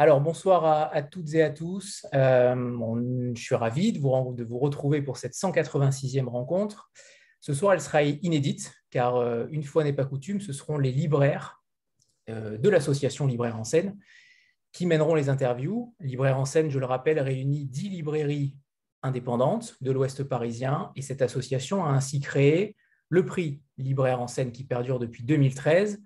Alors, bonsoir à, toutes et à tous. Euh, je suis ravi de vous, retrouver pour cette 186e rencontre. Ce soir, elle sera inédite, car euh, une fois n'est pas coutume, ce seront les libraires euh, de l'association Libraire en scène qui mèneront les interviews. Libraire en scène, je le rappelle, réunit 10 librairies indépendantes de l'Ouest parisien, et cette association a ainsi créé le prix Libraire en scène qui perdure depuis 2013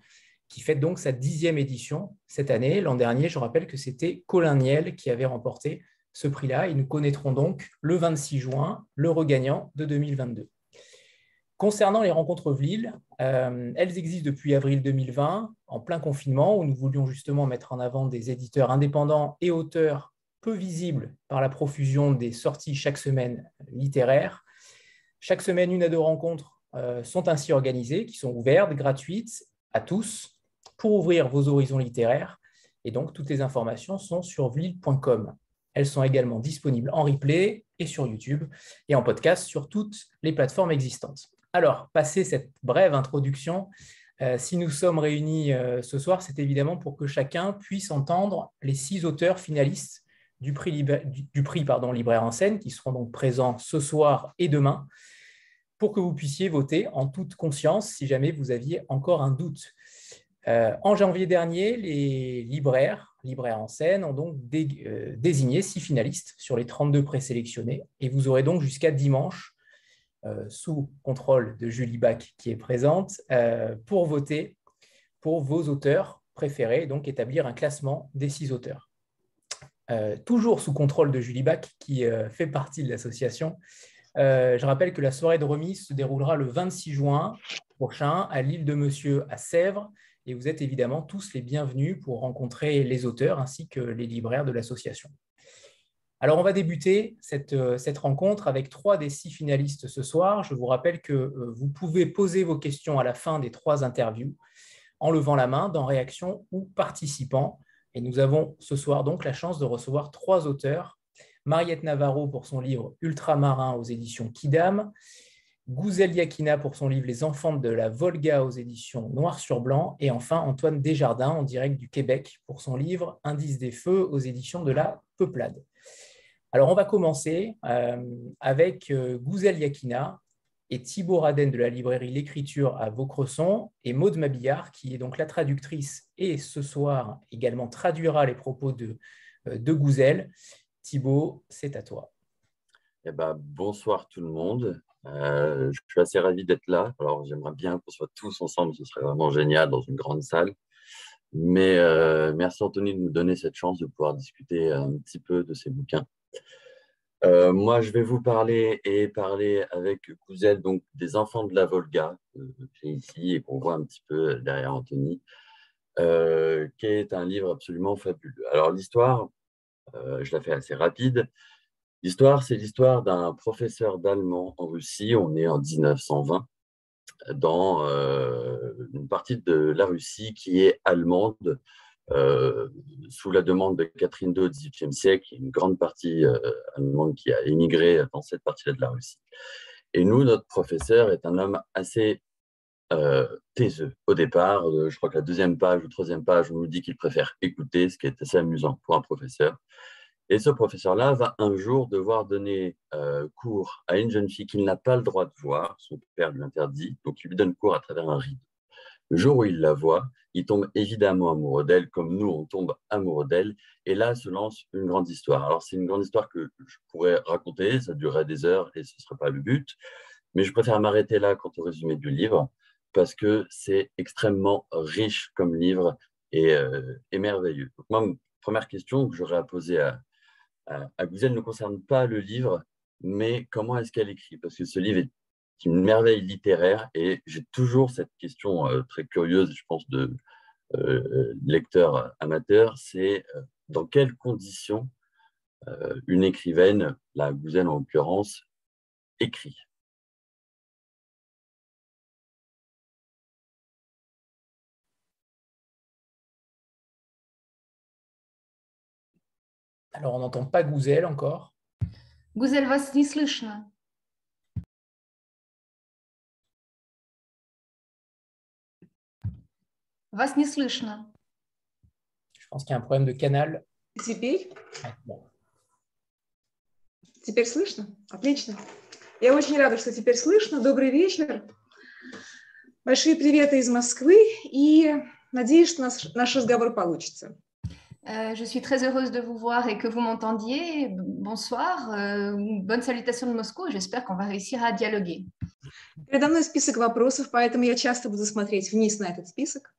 qui fête donc sa dixième édition cette année. L'an dernier, je rappelle que c'était Colin Niel qui avait remporté ce prix-là et nous connaîtrons donc le 26 juin le regagnant de 2022. Concernant les rencontres Vlil, euh, elles existent depuis avril 2020, en plein confinement, où nous voulions justement mettre en avant des éditeurs indépendants et auteurs peu visibles par la profusion des sorties chaque semaine littéraires. Chaque semaine, une à deux rencontres euh, sont ainsi organisées, qui sont ouvertes, gratuites à tous, pour ouvrir vos horizons littéraires. Et donc, toutes les informations sont sur vlil.com. Elles sont également disponibles en replay et sur YouTube et en podcast sur toutes les plateformes existantes. Alors, passé cette brève introduction, euh, si nous sommes réunis euh, ce soir, c'est évidemment pour que chacun puisse entendre les six auteurs finalistes du prix, Libraire en scène, qui seront donc présents ce soir et demain, pour que vous puissiez voter en toute conscience si jamais vous aviez encore un doute. Euh, en janvier dernier, les libraires, libraires en scène, ont donc euh, désigné six finalistes sur les 32 présélectionnés. Et vous aurez donc jusqu'à dimanche, euh, sous contrôle de Julie Bach qui est présente, pour voter pour vos auteurs préférés, donc établir un classement des six auteurs. toujours sous contrôle de Julie Bach, qui fait partie de l'association, je rappelle que la soirée de remise se déroulera le 26 juin prochain à l'île de Monsieur à Sèvres et vous êtes évidemment tous les bienvenus pour rencontrer les auteurs ainsi que les libraires de l'association. Alors, on va débuter cette, euh, rencontre avec trois des six finalistes ce soir. Je vous rappelle que euh, vous pouvez poser vos questions à la fin des trois interviews en levant la main dans réaction ou participant. Et nous avons ce soir donc la chance de recevoir trois auteurs. Mariette Navarro pour son livre Ultramarin aux éditions Kidam, Gouzel Yakina pour son livre Les enfants de la Volga aux éditions Noir sur Blanc, et enfin Antoine Desjardins en direct du Québec pour son livre Indice des feux aux éditions de la Peuplade. Alors on va commencer euh, avec euh, Gouzel Yakina et Thibaut Raden de la librairie L'écriture à Vaucresson et Maude Mabillard qui est donc la traductrice et ce soir également traduira les propos de, euh, Gouzel. Thibaut, c'est à toi. Eh ben, bonsoir tout le monde. Euh, je suis assez ravi d'être là. Alors, j'aimerais bien qu'on soit tous ensemble, ce serait vraiment génial dans une grande salle. Mais euh, merci Anthony de nous donner cette chance de pouvoir discuter un petit peu de ces bouquins. Euh, moi, je vais vous parler et parler avec Couzel, donc des enfants de la Volga, que j'ai ici et qu'on voit un petit peu derrière Anthony, qui est un livre absolument fabuleux. Alors, l'histoire, je la fais assez rapide. L'histoire, c'est l'histoire d'un professeur d'allemand en Russie. On est en 1920 dans euh, une partie de la Russie qui est allemande euh, sous la demande de Catherine II au XVIIIe siècle, une grande partie euh, allemande qui a émigré dans cette partie-là de la Russie. Et nous, notre professeur est un homme assez taiseux. Au départ, je crois que la deuxième page ou troisième page, on nous dit qu'il préfère écouter, ce qui est assez amusant pour un professeur. Et ce professeur-là va un jour devoir donner euh, cours à une jeune fille qu'il n'a pas le droit de voir, son père lui interdit, donc il lui donne cours à travers un rideau. Le jour où il la voit, il tombe évidemment amoureux d'elle, comme nous, on tombe amoureux d'elle, et là se lance une grande histoire. Alors c'est une grande histoire que je pourrais raconter, ça durerait des heures et ce ne serait pas le but, mais je préfère m'arrêter là quant au résumé du livre, parce que c'est extrêmement riche comme livre et, euh, et merveilleux. Donc moi, première question que j'aurais à poser à, à Gouzel ne concerne pas le livre, mais comment est-ce qu'elle écrit? Parce que ce livre est une merveille littéraire et j'ai toujours cette question euh, très curieuse, je pense, de euh, lecteur amateur, c'est euh, dans quelles conditions une écrivaine, la Gouzel en l'occurrence, écrit? Alors, on n'entend pas Gouzel encore. Gouzel, вас не слышно. Вас не слышно. Je pense qu'il y a un problème de canal. Теперь? Теперь слышно? Отлично. Я очень рада, что теперь слышно. Добрый вечер. Большие приветы из Москвы и надеюсь, что наш, наш разговор получится. Euh, je suis très heureuse de vous voir et que vous m'entendiez. Bonsoir, euh, bonne salutation de Moscou. J'espère qu'on va réussir à dialoguer. Передо мной список вопросов, поэтому я часто буду смотреть вниз на этот список.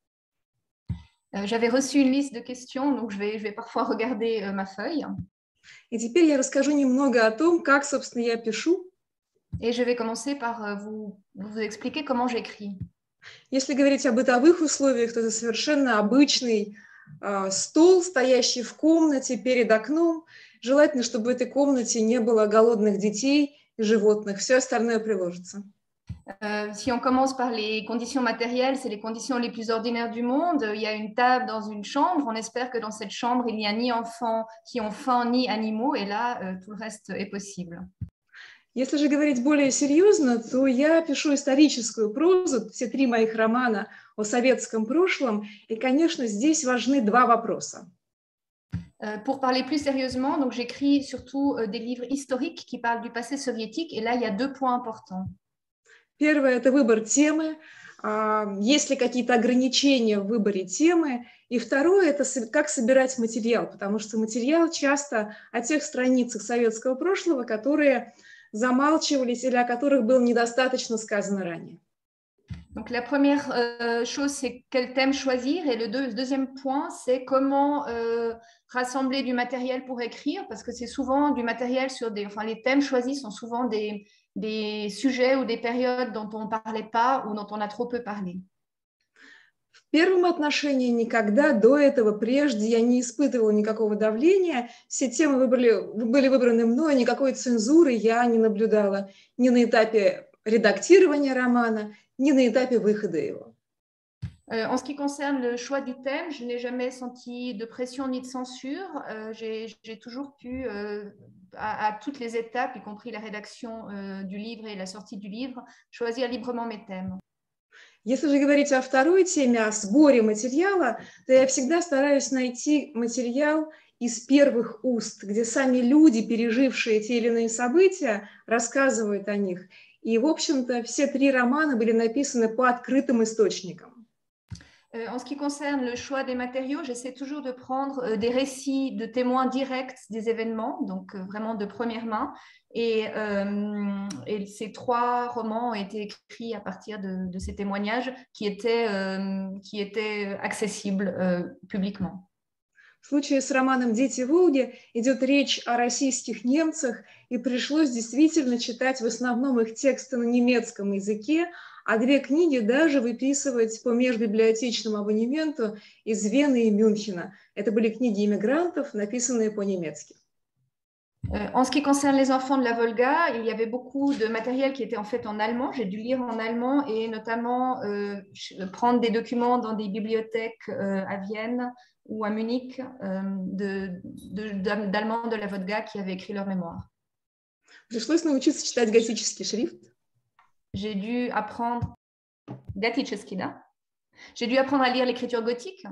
Euh, J'avais reçu une liste de questions, donc je vais, je vais parfois regarder euh, ma feuille. И теперь я расскажу немного о том, как, собственно, я пишу. Et je vais commencer par euh, vous, vous expliquer comment j'écris. Если говорить о бытовых условиях, то это совершенно обычный э, стол, стоящий в комнате перед окном. Желательно, чтобы в этой комнате не было голодных детей и животных. Все остальное приложится. Euh, si on commence par les conditions matérielles, c'est les conditions les plus ordinaires du monde. Il y a une table dans une chambre. On espère que dans cette chambre, il n'y a ni enfants qui ont faim, ni animaux. Et là, euh, tout le reste est possible. Если же говорить более серьезно, то я пишу историческую прозу, все три моих романа о советском прошлом, и, конечно, здесь важны два вопроса. Euh, pour parler plus sérieusement, donc j'écris surtout euh, des livres historiques qui parlent du passé soviétique. Et là, il y a deux points importants. Первое – это выбор темы, а, есть ли какие-то ограничения в выборе темы. И второе – это как собирать материал, потому что материал часто о тех страницах советского прошлого, которые замалчивались или о которых было недостаточно сказано ранее. Donc la première euh, chose, c'est quel thème choisir. Et le, deux- le deuxième point, c'est comment euh, rassembler du matériel pour écrire, parce que c'est souvent du matériel sur des... Enfin, les thèmes choisis sont souvent des, des sujets ou des périodes dont on ne parlait pas ou dont on a trop peu parlé. В первом отношении никогда до этого, прежде, я не испытывала никакого давления. Все темы выбрали, были выбраны мной, никакой цензуры я не наблюдала ни на этапе редактирования романа, ни на этапе выхода его. Euh, en ce qui concerne le choix du thème, je n'ai jamais senti de pression ni de censure. Euh, j'ai toujours pu, euh, à, à toutes les étapes, y compris la rédaction euh, du livre et la sortie du livre, choisir librement mes thèmes. Если же говорить о второй теме, о сборе материала, то я всегда стараюсь найти материал из первых уст, где сами люди, пережившие те или иные события, рассказывают о них. И, в общем-то, все три романа были написаны по открытым источникам. Euh, en ce qui concerne le choix des matériaux, j'essaie toujours de prendre euh, des récits de témoins directs des événements, donc euh, vraiment de première main. Et, euh, et ces trois romans ont été écrits à partir de, de ces témoignages qui étaient, euh, qui étaient accessibles euh, publiquement. В случае с романом «Дети Волги» идет речь о российских немцах, и пришлось действительно читать в основном их тексты на немецком языке, а две книги даже выписывать по межбиблиотечному абонементу из Вены и Мюнхена. Это были книги иммигрантов, написанные по-немецки. Euh, en ce qui concerne les enfants de la Volga, il y avait beaucoup de matériel qui était en fait en allemand. J'ai dû lire en allemand et notamment euh, ch- prendre des documents dans des bibliothèques euh, à Vienne ou à Munich euh, de- de- d'Am- d'Allemands de la Volga qui avaient écrit leur mémoire. Пришлось научиться читать готический шрифт, J'ai dû apprendre Gatichevski, да? J'ai dû apprendre à lire l'écriture gothique.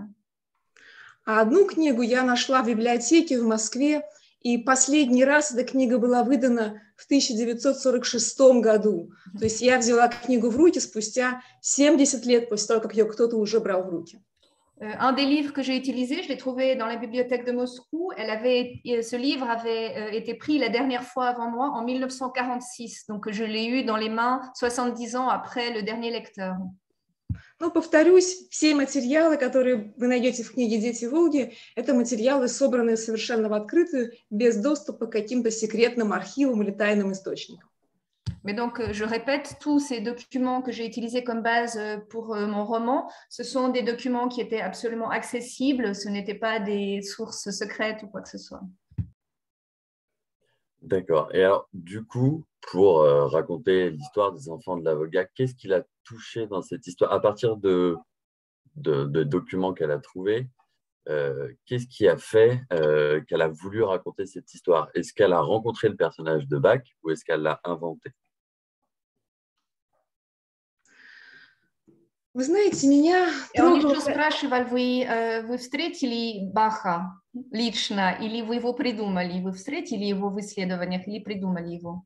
а одну книгу я нашла в библиотеке в Москве, и последний раз эта книга была выдана в 1946 году. То есть я взяла книгу в руки спустя 70 лет после того, как ее кто-то уже брал в руки. Euh, un des livres que j'ai utilisé, je l'ai trouvé dans la bibliothèque de Moscou. Elle avait, euh, ce livre avait euh, été pris la dernière fois avant moi en 1946. Donc, je l'ai eu dans les mains 70 ans après le dernier lecteur. Но, повторюсь, все материалы, которые вы найдете в книге «Дети Волги», это материалы, собранные совершенно в открытую, без доступа к каким-то секретным архивам или тайным источникам. Mais donc, euh, je répète, tous ces documents que j'ai utilisés comme base euh, pour euh, mon roman, ce sont des documents qui étaient absolument accessibles. Ce n'étaient pas des sources secrètes ou quoi que ce soit. D'accord. Et alors, du coup, pour euh, raconter l'histoire des enfants de la Volga, qu'est-ce qui l'a touché dans cette histoire À partir de, de, de documents qu'elle a trouvés, euh, qu'est-ce qui a fait euh, qu'elle a voulu raconter cette histoire Est-ce qu'elle a rencontré le personnage de Bach ou est-ce qu'elle l'a inventé Вы знаете, меня И он трогало... еще спрашивал, вы, э, вы встретили Баха лично, или вы его придумали? Вы встретили его в исследованиях или придумали его?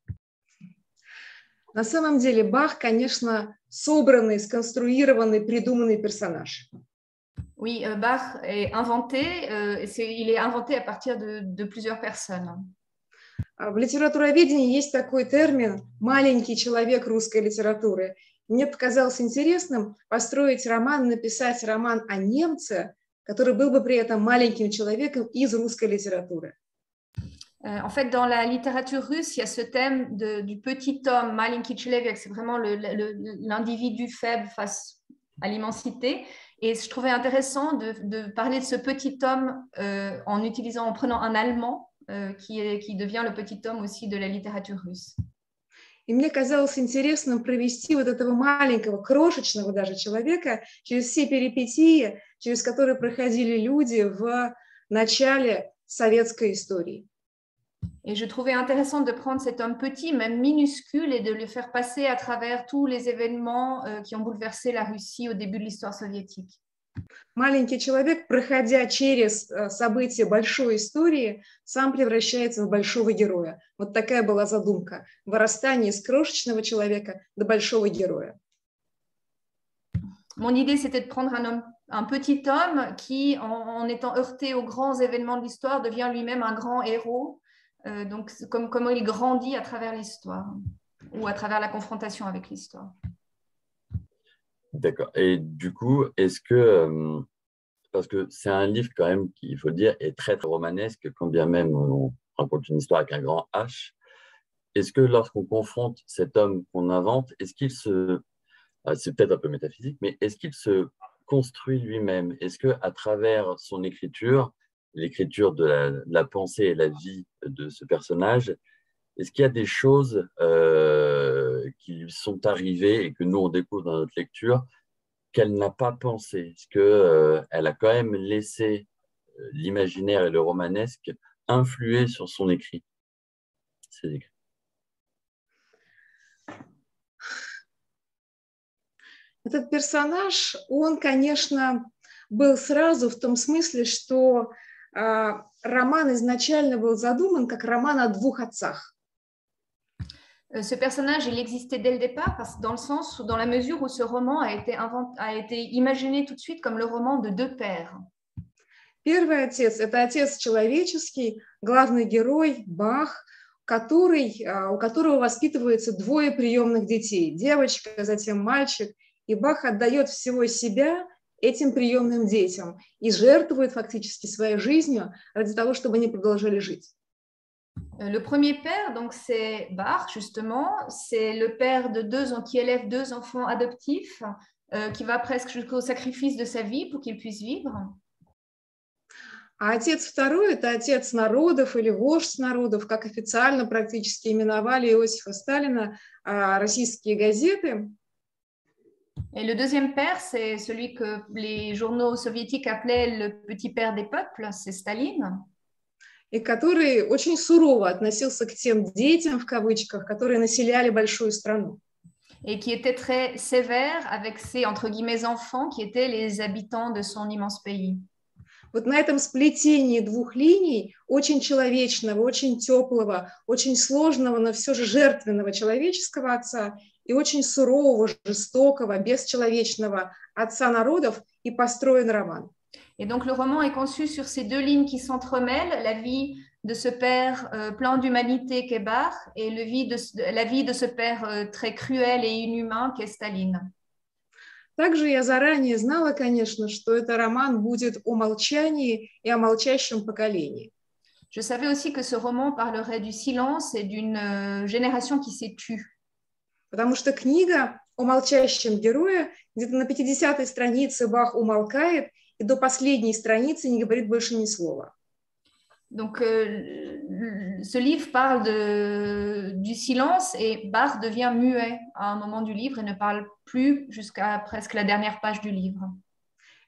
На самом деле Бах, конечно, собранный, сконструированный, придуманный персонаж. Oui, euh, Bach est inventé, euh, c'est- il est inventé à partir de, de plusieurs personnes. А В литературоведении есть такой термин «маленький человек русской литературы». Мне показалось интересным построить роман, написать роман о немце, который был бы при этом маленьким человеком из русской литературы. Euh, en fait, dans la littérature russe, il y a ce thème de- du petit homme, маленький человек, c'est vraiment le- le- l'individu faible face à l'immensité. Et je trouvais intéressant de, de parler de ce petit homme euh, en utilisant, en prenant un Allemand euh, qui, est, qui devient le petit homme aussi de la littérature russe. И мне казалось интересным провести вот этого маленького, крошечного даже человека через все перипетии, через которые проходили люди в начале советской истории. Et je trouvais intéressant de prendre cet homme petit, même minuscule, et de le faire passer à travers tous les événements euh, qui ont bouleversé la Russie au début de l'histoire soviétique. Маленький человек, проходя через э, события большой истории, сам превращается в большого героя. Вот такая была задумка. Вырастание из крошечного человека до большого героя. Mon idée, c'était de prendre un, homme, un petit homme qui, en, en étant heurté aux grands événements de l'histoire, devient lui-même un grand héros. Euh, donc, comme comment il grandit à travers l'histoire ou à travers la confrontation avec l'histoire. D'accord. Et du coup, est-ce que, euh, parce que c'est un livre quand même qui, il faut dire, est très, très romanesque, quand bien même on raconte une histoire avec un grand H, est-ce que lorsqu'on confronte cet homme qu'on invente, est-ce qu'il se, ah, c'est peut-être un peu métaphysique, mais est-ce qu'il se construit lui-même? Est-ce que à travers son écriture, l'écriture de la, de la pensée et la vie de ce personnage, est-ce qu'il y a des choses euh, qui lui sont arrivées et que nous on découvre dans notre lecture qu'elle n'a pas pensé Est-ce que euh, elle a quand même laissé euh, l'imaginaire et le romanesque influer sur son écrit Ses écrits. Этот персонаж, он, конечно, был сразу в том смысле, что э, роман изначально был задуман как роман о двух отцах. Ce personnage, il existait dès le départ, parce, dans le sens, où, dans la mesure où ce roman a été, invent- a été imaginé tout de suite comme le roman de deux pères. Первый отец – это отец человеческий, главный герой Бах, который, а, у которого воспитывается двое приемных детей – девочка, затем мальчик. И Бах отдает всего себя этим приемным детям и жертвует фактически своей жизнью ради того, чтобы они продолжали жить. Euh, Le premier père, donc c'est Bach, justement, c'est le père de deux, qui élève deux enfants adoptifs, euh, qui va presque jusqu'au sacrifice de sa vie pour qu'ils puissent vivre. А отец второй – это отец народов или вождь народов, как официально практически именовали Иосифа Сталина а, российские газеты. Et le deuxième père, c'est celui que les journaux soviétiques appelaient le petit père des peuples, c'est Staline. и который очень сурово относился к тем детям, в кавычках, которые населяли большую страну. et qui était très sévère avec ses, entre guillemets, enfants qui étaient les habitants de son immense pays. Вот на этом сплетении двух линий, очень человечного, очень теплого, очень сложного, но все же жертвенного человеческого отца и очень сурового, жестокого, бесчеловечного отца народов и построен роман. Et donc le roman est conçu sur ces deux lignes qui s'entremêlent, la vie de ce père euh, plein d'humanité qu'est Bach et le vie de, ce- la vie de ce père euh, très cruel et inhumain qu'est Staline. Также я заранее знала, конечно, что это роман будет о молчании и о молчащем поколении. Je savais aussi que ce roman parlerait du silence et d'une euh, génération qui s'est tue. Потому что книга о молчащем герое где-то на 50-й странице Бах умолкает и до последней страницы не говорит больше ни слова. Donc, euh, ce livre parle de- du silence et Bach devient muet à un moment du livre et ne parle plus jusqu'à presque la dernière page du livre.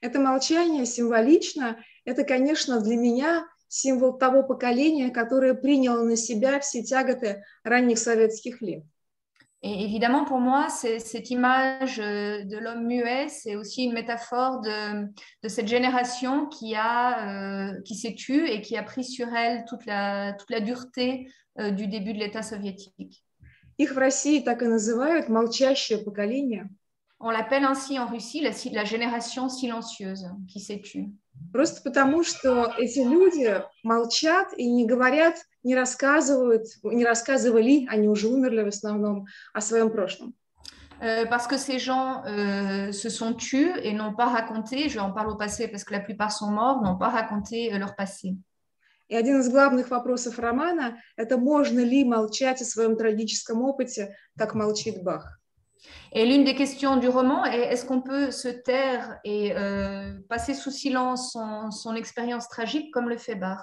Это молчание символично. Это, конечно, для меня символ того поколения, которое приняло на себя все тяготы ранних советских лет. Et évidemment, pour moi, cette image euh, de l'homme muet, c'est aussi une métaphore de, de cette génération qui, a, euh, qui s'est tue et qui a pris sur elle toute la, toute la dureté euh, du début de l'État soviétique. Их в России так и называют молчащее поколение. On l'appelle ainsi en Russie la, la génération silencieuse qui s'est tue. Просто потому, что эти люди молчат и не говорят, не рассказывают, не рассказывали, они уже умерли в основном, о своем прошлом. Euh, parce que ces gens euh, se sont tus et n'ont pas raconté, je en parle au passé parce que la plupart sont morts, n'ont pas raconté euh, leur passé. И один из glавных вопросов романа – это можно ли молчать о своем трагическом опыте, как молчит Бах. Et l'une des questions du roman est est-ce qu'on peut se taire et euh, passer sous silence son, son expérience tragique comme le fait Bach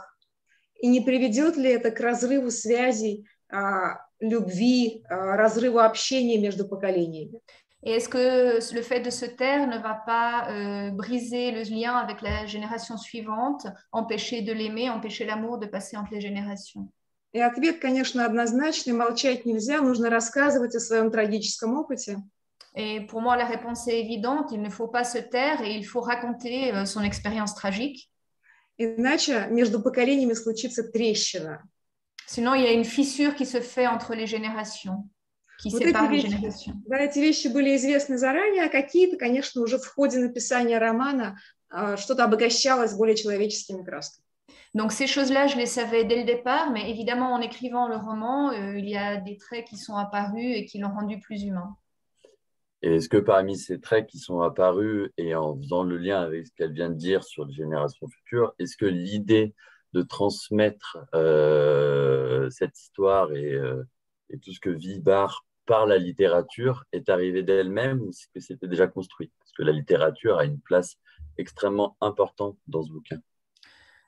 И не приведет ли это к разрыву связей, а, любви, а, разрыву общения между поколениями? Et est-ce que le fait de se taire ne va pas euh, briser le lien avec la génération suivante, empêcher de l'aimer, empêcher l'amour de passer entre les générations И ответ, конечно, однозначный. Молчать нельзя, нужно рассказывать о своем трагическом опыте. Et pour moi, la réponse est évidente. Il ne faut pas se taire et il faut raconter euh, son expérience tragique. Иначе между поколениями случится трещина. Sinon, il y a une fissure qui se fait entre les générations, qui Вот sépare эти les вещи, générations. да, эти вещи были известны заранее, а какие-то, конечно, уже в ходе написания романа а, что-то обогащалось более человеческими красками. Donc ces choses-là, je les savais dès le départ, mais évidemment, en écrivant le roman, euh, il y a des traits qui sont apparus et qui l'ont rendu plus humain. Et est-ce que parmi ces traits qui sont apparus et en faisant le lien avec ce qu'elle vient de dire sur les générations futures, est-ce que l'idée de transmettre euh, cette histoire et, euh, et tout ce que vit Barr par la littérature est arrivée d'elle-même ou que c'était déjà construit? Parce que la littérature a une place extrêmement importante dans ce bouquin.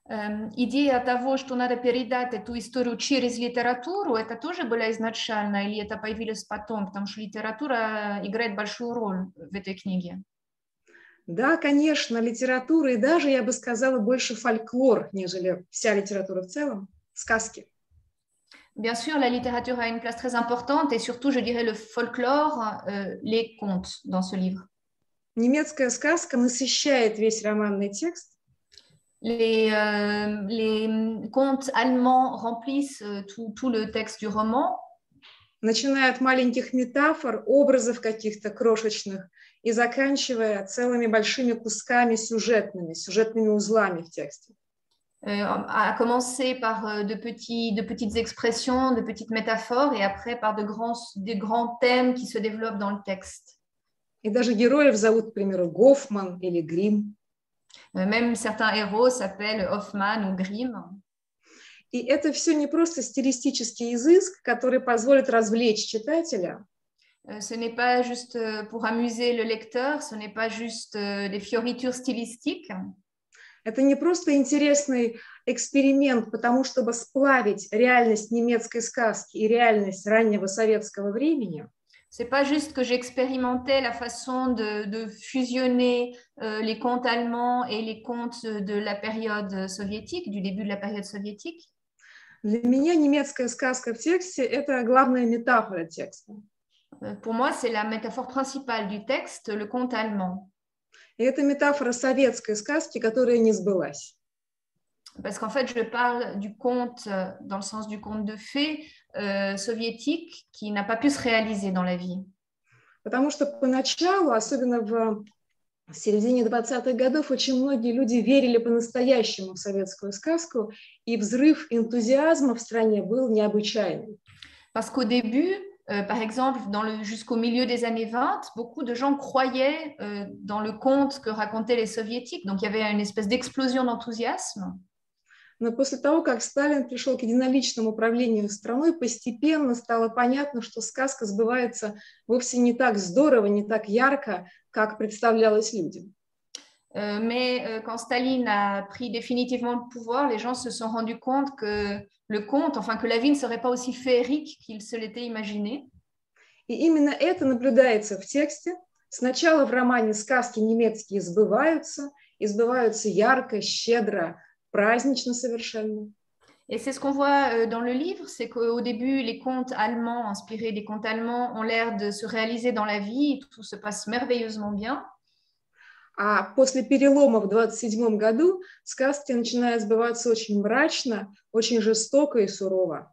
Эм, идея того, что надо передать эту историю через литературу, это тоже была изначально или это появилось потом? Потому что литература играет большую роль в этой книге. Да, конечно, литература и даже, я бы сказала, больше фольклор, нежели вся литература в целом, сказки. Bien sûr, la littérature a une place très importante et surtout, je dirais, le folklore, euh, les contes dans ce livre. Немецкая сказка насыщает весь романный текст, Les, euh, les contes allemands remplissent euh, tout, tout le texte du roman, начиная от маленьких метафор, образов каких-то крошечных и заканчивая целыми большими кусками сюжетными, сюжетными узлами в тексте. euh, à commencer par euh, de, petits, de petites expressions, de petites métaphores et après par de grands, des grands thèmes qui se développent dans le texte. И даже героев зовут, к примеру, Гофман или Грим. Euh, même certains héros s'appellent Hoffman ou Grimm. И это все не просто стилистический изыск, который позволит развлечь читателя, Euh, ce n'est pas juste euh, pour amuser le lecteur, ce n'est pas juste des fioritures stylistiques. это не просто интересный эксперимент, потому чтобы сплавить реальность немецкой сказки и реальность раннего советского времени, C'est pas juste que j'expérimentais la façon de, de fusionner euh, les contes allemands et les contes de la période soviétique, du début de la période soviétique. Для меня немецкая сказка в тексте – это главная метафора текста. Euh, Pour moi, c'est la métaphore principale du texte, le conte allemand. И это метафора советской сказки, которая не сбылась. Parce qu'en fait, je parle du conte euh, dans le sens du conte de fées euh, soviétique qui n'a pas pu se réaliser dans la vie. Потому что поначалу, особенно в середине 20-х годов, очень многие люди верили по-настоящему в советскую сказку, и взрыв энтузиазма в стране был необычайный. Parce qu'au début, euh, par exemple, dans le, jusqu'au milieu des années 20, beaucoup de gens croyaient euh, dans le conte que racontaient les soviétiques. Donc, il y avait une espèce d'explosion d'enthousiasme. Но после того, как Сталин пришел к единоличному управлению страной, постепенно стало понятно, что сказка сбывается вовсе не так здорово, не так ярко, как представлялось людям. Euh, mais euh, quand Staline a pris définitivement le pouvoir, les gens se sont rendus compte que le conte, enfin que la vie ne serait pas aussi féerique qu'ils se l'étaient imaginé. И именно это наблюдается в тексте. Сначала в романе сказки немецкие сбываются, сбываются ярко, щедро, празднично совершенно. Et c'est ce qu'on voit euh, dans le livre, c'est qu'au début, les contes allemands, inspirés des contes allemands, ont l'air de se réaliser dans la vie, tout se passe merveilleusement bien. А после перелома в 27 году сказки начинают сбываться очень мрачно, очень жестоко и сурово.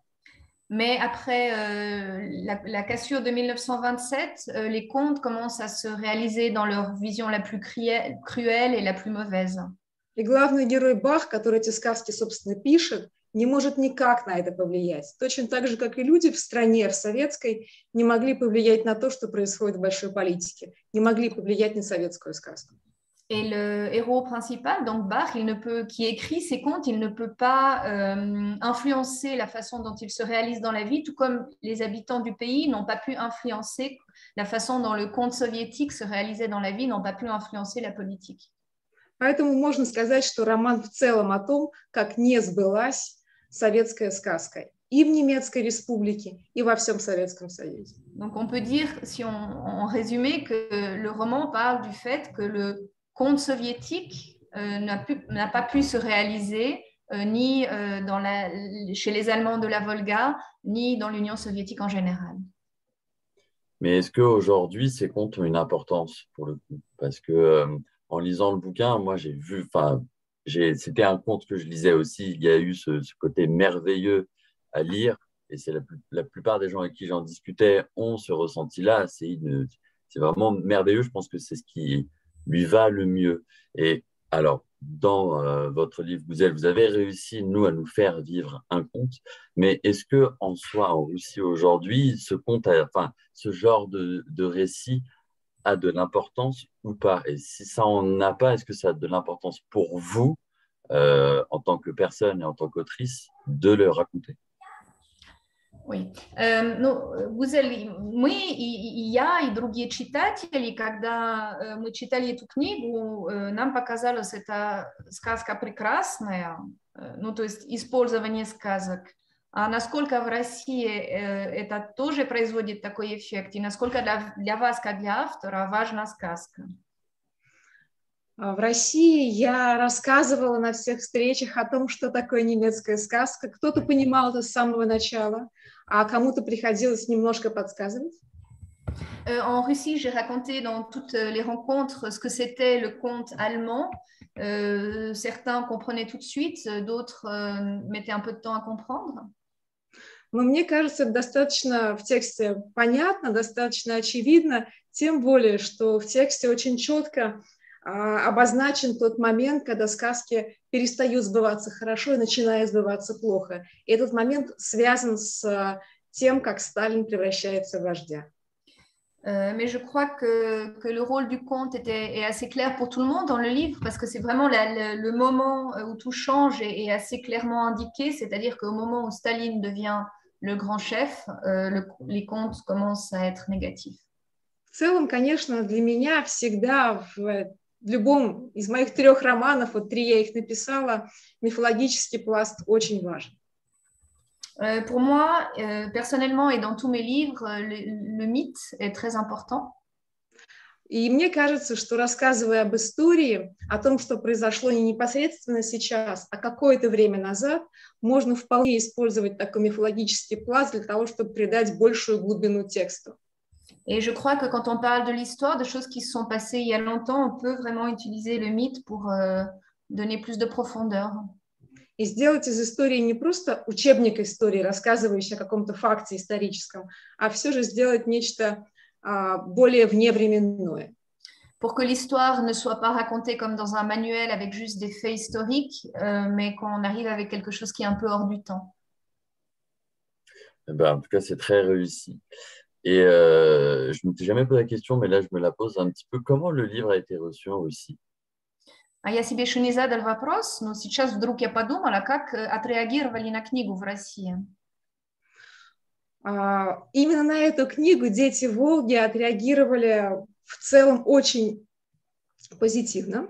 Mais après euh, la, la, cassure de 1927, euh, les contes commencent à se réaliser dans leur vision la plus cruelle, cruelle et la plus mauvaise. И главный герой Бах, который эти сказки, собственно, пишет, не может никак на это повлиять. Точно так же, как и люди в стране, в советской, не могли повлиять на то, что происходит в большой политике, не могли повлиять на советскую сказку. Et le héros principal, donc Bach, il ne peut, qui écrit ses contes, il ne peut pas euh, influencer la façon dont il se réalise dans la vie, tout comme les habitants du pays n'ont pas pu influencer la façon dont le conte soviétique se réalisait dans la vie, n'ont pas pu influencer la politique. Поэтому можно сказать, что роман в целом о том, как не сбылась советская сказка и в немецкой республике, и во всем Советском Союзе. Donc on peut dire, si on, on résumait, que le roman parle du fait que le conte soviétique euh, n'a pas pu se réaliser euh, ni euh, dans la, chez les Allemands de la Volga, ni dans l'Union soviétique en général. Mais est-ce qu'aujourd'hui, ces contes ont une importance pour le coup Parce que euh, en lisant le bouquin, moi j'ai vu, enfin, c'était un conte que je lisais aussi. Il y a eu ce, côté merveilleux à lire, et c'est la, plupart des gens avec qui j'en discutais ont ce ressenti-là. C'est vraiment merveilleux. Je pense que c'est ce qui lui va le mieux. Et alors, dans euh, votre livre vous avez réussi, nous, à nous faire vivre un conte, mais est-ce que en soi, en Russie aujourd'hui, ce conte, enfin, ce genre de récit a de l'importance ou pas Et si ça en a pas, est-ce que ça a de l'importance pour vous, euh, en tant que personne et en tant qu'autrice, de le raconter Ой. Ну, Гузель, мы и, и я, и другие читатели, когда мы читали эту книгу, нам показалось, это сказка прекрасная, ну, то есть использование сказок. А насколько в России это тоже производит такой эффект, и насколько для, для вас, как для автора, важна сказка? В России я рассказывала на всех встречах о том, что такое немецкая сказка. Кто-то понимал это с самого начала, а кому-то приходилось немножко подсказывать. En Russie, j'ai raconté dans toutes les rencontres ce que c'était le conte allemand. Euh, certains comprenaient tout de suite, d'autres euh, mettaient un peu de temps à comprendre. Но мне кажется, достаточно в тексте понятно, достаточно очевидно, тем более, что в тексте очень четко обозначен тот момент, когда сказки перестают сбываться хорошо и начинают сбываться плохо. И этот момент связан с тем, как Сталин превращается в вождя. mais je crois que, que, le rôle du conte était, est assez clair pour tout le monde dans le livre parce que c'est vraiment la, le, le, moment où tout change est, est assez clairement indiqué, c'est-à-dire qu'au moment où Staline devient le grand chef, euh, le, les contes commencent à être négatifs. В целом, конечно, для меня всегда в в любом из моих трех романов, вот три я их написала, мифологический пласт очень важен. Pour moi, personnellement et dans tous mes livres, le, le mythe est très important. И мне кажется, что рассказывая об истории, о том, что произошло не непосредственно сейчас, а какое-то время назад, можно вполне использовать такой мифологический пласт для того, чтобы придать большую глубину тексту. Et je crois que quand on parle de l'histoire, de choses qui se sont passées il y a longtemps, on peut vraiment utiliser le mythe pour euh, donner plus de profondeur. И сделать из истории не просто учебник истории, рассказывающий о каком-то факте историческом, а все же сделать нечто а, более вневременное. Pour que l'histoire ne soit pas racontée comme dans un manuel avec juste des faits historiques, euh, mais qu'on arrive avec quelque chose qui est un peu hors du temps. Eh ben, en tout cas, c'est très réussi. Et euh, je ne m'étais jamais posé la question, mais là, je me la pose un petit peu. Comment le livre a été reçu en Russie А я себе еще не задал вопрос, но сейчас вдруг я подумала, как отреагировали на книгу в России. Uh, именно на эту книгу дети Волги отреагировали в целом очень позитивно.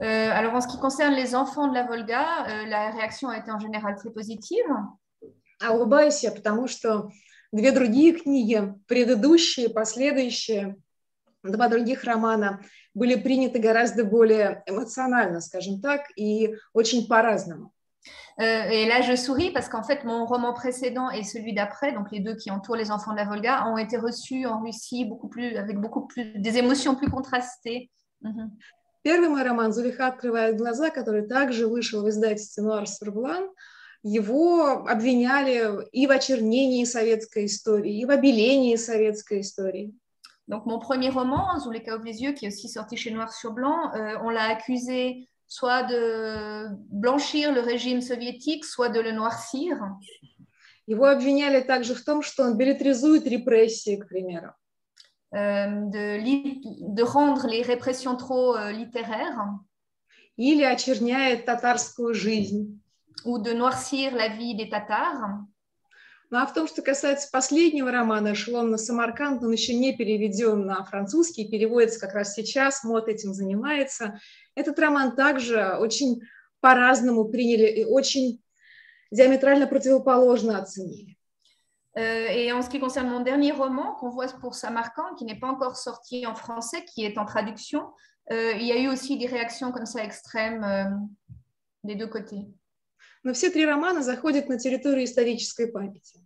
Euh, alors, en ce qui concerne les enfants de la Volga, euh, la réaction a été en général très positive. А улыбаюсь я, потому что Две другие книги, предыдущие, последующие, два других романа были приняты гораздо более эмоционально, скажем так, и очень по-разному. Euh, et là, je souris parce qu'en fait, mon roman précédent et celui d'après, donc les deux qui entourent les enfants de la Volga, ont été reçus en Russie beaucoup plus, avec beaucoup plus des émotions plus contrastées. Mhm. Первый мой роман «Зулиха открывает глаза», который также вышел в издательстве «Нуар Сурблан», его обвиняли и в очернении советской истории, и в обелении советской истории. Donc, mon premier roman, Zuleka ouvre les yeux, qui est aussi sorti chez Noir sur Blanc, euh, on l'a accusé soit de blanchir le régime soviétique, soit de le noircir. Его обвиняли также в том, что он билетризует репрессии, к примеру. Euh, de, de, rendre les répressions trop euh, littéraires. Или очерняет татарскую жизнь. Ou de noircir la vie des Tatars. Ну а в том, что касается последнего романа «Эшелон на Самарканд», он еще не переведен на французский, переводится как раз сейчас, МОД этим занимается. Этот роман также очень по-разному приняли и очень диаметрально противоположно оценили. Et en ce qui concerne mon dernier roman, qu'on voit pour Samarkand, qui n'est pas encore sorti en français, qui est en traduction, euh, il y a eu aussi des réactions comme ça extrêmes euh, des deux côtés. Но все три романа заходят на территорию исторической памяти.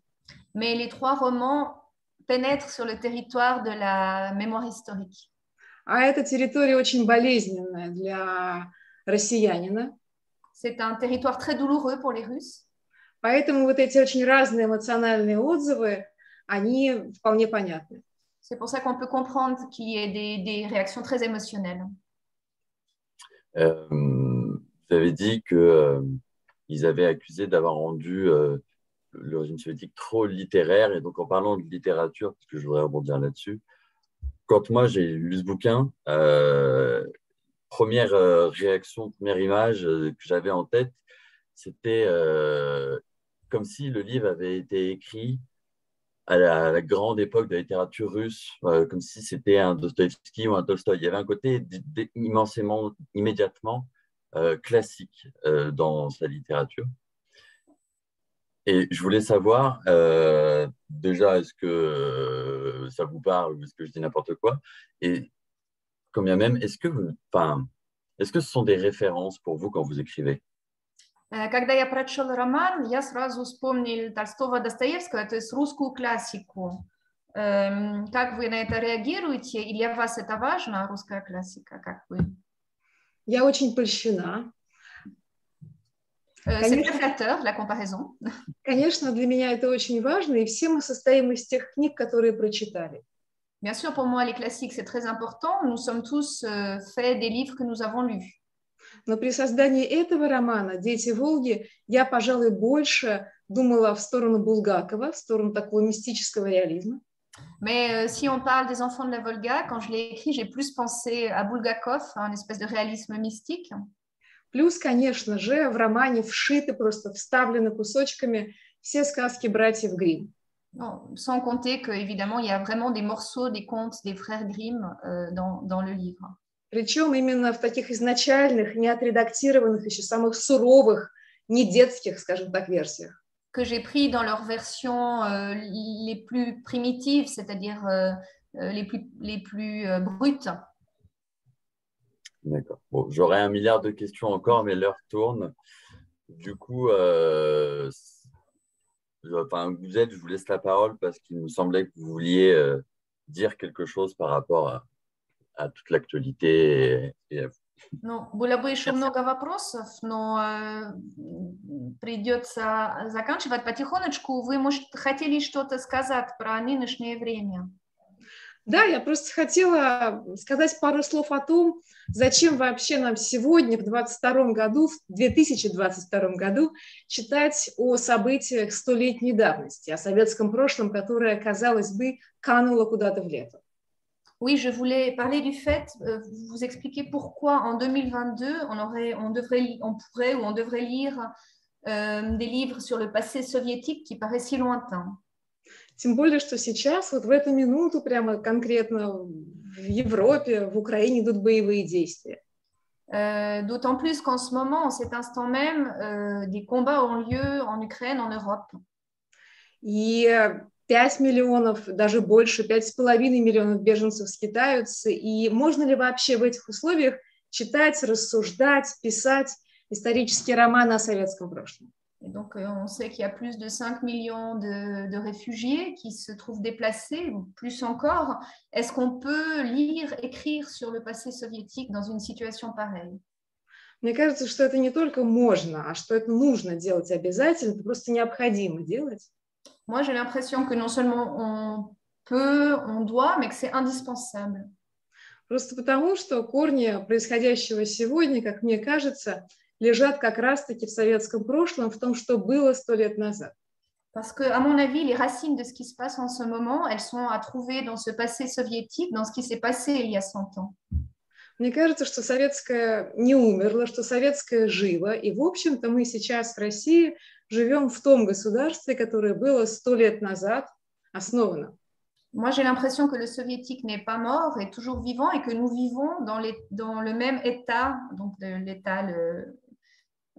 Mais les trois romans pénètrent sur le territoire de la mémoire historique. А эта территория очень болезненная для россиянина. C'est un territoire très douloureux pour les Russes. Поэтому вот эти очень разные эмоциональные отзывы, они вполне понятны. C'est pour ça qu'on peut comprendre qu'il y ait des, des réactions très émotionnelles. Euh, vous avez dit que euh, ils avaient accusé d'avoir rendu euh, le régime soviétique trop littéraire. Et donc, en parlant de littérature, parce que je voudrais rebondir là-dessus, quand moi j'ai lu ce bouquin, euh, première euh, réaction, première image que j'avais en tête, c'était comme si le livre avait été écrit à la, grande époque de la littérature russe, comme si c'était un Dostoïevski ou un Tolstoï. Il y avait un côté immensément, immédiatement euh, classique euh, dans sa littérature. Et je voulais savoir, euh, déjà, est-ce que ça vous parle ou est-ce que je dis n'importe quoi Et combien même, est-ce que, vous, enfin, est-ce que ce sont des références pour vous quand vous écrivez Когда я прочел роман, я сразу вспомнил Толстого Достоевского, то есть русскую классику. Как вы на это реагируете? И для вас это важно, русская классика, как вы? Я очень польщена. La comparaison. Конечно, для меня это очень важно, и все мы состоим из тех книг, которые прочитали. Bien sûr, pour moi, les classiques, c'est très important. Nous sommes tous euh, faits des livres que nous avons lus. Но при создании этого романа «Дети Волги» я, пожалуй, больше думала в сторону Булгакова, в сторону такого мистического реализма. Mais euh, si on parle des enfants de la Volga, quand je l'ai écrit, j'ai plus pensé à Bulgakov, un espèce de réalisme mystique. Плюс, конечно же, в романе вшиты, просто вставлены кусочками все сказки братьев Гримм. Non, sans compter qu'évidemment, il y a vraiment des morceaux des contes des frères Grimm euh, dans, dans le livre. Причем именно в таких изначальных, не отредактированных, еще самых суровых, не детских, скажем так, версиях que j'ai pris dans leur version euh, les plus primitives, c'est-à-dire euh, euh, les plus, les plus brutes. D'accord. J'aurais un milliard de questions encore, mais l'heure tourne. Du coup, enfin, vous êtes, je vous laisse la parole parce qu'il me semblait que vous vouliez dire quelque chose par rapport à, à toute l'actualité et, à vous. Ну, было бы еще много вопросов, но э, придется заканчивать потихонечку. Вы, может, хотели что-то сказать про нынешнее время? Да, я просто хотела сказать пару слов о том, зачем вообще нам сегодня, в 2022 году, в 2022 году, читать о событиях столетней давности, о советском прошлом, которое, казалось бы, кануло куда-то в лето. Oui, je voulais parler du fait, euh, vous expliquer pourquoi en 2022, on, aurait, on, devrait, on pourrait ou on devrait lire euh, des livres sur le passé soviétique qui paraît si lointain. Тем более, что сейчас, вот в эту минуту, прямо конкретно в Европе, в Украине идут боевые действия. Euh, D'autant plus qu'en ce moment, en cet instant même, euh, des combats ont lieu en Ukraine, en Europe. И 5 миллионов, даже больше, 5,5 миллионов беженцев скитаются. И можно ли вообще в этих условиях читать, рассуждать, писать исторические романы о советском прошлом? Et donc, euh, on sait qu'il y a plus de 5 millions de, de, réfugiés qui se trouvent déplacés, ou plus encore. Est-ce qu'on peut lire, écrire sur le passé soviétique dans une situation pareille Мне кажется, что это не только можно, а что это нужно делать обязательно, это просто необходимо делать. Moi, j'ai l'impression que non seulement on peut, on doit, mais que c'est indispensable. Просто потому, что корни происходящего сегодня, как мне кажется, лежат как раз-таки в советском прошлом, в том, что было сто лет назад. Parce que, à mon avis, les racines de ce qui se passe en ce moment, elles sont à trouver dans ce passé soviétique, dans ce qui s'est passé il y a 100 ans. Мне кажется, что советское не умерло, что советское живо, и, в общем-то, мы сейчас в России живем в том государстве, которое было сто лет назад основано. Moi, j'ai l'impression que le soviétique n'est pas mort, est toujours vivant et que nous vivons dans, les, dans le même état, donc l'état, le,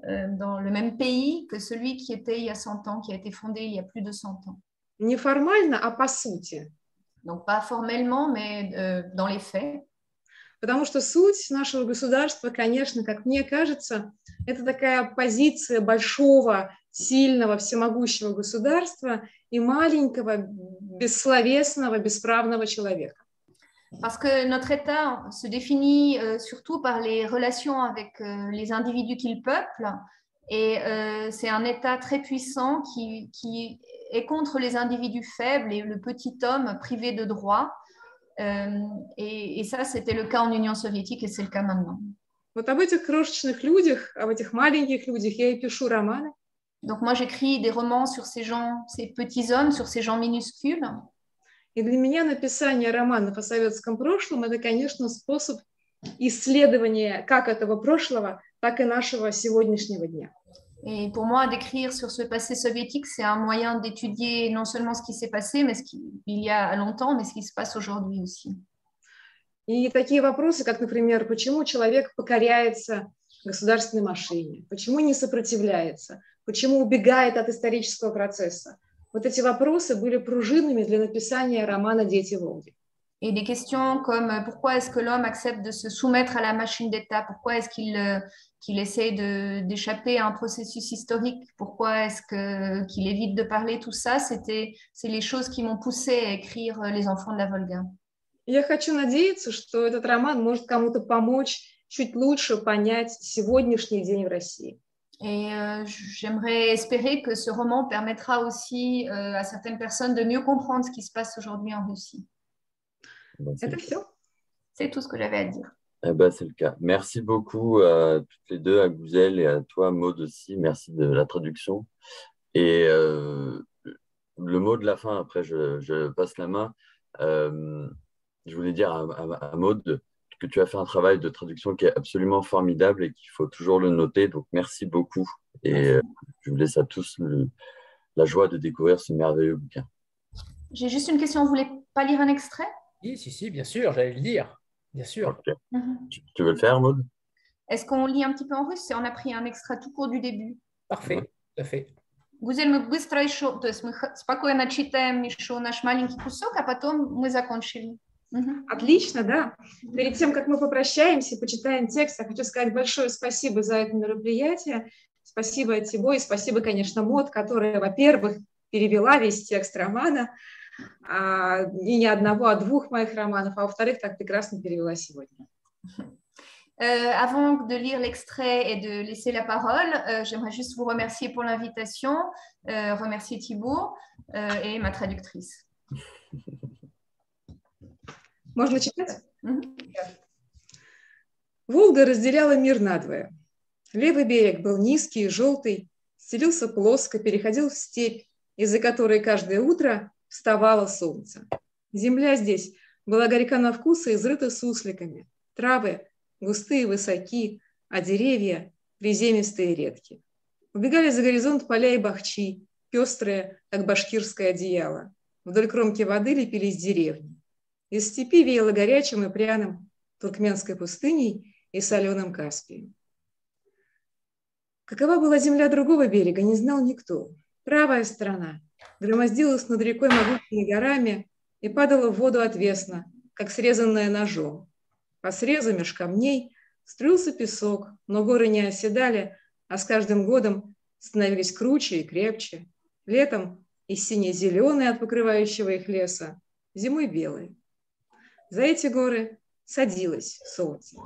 euh, dans le même pays que celui qui était il y a 100 ans, qui a été fondé il y a plus de 100 ans. Не формально, а по сути. Donc, pas formellement, mais euh, dans les faits. Потому что суть нашего государства, конечно, как мне кажется, это такая позиция большого, сильного, всемогущего государства и маленького, бессловесного, бесправного человека. Parce que notre État se définit euh, surtout par les relations avec euh, les individus qu'il peuple. Et euh, c'est un État très puissant qui, qui, est contre les individus faibles et le petit homme privé de droits. Euh, et, et, ça, c'était le cas en Union soviétique et c'est le cas maintenant. Вот об этих крошечных людях, об этих маленьких людях я и пишу романы. Donc moi, j'écris des romans sur ces gens, ces petits hommes, sur ces gens minuscules. И для меня написание романов о советском прошлом – это, конечно, способ исследования как этого прошлого, так и нашего сегодняшнего дня. Et pour moi, d'écrire sur ce passé soviétique, c'est un moyen d'étudier non seulement ce qui s'est passé, mais ce qu'il y a longtemps, mais ce qui se passe aujourd'hui aussi. И такие вопросы, как, например, почему человек покоряется государственной машине, почему не сопротивляется, почему убегает от исторического процесса. Вот эти вопросы были пружинами для написания романа «Дети Волги». Et des questions comme pourquoi est-ce que l'homme accepte de se soumettre à la machine d'État Pourquoi est-ce qu'il qu'il essaye d'échapper à un processus historique Pourquoi est-ce qu'il qu évite de parler Tout ça, c'est les choses qui m'ont poussé à écrire Les enfants de la Volga. Я хочу надеяться, что этот роман может кому-то помочь чуть лучше понять сегодняшний день в России. Et euh, j'aimerais espérer que ce roman permettra aussi euh, à certaines personnes de mieux comprendre ce qui se passe aujourd'hui en Russie. Bon, c'est tout ce que j'avais à dire. Eh ben, c'est le cas. Merci beaucoup à toutes les deux, à Gouzel et à toi, Maud aussi. Merci de la traduction. Et euh, le mot de la fin, après je, je passe la main. Euh, je voulais dire à, à, à Maud que tu as fait un travail de traduction qui est absolument formidable et qu'il faut toujours le noter. Donc, merci beaucoup. Et euh, je vous laisse à tous le, la joie de découvrir ce merveilleux bouquin. J'ai juste une question. Vous voulez pas lire un extrait Oui, si, si, bien sûr, j'allais le lire. Bien sûr. Okay. Mm -hmm. tu, tu, veux le faire, Maud Est-ce qu'on lit un petit peu en russe On a pris un extrait tout court du début. Parfait, ouais. tout à fait. Гузель, мы быстро еще, то есть мы спокойно читаем еще наш маленький кусок, а потом мы закончили. Угу. Отлично, да. Перед тем, как мы попрощаемся и почитаем текст, я хочу сказать большое спасибо за это мероприятие. Спасибо тебе и спасибо, конечно, Мод, которая, во-первых, перевела весь текст романа, а, и не одного, а двух моих романов, а во-вторых, так прекрасно перевела сегодня. Euh, avant de lire l'extrait et de laisser la parole, euh, j'aimerais juste vous remercier pour l'invitation, euh, remercier Thibault et ma traductrice. Можно читать? Волга разделяла мир надвое. Левый берег был низкий и желтый, стелился плоско, переходил в степь, из-за которой каждое утро вставало солнце. Земля здесь была горька на вкус и изрыта сусликами. Травы густые высоки, а деревья приземистые и редкие. Убегали за горизонт поля и бахчи, пестрые, как башкирское одеяло. Вдоль кромки воды лепились деревни. Из степи веяло горячим и пряным туркменской пустыней и соленым Каспием. Какова была земля другого берега, не знал никто. Правая сторона громоздилась над рекой могучими горами и падала в воду отвесно, как срезанная ножом. По срезу меж камней струился песок, но горы не оседали, а с каждым годом становились круче и крепче. Летом и сине-зеленые от покрывающего их леса, зимой белые. За эти горы садилось солнце.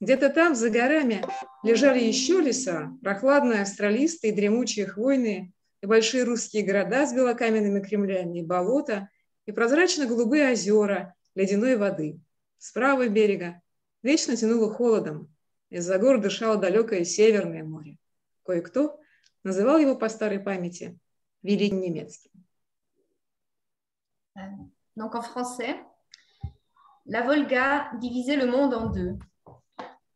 Где-то там, за горами, лежали еще леса, прохладные, австралистые, дремучие, хвойные, и большие русские города с белокаменными кремлями, и болота, и прозрачно-голубые озера ледяной воды. С правого берега вечно тянуло холодом, из-за гор дышало далекое Северное море. Кое-кто называл его по старой памяти Великонемецким. Donc en français, la Volga divisait le monde en deux.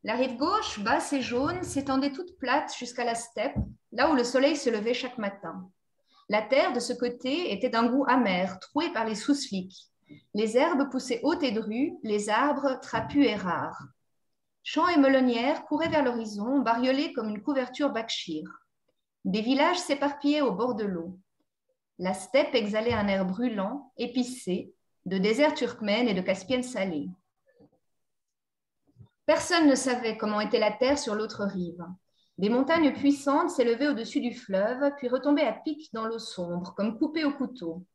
La rive gauche, basse et jaune, s'étendait toute plate jusqu'à la steppe, là où le soleil se levait chaque matin. La terre de ce côté était d'un goût amer, trouée par les sousliques. Les herbes poussaient hautes et drues, les arbres trapus et rares. Champs et melonnières couraient vers l'horizon, bariolés comme une couverture bakshir. Des villages s'éparpillaient au bord de l'eau. La steppe exhalait un air brûlant, épicé, de désert turkmène et de caspienne salée. Personne ne savait comment était la terre sur l'autre rive. Des montagnes puissantes s'élevaient au-dessus du fleuve, puis retombaient à pic dans l'eau sombre, comme coupées au couteau.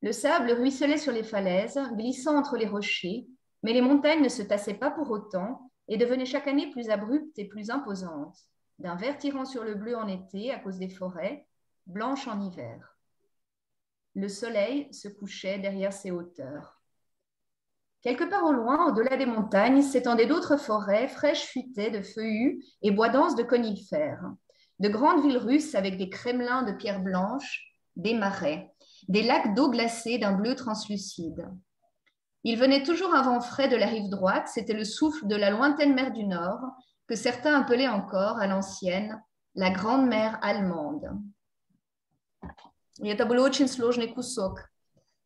Le sable ruisselait sur les falaises, glissant entre les rochers, mais les montagnes ne se tassaient pas pour autant et devenaient chaque année plus abruptes et plus imposantes, d'un vert tirant sur le bleu en été à cause des forêts, blanches en hiver. Le soleil se couchait derrière ces hauteurs. Quelque part au loin, au-delà des montagnes, s'étendaient d'autres forêts fraîches fuitaient de feuillus et bois denses de conifères. De grandes villes russes avec des crémelins de pierres blanches, des marais, des lacs d'eau glacée d'un bleu translucide. Il venait toujours un vent frais de la rive droite, c'était le souffle de la lointaine mer du Nord, que certains appelaient encore à l'ancienne la grande mer allemande. Это был очень сложный кусок.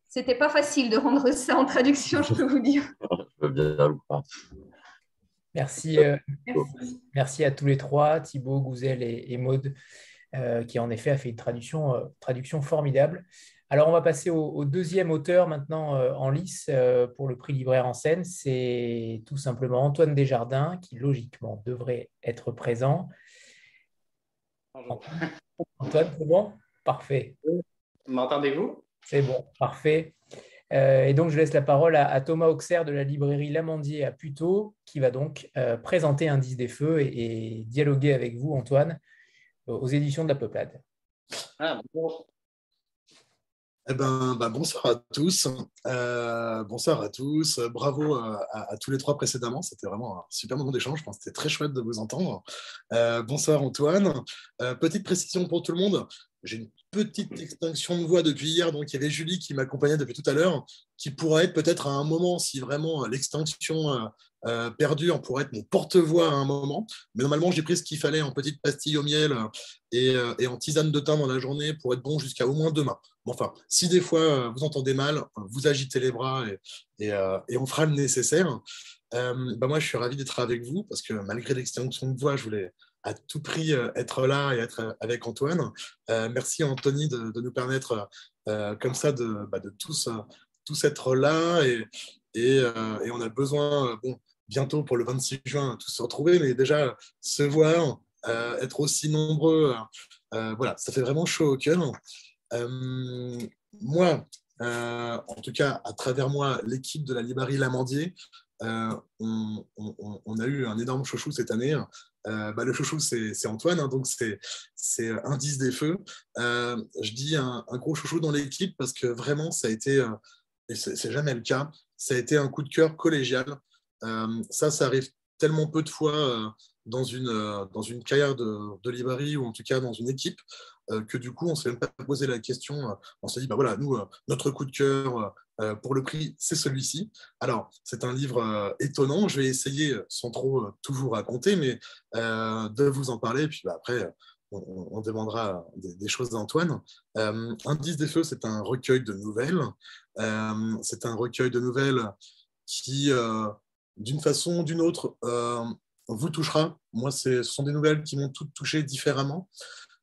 C'était pas facile de rendre ça en traduction, je peux vous dire. Je veux bien le croire. Merci, euh, merci. merci à tous les trois, Thibaut, Gouzel et, et Maude, euh, qui en effet a fait une traduction, euh, traduction formidable. Alors, on va passer au, au deuxième auteur maintenant euh, en lice euh, pour le prix libraire en scène. C'est tout simplement Antoine Desjardins, qui logiquement devrait être présent. Bonjour. Antoine, c'est bon Parfait. M'entendez-vous? C'est bon, parfait. Euh, et donc, je laisse la parole à, à Thomas Auxerre de la librairie L'Amandier à Puteaux, qui va donc euh, présenter Indice des Feux et, et dialoguer avec vous, Antoine, aux éditions de la Peuplade. Ah, bonjour. Eh ben, bah, bonsoir à tous. Euh, bonsoir à tous. Bravo à, à tous les trois précédemment. C'était vraiment un super moment d'échange. Je pense que c'était très chouette de vous entendre. Euh, bonsoir Antoine. Euh, petite précision pour tout le monde. J'ai une petite extinction de voix depuis hier, donc il y avait Julie qui m'accompagnait depuis tout à l'heure, qui pourrait être peut-être à un moment, si vraiment l'extinction euh, euh, perdure, pourrait être mon porte-voix à un moment. Mais normalement, j'ai pris ce qu'il fallait en petite pastille au miel euh, et, euh, en tisane de thym dans la journée pour être bon jusqu'à au moins demain. Bon, enfin, si des fois euh, vous entendez mal, vous agitez les bras et, euh, on fera le nécessaire. Euh, bah moi, je suis ravi d'être avec vous parce que malgré l'extinction de voix, je voulais à tout prix euh, être là et être euh, avec Antoine. Euh, merci Anthony de, nous permettre comme ça de, bah, tous, tous être là et, et, on a besoin, bon, bientôt pour le 26 juin, tous se retrouver, mais déjà se voir, être aussi nombreux, voilà, ça fait vraiment chaud au cœur. Moi, en tout cas, à travers moi, l'équipe de la librairie L'Amandier, on a eu un énorme chouchou cette année. Euh, bah, le chouchou, c'est Antoine, hein, donc c'est c'est Indice des Feux. Euh, je dis un, gros chouchou dans l'équipe parce que vraiment, ça a été, euh, et c'est jamais le cas, ça a été un coup de cœur collégial. Euh, ça, ça arrive tellement peu de fois euh, dans, une, euh, dans une carrière de, de ou en tout cas dans une équipe euh, que du coup, on ne s'est même pas posé la question. euh, on s'est dit, bah voilà, nous, notre coup de cœur pour le prix, c'est celui-ci. Alors, c'est un livre étonnant. Je vais essayer, sans trop vous raconter, mais de vous en parler. Puis bah, après, on, on demandera des, choses d'Antoine. Euh, Indice des Feux, c'est un recueil de nouvelles. C'est un recueil de nouvelles qui, d'une façon ou d'une autre, vous touchera. Moi, ce sont des nouvelles qui m'ont toutes touché différemment.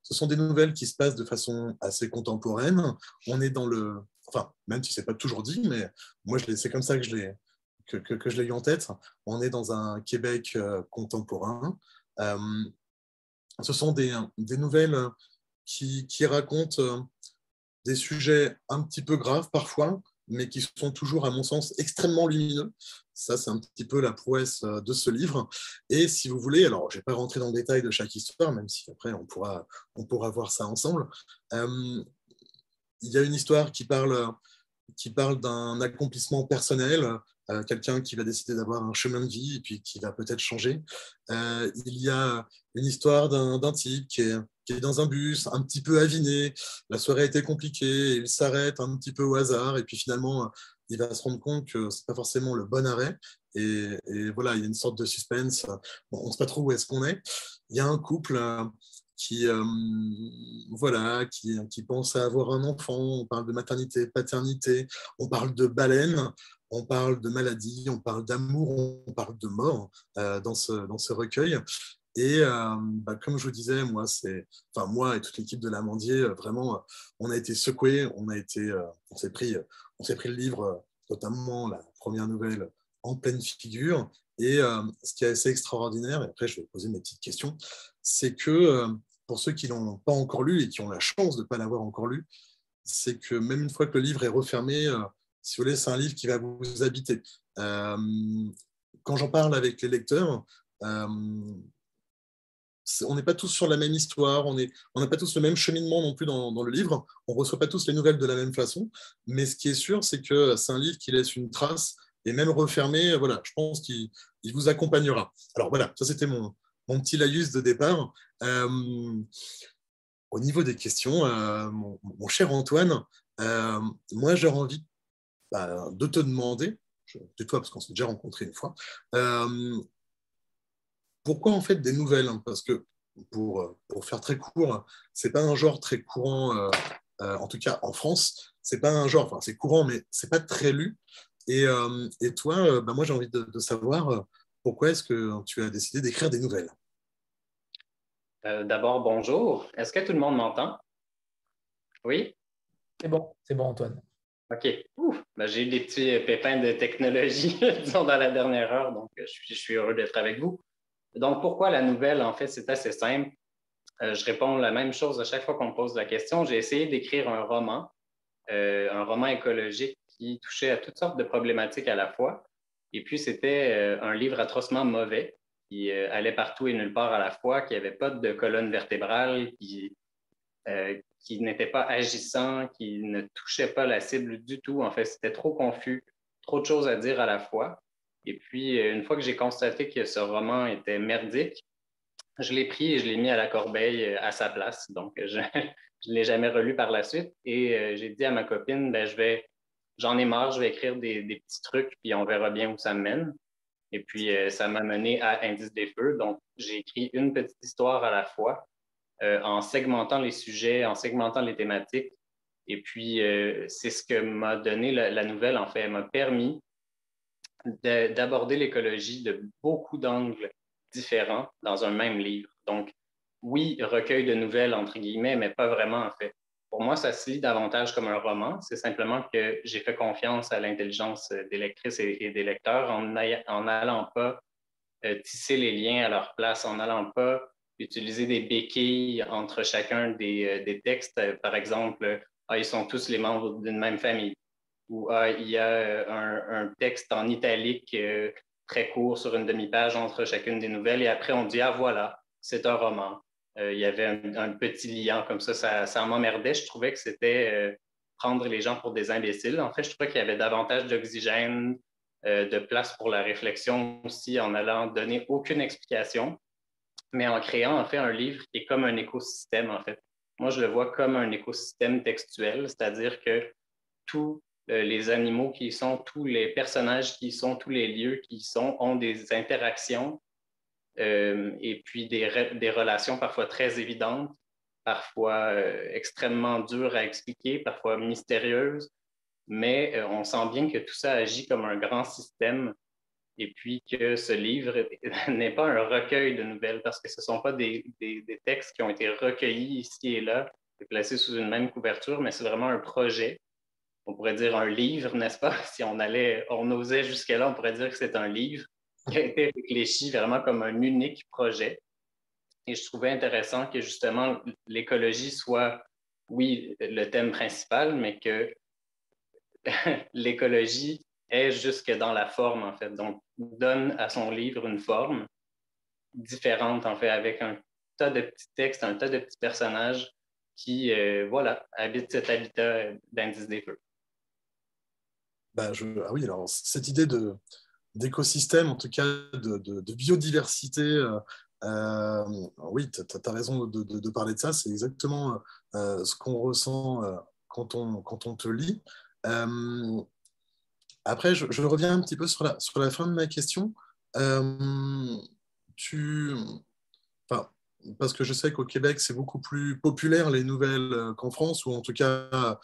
Ce sont des nouvelles qui se passent de façon assez contemporaine. On est dans le, enfin, même si c'est pas toujours dit, mais moi, c'est comme ça que je l'ai que, eu en tête. On est dans un Québec euh, contemporain. Euh, ce sont des, des nouvelles qui, qui racontent des sujets un petit peu graves parfois, mais qui sont toujours, à mon sens, extrêmement lumineux. Ça, c'est un petit peu la prouesse euh, de ce livre. Et si vous voulez, alors je ne vais pas rentrer dans le détail de chaque histoire, même si après on pourra, on pourra voir ça ensemble. Euh, il y a une histoire qui parle, qui parle d'un accomplissement personnel, euh, quelqu'un qui va décider d'avoir un chemin de vie et puis qui va peut-être changer. il y a une histoire d'un type qui est dans un bus, un petit peu aviné. La soirée a été compliquée, il s'arrête un petit peu au hasard, et puis finalement, il va se rendre compte que ce n'est pas forcément le bon arrêt. Et, voilà, il y a une sorte de suspense. on ne sait pas trop où est-ce qu'on est. Il y a un couple euh, qui, euh, voilà, qui, qui, pense à avoir un enfant. On parle de maternité, paternité, on parle de baleine, on parle de maladie, on parle d'amour, on parle de mort euh, dans, ce, dans ce recueil. Et euh, bah, comme je vous disais, moi, c'est, enfin moi et toute l'équipe de l'Amandier, euh, vraiment, on a été secoués, on a été, on s'est pris, pris le livre, notamment la première nouvelle, en pleine figure. Et ce qui est assez extraordinaire, et après je vais poser mes petites questions, c'est que pour ceux qui l'ont pas encore lu et qui ont la chance de ne pas l'avoir encore lu, c'est que même une fois que le livre est refermé, si vous voulez, c'est un livre qui va vous habiter. quand j'en parle avec les lecteurs, on n'est pas tous sur la même histoire, on n'a pas tous le même cheminement non plus dans, le livre, on ne reçoit pas tous les nouvelles de la même façon, mais ce qui est sûr, c'est que c'est un livre qui laisse une trace, et même refermé, voilà, je pense qu'il vous accompagnera. Alors voilà, ça c'était mon, petit laïus de départ. Euh, au niveau des questions, euh, mon, cher Antoine, euh, moi j'aurais envie bah, de te demander, de toi parce qu'on s'est déjà rencontré une fois, pourquoi en fait des nouvelles hein, Parce que pour, pour, faire très court, c'est pas un genre très courant, euh, euh, en tout cas en France, c'est pas un genre, enfin c'est courant, mais c'est pas très lu. Et, euh, et toi, bah, moi j'ai envie de, savoir pourquoi est-ce que tu as décidé d'écrire des nouvelles? D'abord, bonjour. Est-ce que tout le monde m'entend? Oui? C'est bon, c'est bon, Antoine. OK. Ben, j'ai eu des petits pépins de technologie dans la dernière heure, donc je suis, je suis heureux d'être avec vous. Donc, pourquoi la nouvelle? En fait, c'est assez simple. Euh, je réponds la même chose à chaque fois qu'on me pose la question. J'ai essayé d'écrire un roman, euh, un roman écologique qui touchait à toutes sortes de problématiques à la fois. Et puis, c'était euh, un livre atrocement mauvais qui allait partout et nulle part à la fois, qui n'avait pas de colonne vertébrale, qui n'était pas agissant, qui ne touchait pas la cible du tout. En fait, c'était trop confus, trop de choses à dire à la fois. Et puis, euh, une fois que j'ai constaté que ce roman était merdique, je l'ai pris et je l'ai mis à la corbeille euh, à sa place. Donc, je ne l'ai jamais relu par la suite. Et euh, j'ai dit à ma copine, ben, je vais, j'en ai marre, je vais écrire des, petits trucs, puis on verra bien où ça mène. Et puis, ça m'a mené à Indice des Feux. Donc, j'ai écrit une petite histoire à la fois, en segmentant les sujets, en segmentant les thématiques. Et puis, c'est ce que m'a donné la, nouvelle, en fait. Elle m'a permis d'aborder l'écologie de beaucoup d'angles différents dans un même livre. Donc, oui, recueil de nouvelles, entre guillemets, mais pas vraiment, en fait. Pour moi, ça se lit davantage comme un roman. C'est simplement que j'ai fait confiance à l'intelligence des lectrices et, des lecteurs en n'allant pas euh, tisser les liens à leur place, en n'allant pas utiliser des béquilles entre chacun des, euh, des textes. Par exemple, ah, ils sont tous les membres d'une même famille où ah, il y a euh, un, texte en italique euh, très court sur une demi-page entre chacune des nouvelles, et après on dit Ah voilà, c'est un roman. Il y avait un, petit liant comme ça, ça, ça m'emmerdait. Je trouvais que c'était prendre les gens pour des imbéciles. En fait, je trouvais qu'il y avait davantage d'oxygène, de place pour la réflexion aussi, en allant donner aucune explication, mais en créant en fait un livre qui est comme un écosystème en fait. Moi, je le vois comme un écosystème textuel, c'est-à-dire que tout euh, les animaux qui y sont, tous les personnages qui y sont, tous les lieux qui y sont ont des interactions euh, et puis des, des, relations parfois très évidentes, parfois euh, extrêmement dures à expliquer, parfois mystérieuses, mais on sent bien que tout ça agit comme un grand système et puis que ce livre n'est pas un recueil de nouvelles parce que ce ne sont pas des, des, textes qui ont été recueillis ici et là et placés sous une même couverture, mais c'est vraiment un projet on pourrait dire un livre, n'est-ce pas? Si on allait, on osait jusqu'à là, on pourrait dire que c'est un livre qui a été réfléchi vraiment comme un unique projet. Et je trouvais intéressant que justement l'écologie soit, oui, le thème principal, mais que l'écologie est jusque dans la forme, en fait. Donc, donne à son livre une forme différente, en fait, avec un tas de petits textes, un tas de petits personnages qui, euh, voilà, habitent cet habitat d'indice des feux. Ben, je, ah oui, alors cette idée de, d'écosystème, en tout cas de, de, biodiversité, euh, euh, oui, tu as, raison de, de, parler de ça, c'est exactement ce qu'on ressent quand, on, quand on te lit. Après, je, reviens un petit peu sur la, sur la fin de ma question. tu, enfin, parce que je sais qu'au Québec, c'est beaucoup plus populaire les nouvelles euh, qu'en France, ou en tout cas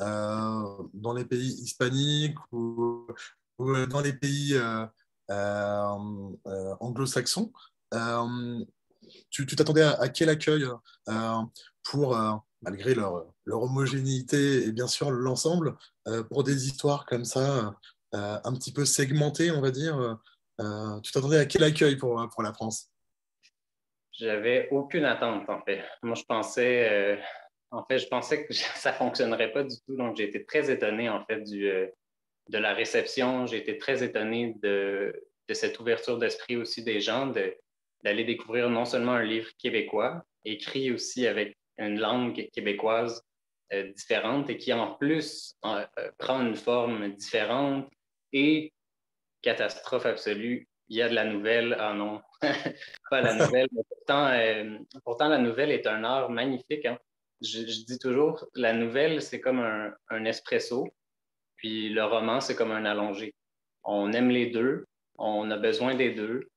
euh, dans les pays hispaniques ou, dans les pays euh, anglo-saxons. tu t'attendais à, quel accueil pour, malgré leur, homogénéité et bien sûr l'ensemble, pour des histoires comme ça, un petit peu segmentées, on va dire Tu t'attendais à quel accueil pour, la France? J'avais aucune attente, en fait. Moi, je pensais, euh, en fait, je pensais que ça fonctionnerait pas du tout. Donc, j'ai été très étonné, en fait, du, euh, de la réception. J'ai été très étonné de, de cette ouverture d'esprit aussi des gens, d'aller découvrir non seulement un livre québécois, écrit aussi avec une langue québécoise euh, différente et qui, en plus, prend une forme différente et catastrophe absolue, il y a de la nouvelle. Ah non, pas la nouvelle. pourtant, euh, pourtant, la nouvelle est un art magnifique. Hein. Je, dis toujours, la nouvelle, c'est comme un, espresso, puis le roman, c'est comme un allongé. On aime les deux, on a besoin des deux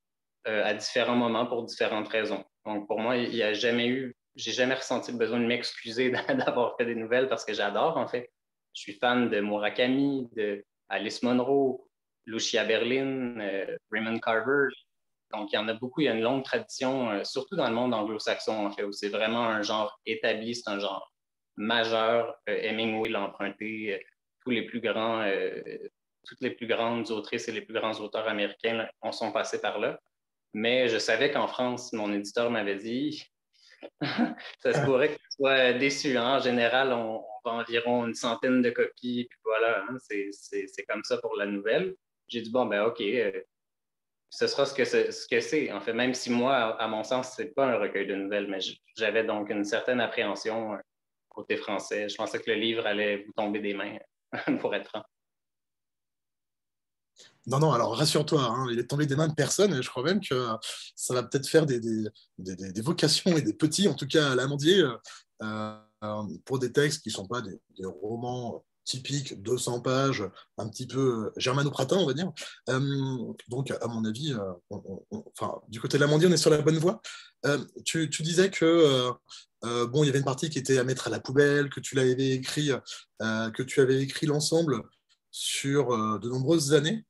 euh, à différents moments pour différentes raisons. Donc, pour moi, il n'y a jamais eu, j'ai jamais ressenti le besoin de m'excuser d'avoir fait des nouvelles parce que j'adore, en fait. Je suis fan de Murakami, de Alice Munro, Lucia Berlin, euh, Raymond Carver. Donc, il y en a beaucoup. Il y a une longue tradition, euh, surtout dans le monde anglo-saxon, en fait, où c'est vraiment un genre établi, c'est un genre majeur. Euh, Hemingway l'a emprunté. tous les plus grands, toutes les plus grandes autrices et les plus grands auteurs américains en sont passés par là. Mais je savais qu'en France, mon éditeur m'avait dit ça se pourrait que tu sois déçu. Hein. En général, on, vend environ une centaine de copies, puis voilà, hein. c'est comme ça pour la nouvelle j'ai dit, bon, ben OK, euh, ce sera ce que c'est. En fait, même si moi, à, mon sens, ce n'est pas un recueil de nouvelles, mais j'avais donc une certaine appréhension euh, côté français. Je pensais que le livre allait vous tomber des mains, pour être franc. Non, non, alors rassure-toi, hein, il est tombé des mains de personne et je crois même que ça va peut-être faire des, des, vocations et des petits, en tout cas à l'amandier, euh, pour des textes qui ne sont pas des, romans typique, 200 pages, un petit peu euh, germano-pratin, on va dire. Euh, donc, à mon avis, euh, du côté de l'Amandie, on est sur la bonne voie. Tu, disais que bon, il y avait une partie qui était à mettre à la poubelle, que tu l'avais écrit, que tu avais écrit l'ensemble sur de nombreuses années.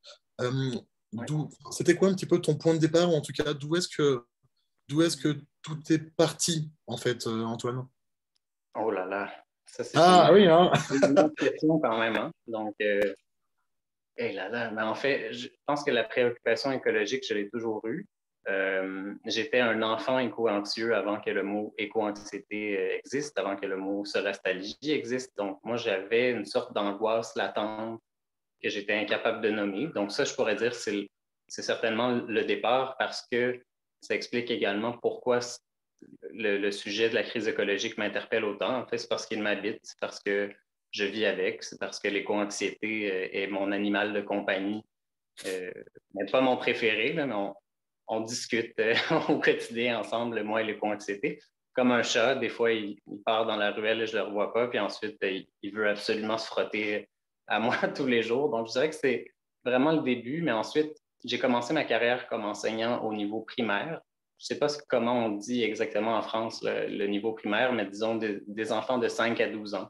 C'était quoi un petit peu ton point de départ, ou en tout cas, d'où est-ce que, d'où est-ce que tout est parti, en fait, Antoine? Oh là là, ah oui, hein? une question quand même. Hein? Donc, euh, là, là, mais en fait, je pense que la préoccupation écologique, je l'ai toujours eue. Euh, j'étais un enfant éco-anxieux avant que le mot éco-anxiété euh, existe, avant que le mot sorastologie existe. Donc, moi, j'avais une sorte d'angoisse latente que j'étais incapable de nommer. Donc, ça, je pourrais dire, c'est certainement le départ parce que ça explique également pourquoi le, sujet de la crise écologique m'interpelle autant. En fait, c'est parce qu'il m'habite, c'est parce que je vis avec, c'est parce que l'éco-anxiété euh, est mon animal de compagnie. Euh, pas mon préféré, mais on, discute euh, au quotidien ensemble, moi et l'éco-anxiété. Comme un chat, des fois, il, part dans la ruelle et je ne le revois pas, puis ensuite, il, il, veut absolument se frotter à moi tous les jours. Donc, je dirais que c'est vraiment le début, mais ensuite, j'ai commencé ma carrière comme enseignant au niveau primaire je ne sais pas comment on dit exactement en France le, niveau primaire, mais disons des, enfants de 5 à 12 ans.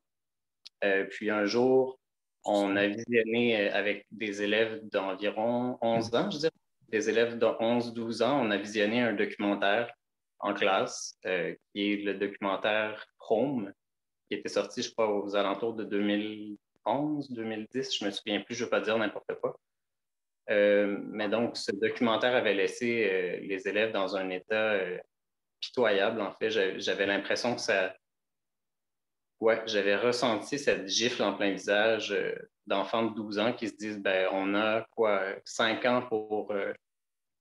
Euh, puis un jour, on a visionné euh, avec des élèves d'environ 11 ans, je dirais, des élèves de 11-12 ans, on a visionné un documentaire en classe, euh, qui est le documentaire Home, qui était sorti, je crois, aux alentours de 2011, 2010, je ne me souviens plus, je ne veux pas dire n'importe quoi. Euh, mais donc, ce documentaire avait laissé euh, les élèves dans un état euh, pitoyable, en fait. J'avais l'impression que ça. Ouais, j'avais ressenti cette gifle en plein visage d'enfants de 12 ans qui se disent ben, on a quoi, 5 ans pour,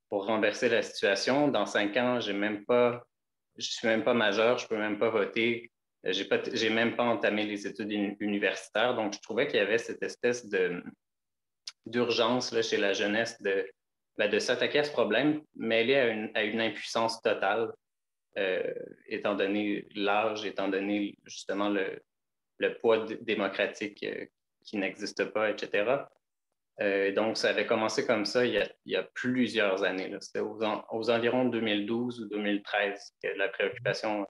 pour renverser la situation. Dans 5 ans, j'ai même pas. Je suis même pas majeur, je peux même pas voter. J'ai pas, j'ai même pas entamé les études universitaires. Donc, je trouvais qu'il y avait cette espèce de, d'urgence chez la jeunesse de, ben, de s'attaquer à ce problème, mêlé à une, à une impuissance totale, euh, étant donné l'âge, étant donné justement le, le poids démocratique euh, qui n'existe pas, etc. Euh, donc, ça avait commencé comme ça il y a, il y a plusieurs années. C'était aux, aux, environs de 2012 ou 2013 que la préoccupation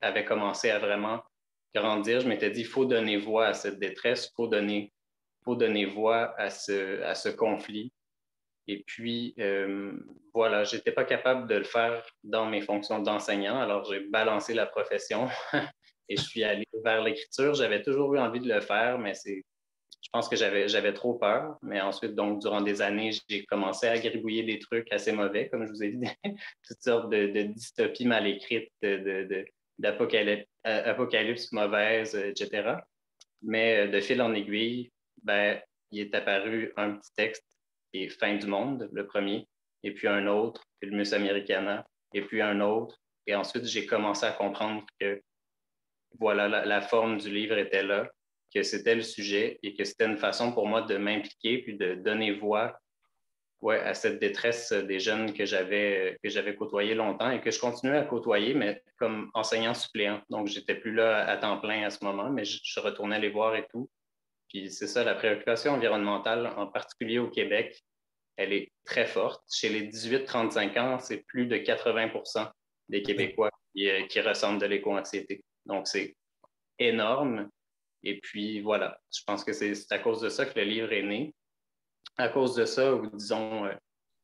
avait commencé à vraiment grandir. Je m'étais dit, il faut donner voix à cette détresse, il faut donner faut donner voix à ce, à ce conflit. Et puis, euh, voilà, je n'étais pas capable de le faire dans mes fonctions d'enseignant, alors j'ai balancé la profession et je suis allé vers l'écriture. J'avais toujours eu envie de le faire, mais c'est, je pense que j'avais, trop peur. Mais ensuite, donc, durant des années, j'ai commencé à gribouiller des trucs assez mauvais, comme je vous ai dit, toutes sortes de, dystopies mal écrites, de, d'apocalypse mauvaise, etc. Mais de fil en aiguille, ben, il est apparu un petit texte qui est Fin du monde, le premier, et puis un autre, Filmus Americana, et puis un autre. Et ensuite, j'ai commencé à comprendre que voilà, la, forme du livre était là, que c'était le sujet et que c'était une façon pour moi de m'impliquer puis de donner voix ouais, à cette détresse des jeunes que j'avais que j'avais côtoyé longtemps et que je continuais à côtoyer, mais comme enseignant suppléant. Donc, j'étais plus là à temps plein à ce moment, mais je, je retournais les voir et tout. Puis c'est ça, la préoccupation environnementale, en particulier au Québec, elle est très forte. Chez les 18-35 ans, c'est plus de 80% des Québécois qui, euh, qui ressentent de l'éco-anxiété. Donc, c'est énorme. Et puis, voilà, je pense que c'est à cause de ça que le livre est né. À cause de ça, ou disons, euh,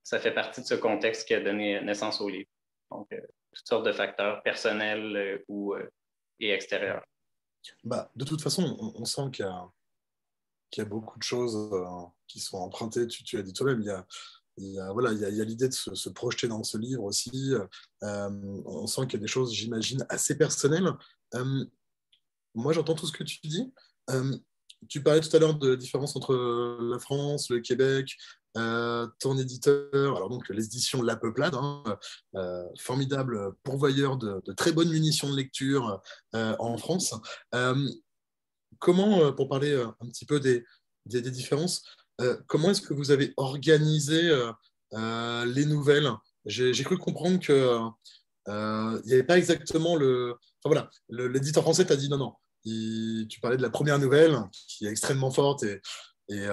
ça fait partie de ce contexte qui a donné naissance au livre. Donc, euh, toutes sortes de facteurs personnels ou, et extérieurs. Bah, de toute façon, on, sent qu'il y qu'il y a beaucoup de choses euh, qui sont empruntées. Tu, tu as dit toi-même, il y a, voilà, il y a, l'idée de se, projeter dans ce livre aussi. Euh, on sent qu'il y a des choses, j'imagine, assez personnelles. Euh, moi, j'entends tout ce que tu dis. Tu parlais tout à l'heure de différence entre la France, le Québec, ton éditeur, alors donc l'édition La Peuplade, hein, formidable pourvoyeur de, très bonnes munitions de lecture en France comment, euh, pour parler euh, un petit peu des, différences, euh, comment est-ce que vous avez organisé les nouvelles? J'ai cru comprendre que il n'y avait pas exactement le. Enfin voilà, l'éditeur français t'a dit non, non. Tu parlais de la première nouvelle qui est extrêmement forte et, et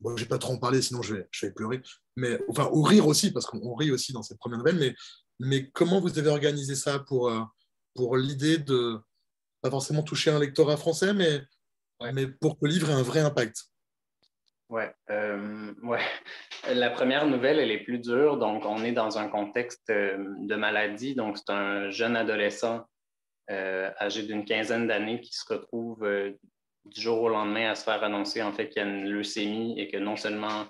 bon, je vais pas trop en parler, sinon je vais, je vais pleurer. Mais enfin, ou rire aussi, parce qu'on rit aussi dans cette première nouvelle. Mais, mais comment vous avez organisé ça pour, pour l'idée de pas forcément toucher un lectorat français, mais mais pour que le livre ait un vrai impact? Ouais, euh, ouais. La première nouvelle, elle est plus dure. Donc, on est dans un contexte euh, de maladie. Donc, c'est un jeune adolescent euh, âgé d'une quinzaine d'années qui se retrouve du jour au lendemain à se faire annoncer en fait qu'il y a une leucémie et que non seulement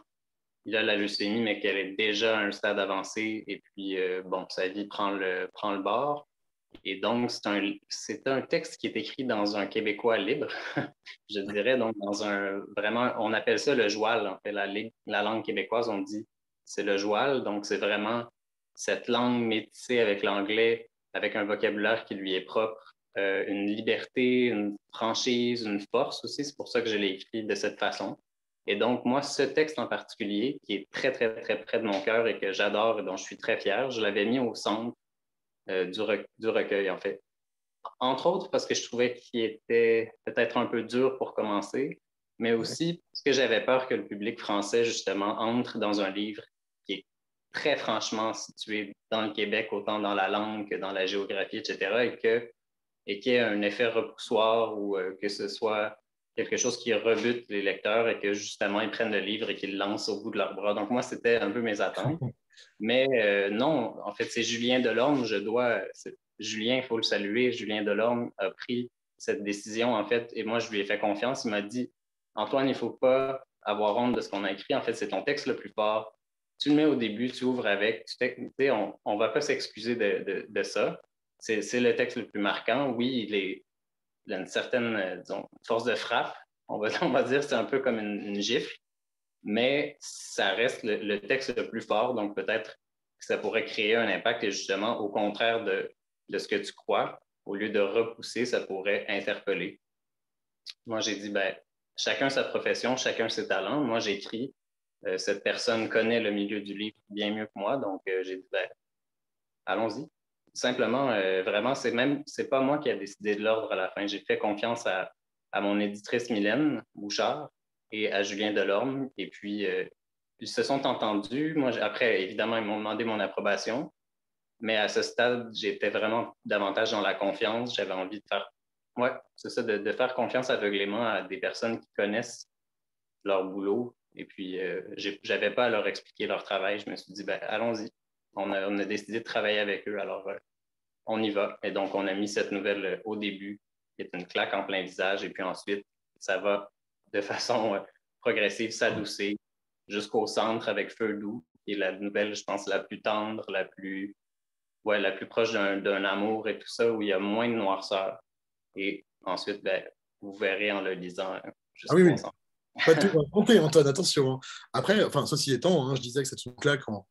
il a la leucémie, mais qu'elle est déjà à un stade avancé. Et puis, bon, sa vie prend le, prend le bord. Et donc, c'est un, un texte qui est écrit dans un québécois libre, je dirais, donc dans un, vraiment, on appelle ça le joual, en fait, la, la langue québécoise, on dit, c'est le joual, donc c'est vraiment cette langue métissée avec l'anglais, avec un vocabulaire qui lui est propre, euh, une liberté, une franchise, une force aussi, c'est pour ça que je l'ai écrit de cette façon. Et donc, moi, ce texte en particulier, qui est très, très, très près de mon cœur et que j'adore et dont je suis très fier, je l'avais mis au centre euh, du, recueil, en fait. Entre autres parce que je trouvais qu'il était peut-être un peu dur pour commencer, mais aussi parce que j'avais peur que le public français, justement, entre dans un livre très franchement situé dans le Québec, autant dans la langue que dans la géographie, etc., et que et qu'il y ait un effet repoussoir ou euh, que ce soit quelque chose qui rebute les lecteurs et que justement ils prennent le livre et qu'ils le lancent au bout de leurs bras. Donc moi, c'était un peu mes attentes. Mais euh, non, en fait, c'est Julien Delorme, je dois. Julien, il faut le saluer. Julien Delorme a pris cette décision, en fait, et moi, je lui ai fait confiance. Il m'a dit Antoine, il ne faut pas avoir honte de ce qu'on a écrit. En fait, c'est ton texte le plus fort. Tu le mets au début, tu ouvres avec, tu on ne va pas s'excuser de, ça. C'est le texte le plus marquant. Oui, il, est, a une certaine force de frappe. On va, on va dire c'est un peu comme une, gifle, mais ça reste le, texte le plus fort. Donc peut-être que ça pourrait créer un impact et justement, au contraire de, de ce que tu crois, au lieu de repousser, ça pourrait interpeller. Moi, j'ai dit, ben, chacun sa profession, chacun ses talents. Moi, j'écris euh, cette personne connaît le milieu du livre bien mieux que moi, donc euh, j'ai dit, ben, allons-y. Simplement, euh, vraiment, c'est même, c'est pas moi qui ai décidé de l'ordre à la fin. J'ai fait confiance à, mon éditrice Mylène Bouchard et à Julien Delorme. Et puis, ils se sont entendus. Moi, après, évidemment, ils m'ont demandé mon approbation. Mais à ce stade, j'étais vraiment davantage dans la confiance. J'avais envie de faire, c'est ça, de, faire confiance aveuglément à des personnes qui connaissent leur boulot et puis, euh, je n'avais pas à leur expliquer leur travail. Je me suis dit, ben, allons-y. On a, décidé de travailler avec eux, alors euh, on y va. Et donc, on a mis cette nouvelle euh, au début, qui est une claque en plein visage. Et puis ensuite, ça va de façon progressive s'adoucer jusqu'au centre avec Feu doux, qui est la nouvelle, je pense, la plus tendre, la plus, ouais, la plus proche d'un amour et tout ça, où il y a moins de noirceur. Et ensuite, ben, vous verrez en le lisant jusqu'au ah centre. Pas tout Antoine, attention. Hein. Après, enfin, ceci étant, hein, je disais que c'est une claque en,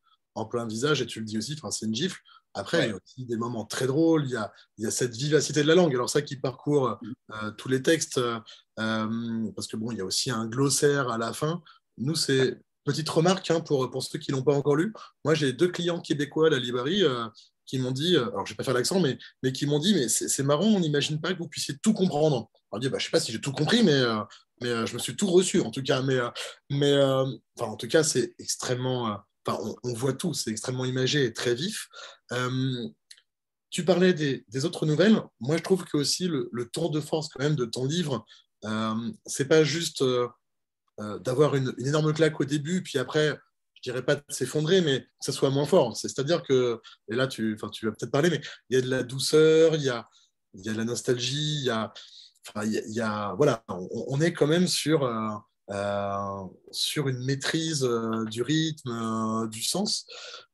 plein visage, et tu le dis aussi, c'est une gifle. Après, il y a aussi des moments très drôles, il y a, il y a cette vivacité de la langue. Alors ça qui parcourt euh, tous les textes, euh, parce que bon, il y a aussi un glossaire à la fin. Nous, c'est petite remarque hein, pour, pour ceux qui ne l'ont pas encore lu. Moi, j'ai deux clients québécois à la librairie euh, qui m'ont dit, alors je ne vais pas faire l'accent, mais, mais qui m'ont dit, mais c'est marrant, on n'imagine pas que vous puissiez tout comprendre. Alors, je bah, je sais pas si j'ai tout compris, mais mais euh, je me suis tout reçu en tout cas. Mais, euh, mais euh, enfin, en tout cas, c'est extrêmement. Enfin, on, voit tout, c'est extrêmement imagé et très vif. tu parlais des, autres nouvelles. Moi, je trouve que aussi le, le, tour de force quand même de ton livre, c'est pas juste d'avoir une, énorme claque au début, puis après, je dirais pas de s'effondrer, mais que ça soit moins fort. C'est-à-dire que, et là, tu, tu vas peut-être parler, mais il y a de la douceur, il y a, y a de la nostalgie, il y a, y a, voilà, on, est quand même sur, euh, euh, sur une maîtrise euh, du rythme, du sens.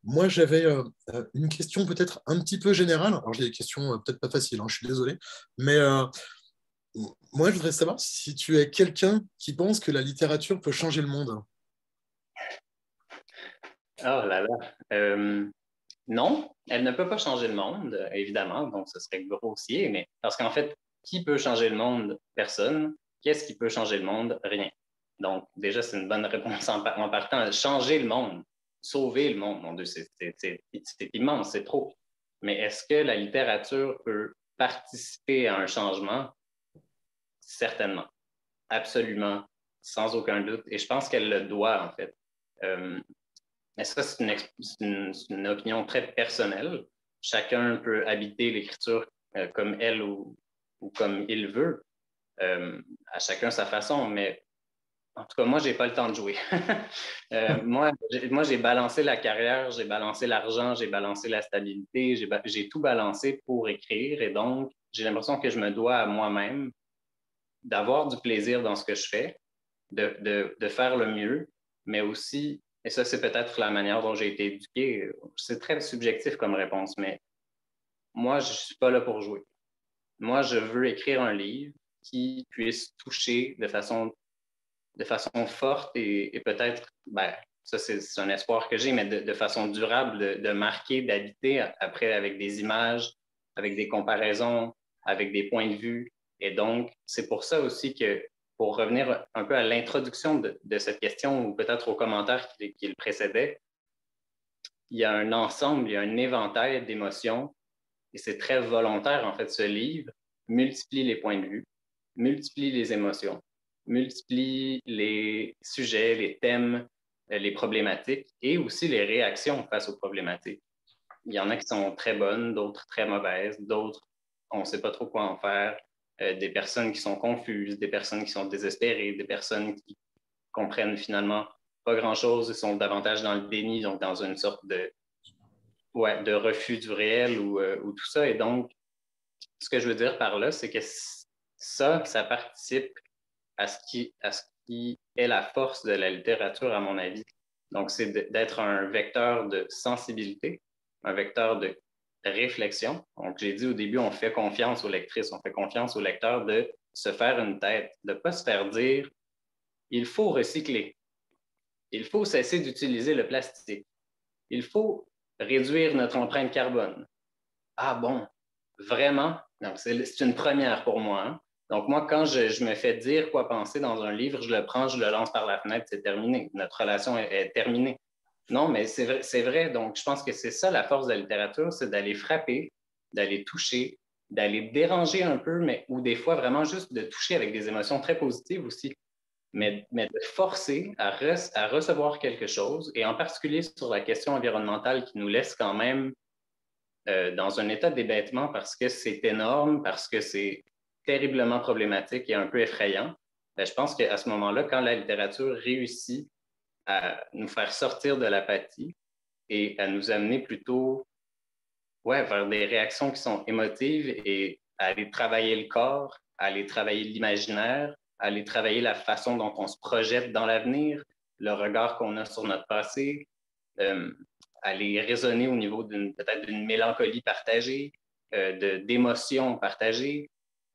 Moi, j'avais une question peut-être un petit peu générale. Alors, j'ai des questions peut-être pas faciles, hein, je suis désolé. Mais moi, je voudrais savoir si tu es quelqu'un qui pense que la littérature peut changer le monde. Oh là là. non, elle ne peut pas changer le monde, évidemment, donc ce serait grossier, mais parce qu'en fait, qui peut changer le monde? Personne. Qu'est-ce qui peut changer le monde? Rien. Donc, déjà, c'est une bonne réponse en, partant. Changer le monde, sauver le monde, mon Dieu, c'est immense, c'est trop. Mais est-ce que la littérature peut participer à un changement? Certainement. Absolument. Sans aucun doute. Et je pense qu'elle le doit, en fait. Euh, mais ça, c'est une, une, opinion très personnelle. Chacun peut habiter l'écriture euh, comme elle ou, ou comme il veut, euh, à chacun sa façon, mais en tout cas, moi, je n'ai pas le temps de jouer. Euh, moi, j'ai balancé la carrière, j'ai balancé l'argent, j'ai balancé la stabilité, j'ai tout balancé pour écrire et donc, j'ai l'impression que je me dois à moi-même d'avoir du plaisir dans ce que je fais, de, de faire le mieux, mais aussi, et ça, c'est peut-être la manière dont j'ai été éduqué, c'est très subjectif comme réponse, mais moi, je ne suis pas là pour jouer. Moi, je veux écrire un livre qui puisse toucher de façon, de façon forte et, peut-être, ben, ça c'est un espoir que j'ai, mais de, façon durable, de, marquer, d'habiter après avec des images, avec des comparaisons, avec des points de vue. Et donc, c'est pour ça aussi que, pour revenir un peu à l'introduction de, cette question ou peut-être aux commentaires qui, qui le précédaient, il y a un ensemble, il y a un éventail d'émotions et c'est très volontaire, en fait, ce livre multiplie les points de vue, multiplie les émotions, multiplie les sujets, les thèmes, euh, les problématiques et aussi les réactions face aux problématiques. Il y en a qui sont très bonnes, d'autres très mauvaises, d'autres, on ne sait pas trop quoi en faire, euh, des personnes qui sont confuses, des personnes qui sont désespérées, des personnes qui comprennent finalement pas grand-chose et sont davantage dans le déni, donc dans une sorte de, de refus du réel ou, euh, ou, tout ça. Et donc, ce que je veux dire par là, c'est que ça, ça participe à ce, qui, à ce qui est la force de la littérature, à mon avis. Donc, c'est d'être un vecteur de sensibilité, un vecteur de réflexion. Donc, j'ai dit au début, on fait confiance aux lectrices, on fait confiance au lecteur de se faire une tête, de ne pas se faire dire il faut recycler, il faut cesser d'utiliser le plastique, il faut réduire notre empreinte carbone. Ah bon, vraiment? C'est une première pour moi. Hein. Donc, moi, quand je, me fais dire quoi penser dans un livre, je le prends, je le lance par la fenêtre, c'est terminé. Notre relation est, terminée. Non, mais c'est vrai, vrai. Donc, je pense que c'est ça la force de la littérature, c'est d'aller frapper, d'aller toucher, d'aller déranger un peu, mais ou des fois vraiment juste de toucher avec des émotions très positives aussi, mais, de forcer à, recevoir quelque chose, et en particulier sur la question environnementale qui nous laisse quand même euh, dans un état d'hébétement parce que c'est énorme, parce que c'est terriblement problématique et un peu effrayant, ben, je pense qu'à ce moment-là, quand la littérature réussit à nous faire sortir de l'apathie et à nous amener plutôt ouais, vers des réactions qui sont émotives et à aller travailler le corps, à aller travailler l'imaginaire, aller travailler la façon dont on se projette dans l'avenir, le regard qu'on a sur notre passé, euh, aller raisonner au niveau d'une peut-être d'une mélancolie partagée, euh, d'émotions partagées,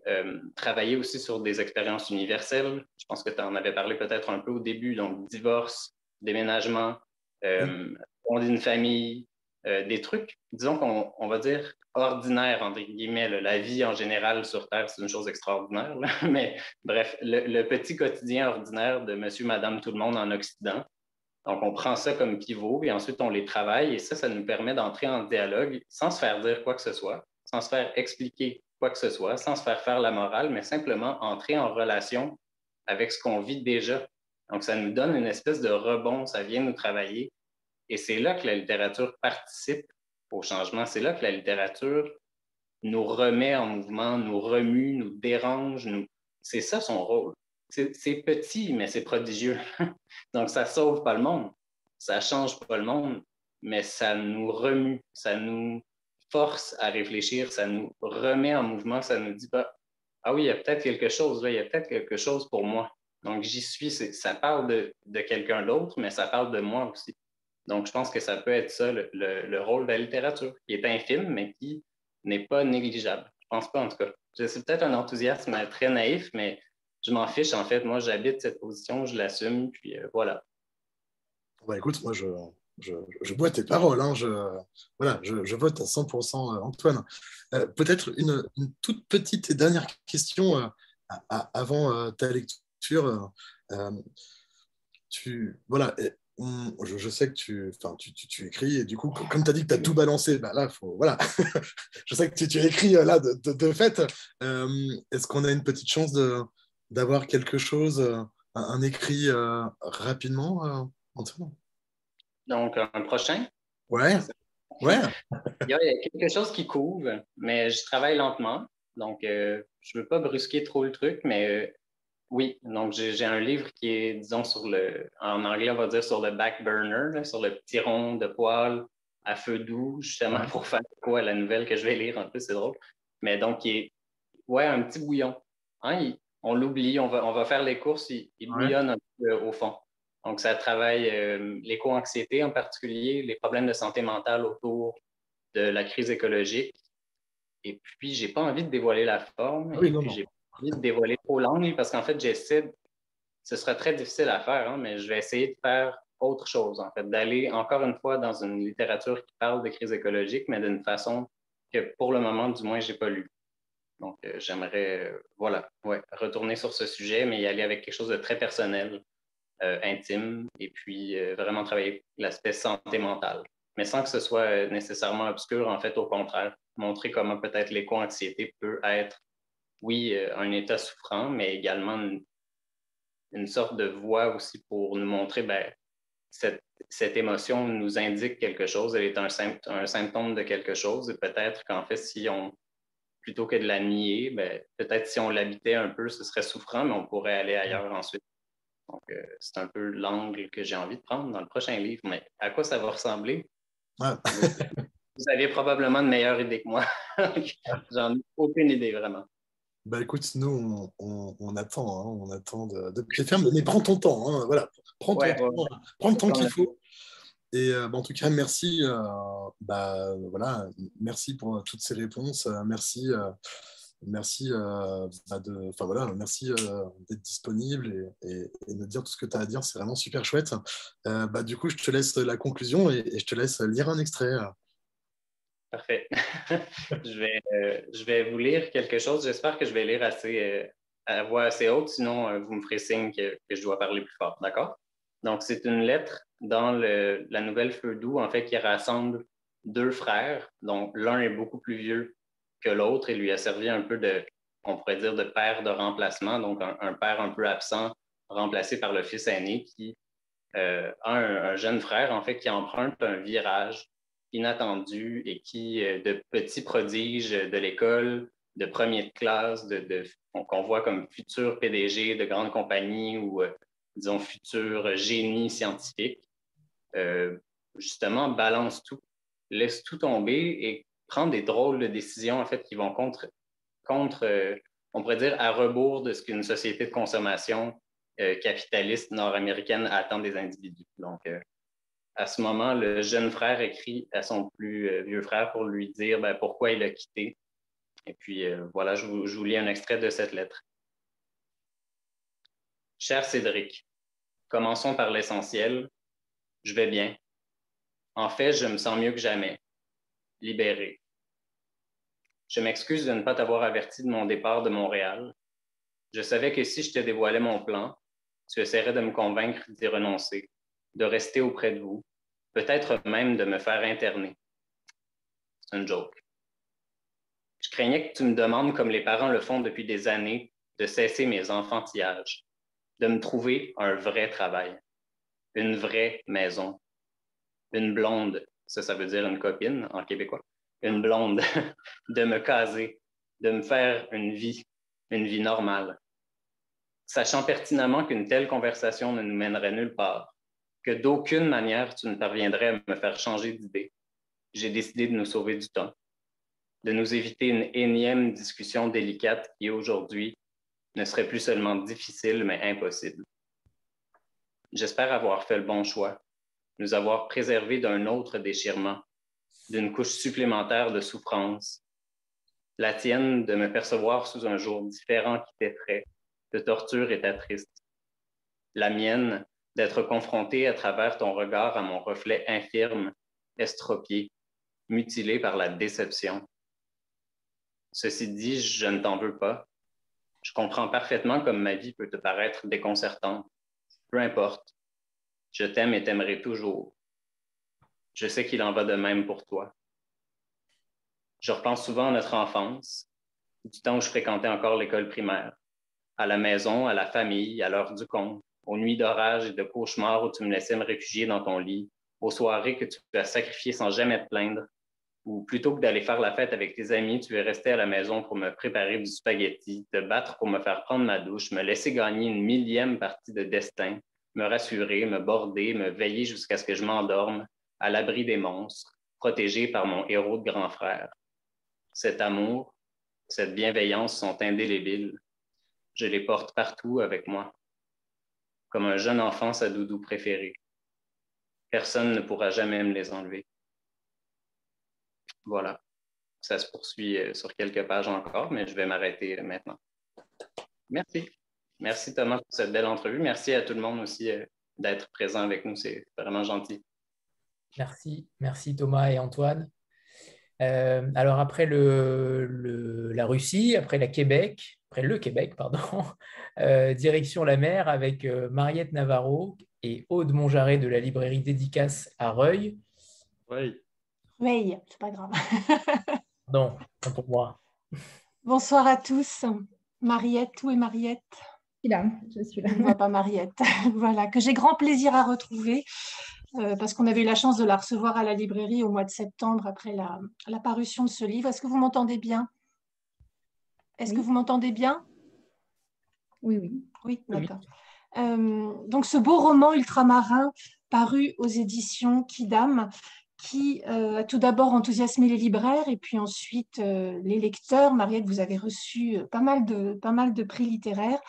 euh, travailler aussi sur des expériences universelles. Je pense que tu en avais parlé peut-être un peu au début, donc divorce, déménagement, euh, d'une famille, euh, des trucs, disons qu'on va dire ordinaires, entre guillemets. La vie en général sur Terre, c'est une chose extraordinaire, mais bref, le, petit quotidien ordinaire de monsieur, madame, tout le monde en Occident. Donc, on prend ça comme pivot et ensuite on les travaille et ça, ça nous permet d'entrer en dialogue sans se faire dire quoi que ce soit, sans se faire expliquer quoi que ce soit, sans se faire faire la morale, mais simplement entrer en relation avec ce qu'on vit déjà. Donc, ça nous donne une espèce de rebond, ça vient nous travailler. Et c'est là que la littérature participe au changement. C'est là que la littérature nous remet en mouvement, nous remue, nous dérange. C'est ça son rôle. C'est petit, mais c'est prodigieux. Donc, ça sauve pas le monde, ça change pas le monde, mais ça nous remue, ça nous force à réfléchir, ça nous remet en mouvement, ça nous dit pas Ah oui, il y a peut-être quelque chose il y a peut-être quelque chose pour moi. Donc j'y suis, ça parle de, quelqu'un d'autre, mais ça parle de moi aussi. Donc je pense que ça peut être ça le, rôle de la littérature, qui est infime, mais qui n'est pas négligeable. Je pense pas en tout cas. C'est peut-être un enthousiasme très naïf, mais je m'en fiche en fait. Moi, j'habite cette position, je l'assume, puis euh, voilà. Bah, écoute, moi, je, je, bois tes paroles, hein, je, voilà, je, vote à 100% euh, Antoine. Euh, peut-être une, toute petite et dernière question avant ta lecture. tu, voilà, je, sais que tu, tu, tu, écris et du coup, comme tu as dit que tu as tout balancé, bah là, faut, voilà. je sais que tu, tu écris là de, de, fait. Est-ce qu'on a une petite chance d'avoir quelque chose, un, un écrit rapidement, Antoine? Donc, un prochain? Ouais. Ouais. Il y a quelque chose qui couvre, mais je travaille lentement. Donc, euh, je ne veux pas brusquer trop le truc, mais euh, oui. Donc, j'ai un livre qui est, disons, sur le, en anglais, on va dire sur le back burner, sur le petit rond de poêle à feu doux, justement pour faire quoi la nouvelle que je vais lire un peu, c'est drôle. Mais donc, il est, ouais, un petit bouillon. Hein, on l'oublie, on va, on va faire les courses, il, bouillonne un peu au fond. Donc, ça travaille euh, l'éco-anxiété en particulier, les problèmes de santé mentale autour de la crise écologique. Et puis, j'ai pas envie de dévoiler la forme. Oui, non, j'ai pas de dévoiler trop l'angle parce qu'en fait, j'essaie, ce sera très difficile à faire, hein, mais je vais essayer de faire autre chose, en fait, d'aller encore une fois dans une littérature qui parle de crise écologique, mais d'une façon que pour le moment, du moins, j'ai pas lu. Donc, euh, j'aimerais, euh, voilà, ouais, retourner sur ce sujet, mais y aller avec quelque chose de très personnel. Euh, intime et puis vraiment travailler l'aspect santé mentale. Mais sans que ce soit nécessairement obscur, en fait, au contraire, montrer comment peut-être l'éco-anxiété peut être, oui, un état souffrant, mais également une, sorte de voie aussi pour nous montrer, ben, cette, cette, émotion nous indique quelque chose, elle est un, un symptôme de quelque chose, et peut-être qu'en fait, si on, plutôt que de la nier, ben, peut-être si on l'habitait un peu, ce serait souffrant, mais on pourrait aller ailleurs ensuite. Donc, euh, c'est un peu l'angle que j'ai envie de prendre dans le prochain livre. Mais à quoi ça va ressembler? Vous avez probablement de meilleures idées que moi. J'en ai aucune idée, vraiment. Bah écoute, nous, on, attend, hein, on attend de, de pied ferme, mais prends ton temps, hein, voilà, Prends, prends le temps qu'il faut. Et bah, en tout cas, merci, bah, voilà, merci pour toutes ces réponses. merci merci bah, de, voilà, merci d'être disponible et, de dire tout ce que tu as à dire. C'est vraiment super chouette. bah, du coup, je te laisse la conclusion et, et je te laisse lire un extrait. Parfait. je, vais, euh, je vais vous lire quelque chose. J'espère que je vais lire assez, euh, à voix assez haute, sinon euh, vous me ferez signe que, je dois parler plus fort. D'accord? Donc, c'est une lettre dans la nouvelle Feu doux, en fait, qui rassemble deux frères, dont l'un est beaucoup plus vieux que l'autre et lui a servi un peu de, on pourrait dire, de père de remplacement, donc un, père un peu absent, remplacé par le fils aîné qui a un, jeune frère, en fait, qui emprunte un virage inattendu et qui, euh, de petits prodiges de l'école, de classe, de, qu'on voit comme futur PDG de grandes compagnies ou, euh, disons, futur génie scientifique, euh, justement, balance tout, laisse tout tomber et prend des drôles de décisions, en fait, qui vont contre, contre on pourrait dire, à rebours de ce qu'une société de consommation capitaliste nord-américaine attend des individus. Donc, à ce moment, le jeune frère écrit à son plus euh, vieux frère pour lui dire ben, pourquoi il a quitté. Et puis euh, voilà, je vous, je vous, lis un extrait de cette lettre. Cher Cédric, commençons par l'essentiel. Je vais bien. En fait, je me sens mieux que jamais. Libéré. Je m'excuse de ne pas t'avoir averti de mon départ de Montréal. Je savais que si je te dévoilais mon plan, tu essaierais de me convaincre d'y renoncer de rester auprès de vous, peut-être même de me faire interner. C'est une joke. Je craignais que tu me demandes, comme les parents le font depuis des années, de cesser mes enfantillages, de me trouver un vrai travail, une vraie maison, une blonde, ça, ça veut dire une copine en québécois, une blonde, de me caser, de me faire une vie, une vie normale, sachant pertinemment qu'une telle conversation ne nous mènerait nulle part, que d'aucune manière tu ne parviendrais à me faire changer d'idée. J'ai décidé de nous sauver du temps, de nous éviter une énième discussion délicate qui aujourd'hui ne serait plus seulement difficile, mais impossible. J'espère avoir fait le bon choix, nous avoir préservé d'un autre déchirement, d'une couche supplémentaire de souffrance. La tienne de me percevoir sous un jour différent qui t'effraie, de torture et triste. La mienne d'être confronté à travers ton regard à mon reflet infirme, estropié, mutilé par la déception. Ceci dit, je ne t'en veux pas. Je comprends parfaitement comme ma vie peut te paraître déconcertante. Peu importe. Je t'aime et t'aimerai toujours. Je sais qu'il en va de même pour toi. Je repense souvent à notre enfance, du temps où je fréquentais encore l'école primaire, à la maison, à la famille, à l'heure du compte, aux nuits d'orage et de cauchemars où tu me laissais me réfugier dans ton lit, aux soirées que tu as sacrifiées sans jamais te plaindre, ou plutôt que d'aller faire la fête avec tes amis, tu es resté à la maison pour me préparer du spaghetti, te battre pour me faire prendre ma douche, me laisser gagner une millième partie de destin, me rassurer, me border, me veiller jusqu'à ce que je m'endorme, à l'abri des monstres, protégé par mon héros de grand frère. Cet amour, cette bienveillance sont indélébiles. Je les porte partout avec moi comme un jeune enfant sa doudou préférée. Personne ne pourra jamais me les enlever. Voilà. Ça se poursuit euh, sur quelques pages encore, mais je vais m'arrêter euh, maintenant. Merci. Merci Thomas pour cette belle entrevue. Merci à tout le monde aussi euh, d'être présent avec nous. C'est vraiment gentil. Merci. Merci Thomas et Antoine. alors après la Russie, après la Québec, après le Québec, pardon, euh, direction la mer avec euh, Mariette Navarro et Aude Monjaret de la librairie Dédicace à Reuil. Oui. Oui, c'est pas grave. non, pour moi. Bonsoir à tous. Mariette, où est Mariette? Là, je suis là. Je ne vois pas Mariette. voilà, que j'ai grand plaisir à retrouver. Euh, parce qu'on avait eu la chance de la recevoir à la librairie au mois de septembre après la, la parution de ce livre. Est-ce que vous m'entendez bien? Est-ce que vous m'entendez bien? Oui, oui. Oui, d'accord. Euh, donc ce beau roman ultramarin paru aux éditions Kidam, qui euh, a tout d'abord enthousiasmé les libraires et puis ensuite euh, les lecteurs. Mariette, vous avez reçu pas mal de, pas mal de prix littéraires.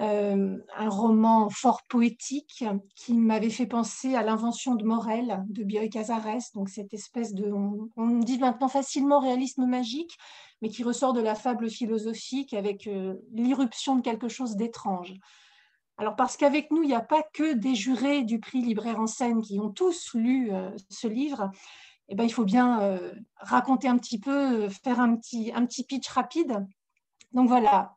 Euh, un roman fort poétique qui m'avait fait penser à l'invention de Morel de Bioy Casares, donc cette espèce de, on, dit maintenant facilement réalisme magique, mais qui ressort de la fable philosophique avec euh, l'irruption de quelque chose d'étrange. Alors parce qu'avec nous, il n'y a pas que des jurés du prix Libraire en scène qui ont tous lu euh, ce livre, eh ben, il faut bien raconter un petit peu, faire un petit, un petit pitch rapide. Donc voilà,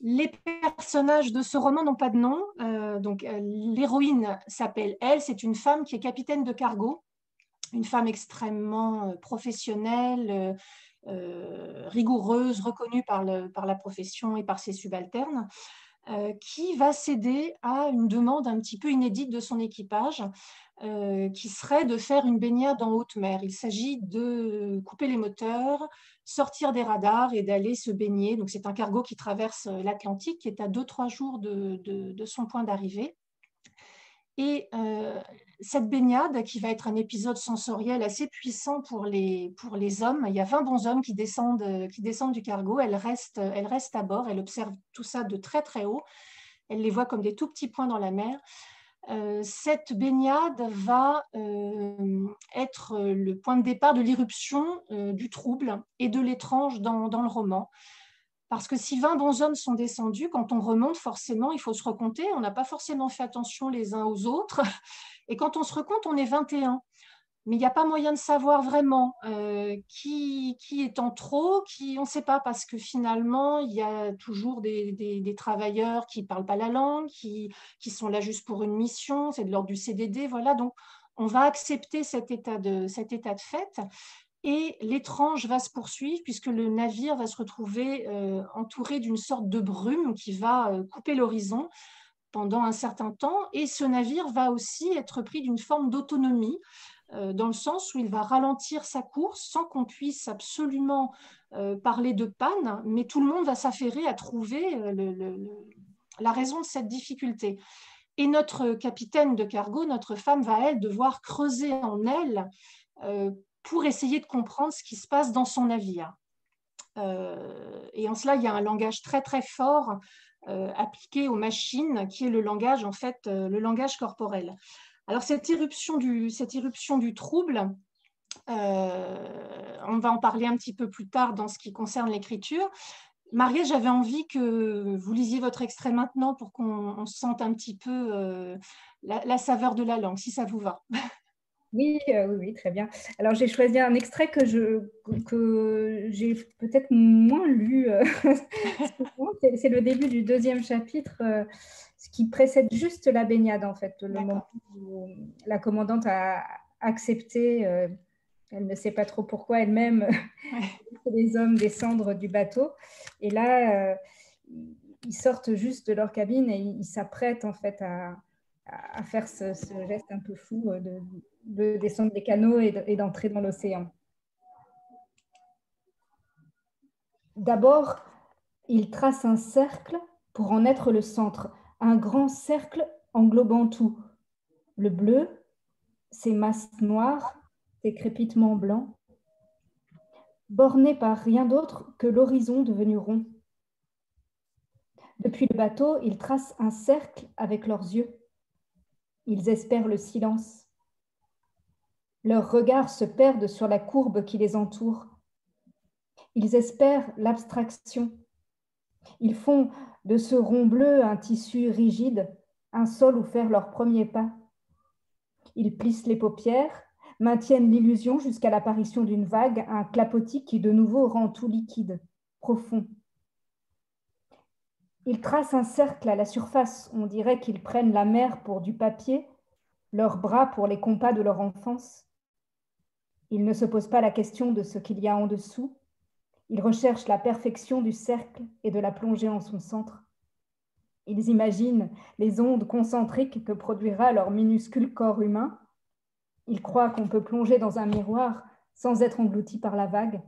les personnages de ce roman n'ont pas de nom. Euh, donc, euh, l'héroïne s'appelle elle. C'est une femme qui est capitaine de cargo, une femme extrêmement euh, professionnelle, rigoureuse, reconnue par, par, la profession et par ses subalternes, qui va céder à une demande un petit peu inédite de son équipage, qui serait de faire une baignade en haute mer. Il s'agit de couper les moteurs, sortir des radars et d'aller se baigner. C'est un cargo qui traverse euh, l'Atlantique, qui est à 2-3 jours de, son point d'arrivée. Et euh, cette baignade, qui va être un épisode sensoriel assez puissant pour les, pour les hommes, il y a 20 bons hommes qui descendent, qui descendent du cargo, elle reste, elle reste à bord, elle observe tout ça de très très haut, elle les voit comme des tout petits points dans la mer. Euh, cette baignade va euh, être le point de départ de l'irruption du trouble et de l'étrange dans, le roman. Parce que si 20 bons hommes sont descendus, quand on remonte, forcément, il faut se recompter. On n'a pas forcément fait attention les uns aux autres. Et quand on se recompte, on est 21 mais il n'y a pas moyen de savoir vraiment euh, qui, est en trop, qui, on ne sait pas, parce que finalement, il y a toujours des, travailleurs qui ne parlent pas la langue, qui, sont là juste pour une mission, c'est de l'ordre du CDD, voilà. Donc, on va accepter cet état de fait. Et l'étrange va se poursuivre puisque le navire va se retrouver euh, entouré d'une sorte de brume qui va euh, couper l'horizon pendant un certain temps. Et ce navire va aussi être pris d'une forme d'autonomie. Euh, dans le sens où il va ralentir sa course sans qu'on puisse absolument parler de panne, mais tout le monde va s'affairer à trouver la raison de cette difficulté. Et notre capitaine de cargo, notre femme, va, elle, devoir creuser en elle pour essayer de comprendre ce qui se passe dans son navire. et en cela, il y a un langage très, très fort appliqué aux machines, qui est le langage, en fait, le langage corporel. Alors cette irruption du, cette irruption du trouble, euh, on va en parler un petit peu plus tard dans ce qui concerne l'écriture. Maria, j'avais envie que vous lisiez votre extrait maintenant pour qu'on sente un petit peu euh, la, saveur de la langue, si ça vous va. Oui, euh, oui, oui, très bien. Alors j'ai choisi un extrait que je que j'ai peut-être moins lu. c'est le début du deuxième chapitre ce qui précède juste la baignade, en fait, le moment où la commandante a accepté, euh, elle ne sait pas trop pourquoi elle-même, les hommes descendre du bateau. Et là, euh, ils sortent juste de leur cabine et ils s'apprêtent, en fait, à, à faire ce, geste un peu fou euh, de, de descendre des canaux et d'entrer dans l'océan. D'abord, ils tracent un cercle pour en être le centre un grand cercle englobant tout. Le bleu, ses masses noires, ses crépitements blancs, bornés par rien d'autre que l'horizon devenu rond. Depuis le bateau, ils tracent un cercle avec leurs yeux. Ils espèrent le silence. Leurs regards se perdent sur la courbe qui les entoure. Ils espèrent l'abstraction. Ils font de ce rond bleu un tissu rigide, un sol où faire leurs premiers pas. Ils plissent les paupières, maintiennent l'illusion jusqu'à l'apparition d'une vague, un clapotis qui de nouveau rend tout liquide, profond. Ils tracent un cercle à la surface, on dirait qu'ils prennent la mer pour du papier, leurs bras pour les compas de leur enfance. Ils ne se posent pas la question de ce qu'il y a en dessous, ils recherchent la perfection du cercle et de la plongée en son centre. Ils imaginent les ondes concentriques que produira leur minuscule corps humain. Ils croient qu'on peut plonger dans un miroir sans être englouti par la vague,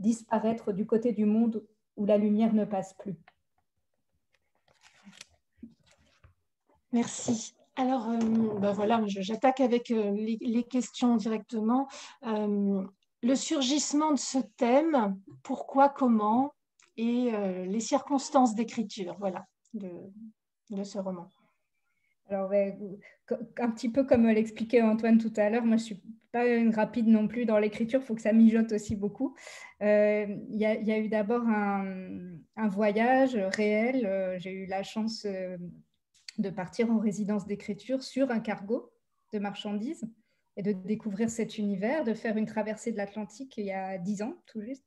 disparaître du côté du monde où la lumière ne passe plus. Merci. Alors, euh, ben voilà, j'attaque avec euh, les, questions directement. Euh, le surgissement de ce thème, pourquoi, comment, et les circonstances d'écriture. Voilà. de, ce roman Alors, un petit peu comme l'expliquait Antoine tout à l'heure, moi je suis pas une rapide non plus dans l'écriture, il faut que ça mijote aussi beaucoup. Il y, a eu d'abord un, voyage réel. J'ai eu la chance de partir en résidence d'écriture sur un cargo de marchandises et de découvrir cet univers, de faire une traversée de l'Atlantique il y a dix ans tout juste.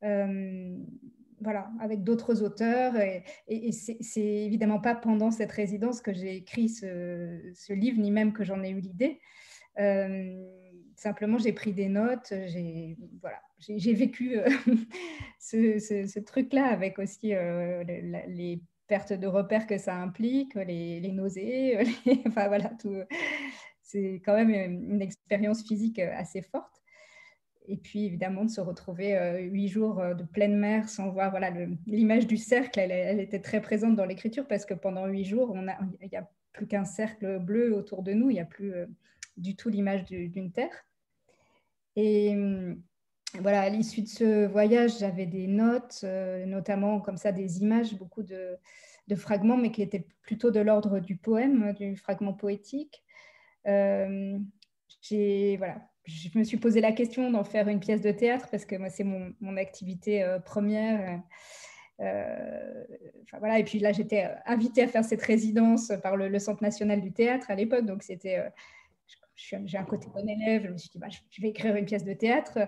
voilà, avec d'autres auteurs. Et, et, c'est évidemment pas pendant cette résidence que j'ai écrit ce, livre, ni même que j'en ai eu l'idée. simplement, j'ai pris des notes, j'ai voilà, vécu euh, ce, truc-là avec aussi euh, les, pertes de repères que ça implique, les, nausées, enfin voilà, tout. C'est quand même une expérience physique assez forte. Et puis évidemment de se retrouver euh, huit jours de pleine mer sans voir voilà l'image du cercle, elle, était très présente dans l'écriture parce que pendant huit jours, il n'y a plus qu'un cercle bleu autour de nous, il n'y a plus du tout l'image d'une terre. Et hum, voilà, à l'issue de ce voyage, j'avais des notes, euh, notamment comme ça des images, beaucoup de, fragments, mais qui étaient plutôt de l'ordre du poème, du fragment poétique. Euh, voilà, je me suis posé la question d'en faire une pièce de théâtre parce que moi, c'est mon, activité euh, première. voilà, et puis là, j'étais invitée à faire cette résidence par le, Centre national du théâtre à l'époque, donc c'était j'ai un côté bon élève, je me suis dit, bah, je vais écrire une pièce de théâtre.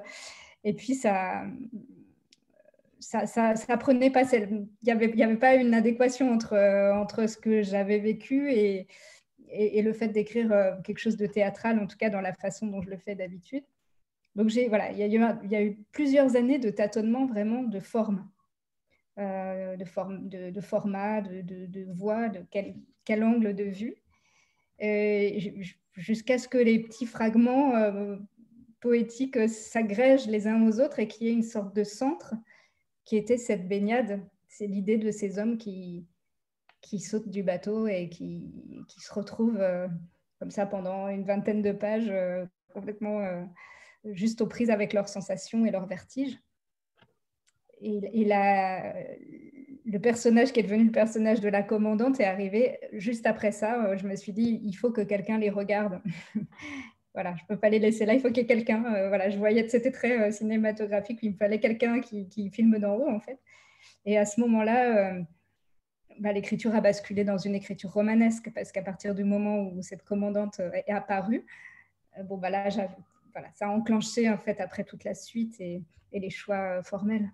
Et puis, ça, ça, ça, prenait pas. Il n'y avait, y avait pas une adéquation entre, entre ce que j'avais vécu et, et, le fait d'écrire euh, quelque chose de théâtral, en tout cas dans la façon dont je le fais d'habitude. Donc, j'ai, voilà, il y, y a eu plusieurs années de tâtonnement vraiment de forme, euh, de, forme de, format, de, de, voix, de quel, quel, angle de vue, jusqu'à ce que les petits fragments euh, poétique euh, s'agrègent les uns aux autres et qu'il y ait une sorte de centre qui était cette baignade. C'est l'idée de ces hommes qui, qui sautent du bateau et qui, qui se retrouvent euh, comme ça pendant une vingtaine de pages, euh, complètement juste aux prises avec leurs sensations et leurs vertiges. Et, et le personnage qui est devenu le personnage de la commandante est arrivé juste après ça. Je me suis dit, il faut que quelqu'un les regarde. voilà, je ne peux pas les laisser là, il faut qu'il y ait quelqu'un. Euh, voilà, je voyais que c'était très euh, cinématographique, il me fallait quelqu'un qui, filme d'en haut, en fait. Et à ce moment-là, euh, bah, l'écriture a basculé dans une écriture romanesque, parce qu'à partir du moment où cette commandante est apparue, bon, bah là, voilà, ça a enclenché, en fait, après toute la suite et les choix formels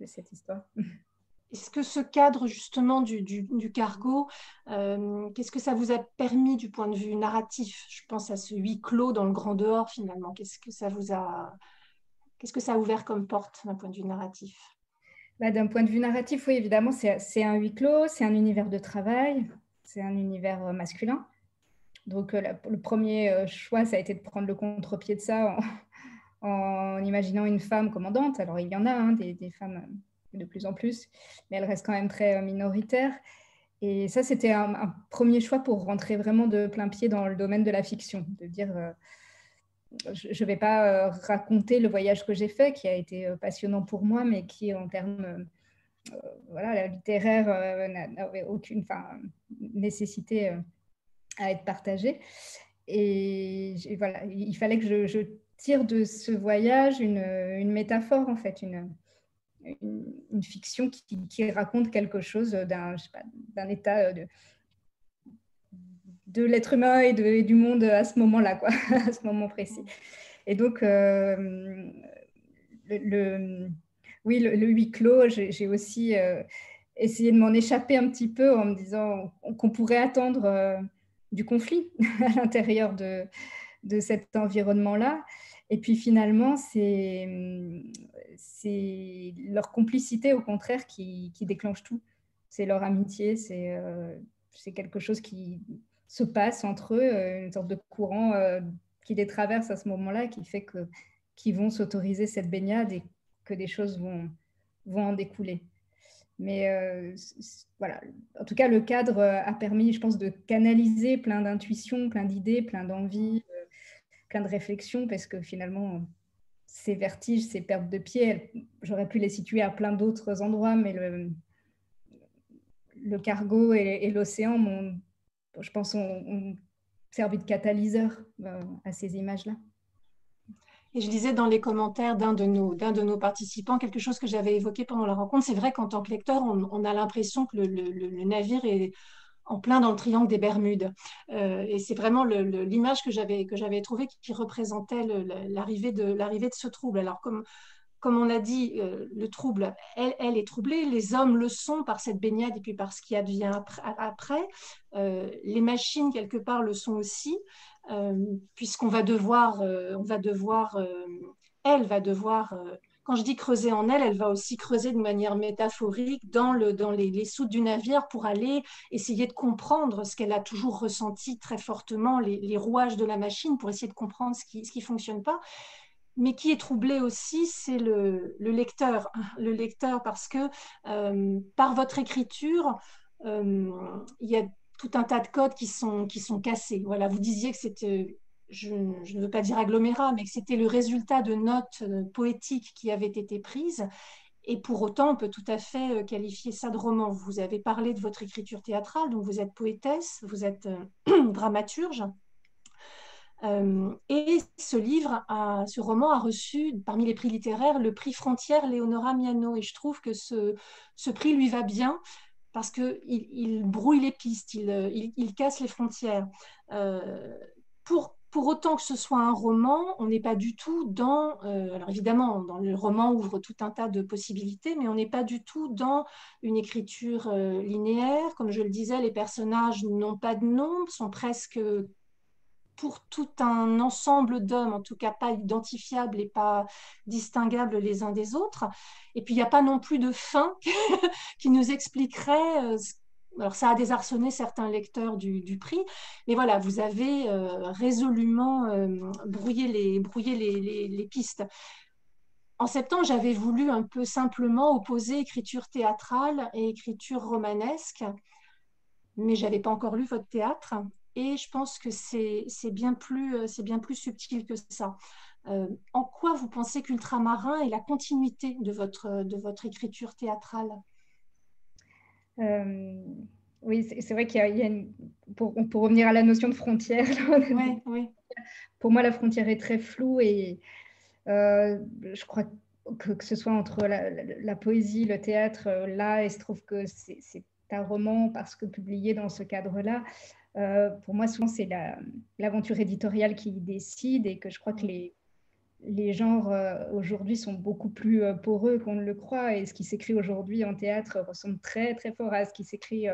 de cette histoire. Est-ce que ce cadre justement du, cargo, euh, qu'est-ce que ça vous a permis du point de vue narratif? Je pense à ce huis clos dans le grand dehors finalement. Qu'est-ce que ça vous a, qu'est-ce que ça a ouvert comme porte d'un point de vue narratif? Bah, D'un point de vue narratif, oui, évidemment, c'est un huis clos, c'est un univers de travail, c'est un univers euh, masculin. Donc euh, le premier choix, ça a été de prendre le contre-pied de ça en, imaginant une femme commandante. Alors il y en a hein, des, des femmes de plus en plus, mais elle reste quand même très euh, minoritaire. Et ça, c'était un, premier choix pour rentrer vraiment de plein pied dans le domaine de la fiction, de dire, euh, je ne vais pas euh, raconter le voyage que j'ai fait, qui a été passionnant pour moi, mais qui, en termes voilà, littéraires, n'avait aucune nécessité à être partagé. Et, voilà, il fallait que je, tire de ce voyage une, une métaphore, en fait, une, une, fiction qui, raconte quelque chose d'un état euh, de, de l'être humain et, de, du monde à ce moment-là, quoi, à ce moment précis. Et donc, euh, le, oui, le, huis clos, j'ai aussi euh, essayé de m'en échapper un petit peu en me disant qu'on pourrait attendre du conflit à l'intérieur de, de cet environnement-là. Et puis finalement, c'est leur complicité, au contraire, qui, déclenche tout. C'est leur amitié, euh, c'est quelque chose qui se passe entre eux, euh, une sorte de courant euh, qui les traverse à ce moment-là, qui fait qu'ils vont s'autoriser cette baignade et que des choses vont en découler. Mais voilà, en tout cas, le cadre a permis, je pense, de canaliser plein d'intuitions, plein d'idées, plein d'envies, plein de réflexions, parce que finalement, ces vertiges, ces pertes de pied, j'aurais pu les situer à plein d'autres endroits, mais le, le cargo et, l'océan m'ont, je pense, ont, servi de catalyseur à ces images-là. Et je lisais dans les commentaires d'un de nos, d'un de nos participants quelque chose que j'avais évoqué pendant la rencontre. C'est vrai qu'en tant que lecteur, on, a l'impression que le, navire est en plein dans le triangle des Bermudes. Euh, et c'est vraiment l'image que j'avais, que j'avais trouvée qui, représentait l'arrivée, de, l'arrivée de ce trouble. Alors, comme, comme on a dit, euh, le trouble, elle, est troublée, les hommes le sont par cette baignade et puis par ce qui advient après. Euh, les machines, quelque part, le sont aussi. Puisqu'on va devoir, on va devoir, euh, elle va devoir quand je dis creuser en elle, elle va aussi creuser de manière métaphorique dans, le, dans les, soutes du navire pour aller essayer de comprendre ce qu'elle a toujours ressenti très fortement, les, rouages de la machine, pour essayer de comprendre ce qui ne fonctionne pas. Mais qui est troublé aussi, c'est le, le, lecteur. Le lecteur, parce que par votre écriture, il y a tout un tas de codes qui sont, qui sont cassés. Voilà, vous disiez que c'était, je, ne veux pas dire agglomérat, mais que c'était le résultat de notes euh, poétiques qui avaient été prises. Et pour autant, on peut tout à fait euh, qualifier ça de roman. Vous avez parlé de votre écriture théâtrale, donc vous êtes poétesse, vous êtes euh, dramaturge. et ce livre, ce roman a reçu, parmi les prix littéraires, le prix Frontière Léonora Miano. Et je trouve que ce, prix lui va bien parce qu'il il brouille les pistes, il, il, casse les frontières. Euh, pour, pour autant que ce soit un roman, on n'est pas du tout dans, euh, alors évidemment, dans le roman ouvre tout un tas de possibilités, mais on n'est pas du tout dans une écriture linéaire. Comme je le disais, les personnages n'ont pas de nom, sont presque pour tout un ensemble d'hommes, en tout cas pas identifiables et pas distinguables les uns des autres. Et puis il n'y a pas non plus de fin qui nous expliquerait. Euh, alors ça a désarçonné certains lecteurs du, prix, mais voilà, vous avez euh, résolument euh, brouillé, les, pistes. En septembre, j'avais voulu un peu simplement opposer écriture théâtrale et écriture romanesque, mais j'avais pas encore lu votre théâtre. Et je pense que c'est bien, plus, euh, bien plus subtil que ça. En quoi vous pensez qu'Ultramarin est la continuité de votre, écriture théâtrale? Oui, c'est vrai qu'il y a, une, pour, pour, revenir à la notion de frontière, oui. pour moi la frontière est très floue et je crois que, que ce soit entre la, la, poésie, le théâtre, là, et je trouve que c'est un roman parce que publié dans ce cadre-là, euh, pour moi, souvent, c'est l'aventure éditoriale qui décide et que je crois que les, les genres euh, aujourd'hui sont beaucoup plus euh, poreux qu'on ne le croit et ce qui s'écrit aujourd'hui en théâtre ressemble très très fort à ce qui s'écrit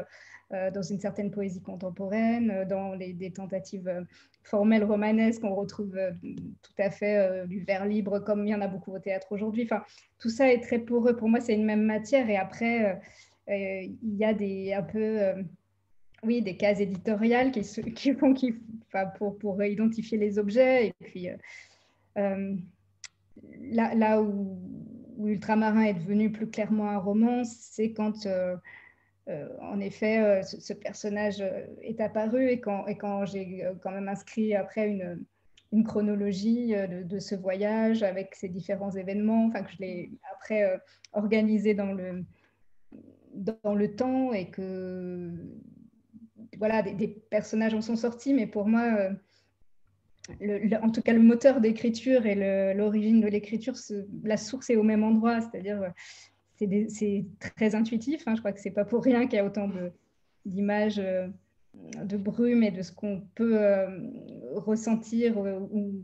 dans une certaine poésie contemporaine, dans les, des tentatives formelles romanesques, on retrouve tout à fait du vers libre comme il y en a beaucoup au théâtre aujourd'hui. Enfin, tout ça est très poreux. Pour moi, c'est une même matière et après, il y a des un peu oui, des cases éditoriales qui, font pour, pour, identifier les objets. Et puis, euh, euh, là, où, Ultramarin est devenu plus clairement un roman, c'est quand, euh, en effet, ce, personnage est apparu et quand, j'ai quand même inscrit après une, chronologie de, ce voyage avec ses différents événements, enfin que je l'ai après organisé dans le, dans le temps et que voilà, des, personnages en sont sortis, mais pour moi, euh, en tout cas, le moteur d'écriture et l'origine de l'écriture, la source est au même endroit, c'est-à-dire euh, c'est très intuitif. Hein. je crois que c'est pas pour rien qu'il y a autant d'images euh, de, brume et de ce qu'on peut ressentir ou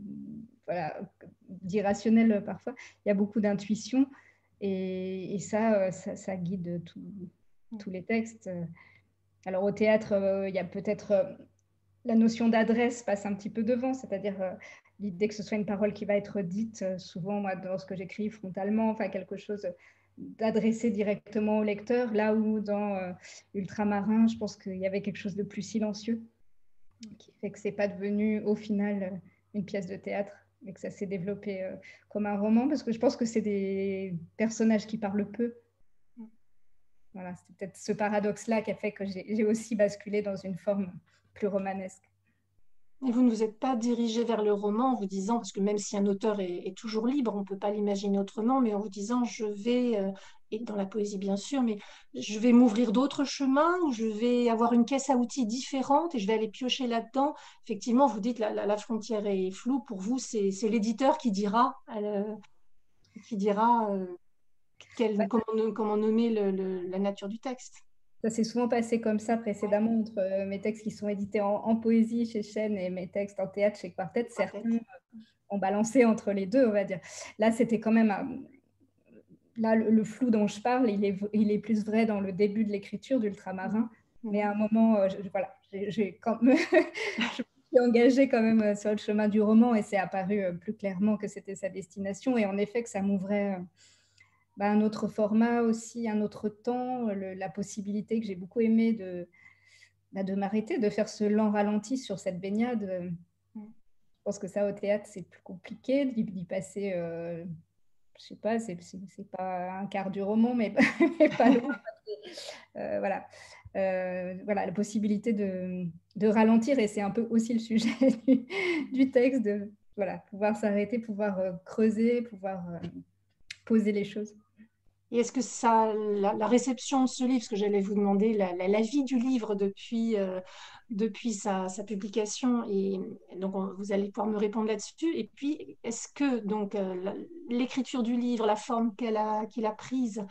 voilà, d'irrationnel parfois. Il y a beaucoup d'intuition et, ça, ça, guide tous les textes. Alors au théâtre, euh, il y a peut-être euh, la notion d'adresse passe un petit peu devant, c'est-à-dire euh, l'idée que ce soit une parole qui va être dite souvent moi, dans ce que j'écris frontalement, enfin quelque chose d'adressé directement au lecteur, là où dans Ultramarin, je pense qu'il y avait quelque chose de plus silencieux, qui fait que c'est pas devenu au final une pièce de théâtre, mais que ça s'est développé comme un roman, parce que je pense que c'est des personnages qui parlent peu, voilà, c'est peut-être ce paradoxe-là qui a fait que j'ai aussi basculé dans une forme plus romanesque. Et vous ne vous êtes pas dirigé vers le roman en vous disant, parce que même si un auteur est, toujours libre, on ne peut pas l'imaginer autrement, mais en vous disant, je vais euh, et dans la poésie bien sûr, mais je vais m'ouvrir d'autres chemins ou je vais avoir une caisse à outils différente et je vais aller piocher là-dedans. Effectivement, vous dites la, la, frontière est floue. Pour vous, c'est l'éditeur qui dira, euh, qui dira euh, comment, comment, nommer la nature du texte. Ça s'est souvent passé comme ça précédemment entre euh, mes textes qui sont édités en, poésie chez Chêne et mes textes en théâtre chez Quartet. Certains ont balancé entre les deux, on va dire. Là, c'était quand même là, le, flou dont je parle, il est, il est plus vrai dans le début de l'écriture d'Ultramarin. Mm. Mais à un moment, euh, je, voilà, j'ai quand même, je suis engagée quand même euh, sur le chemin du roman et c'est apparu euh, plus clairement que c'était sa destination. Et en effet, que ça m'ouvrait bah, un autre format aussi, un autre temps, la possibilité que j'ai beaucoup aimé de, bah, de m'arrêter, de faire ce lent ralenti sur cette baignade. Mm. Je pense que ça, au théâtre, c'est plus compliqué d'y passer je sais pas, c'est, pas un quart du roman, mais, pas loin. Euh, voilà. Euh, voilà, la possibilité de, de, ralentir, et c'est un peu aussi le sujet du, texte, de voilà, pouvoir s'arrêter, pouvoir euh, creuser, pouvoir poser les choses. Et est-ce que ça, la, réception de ce livre, ce que j'allais vous demander, la, du livre depuis, depuis sa, publication, et donc vous allez pouvoir me répondre là-dessus. Et puis, est-ce que donc l'écriture du livre, la forme qu'il a prise,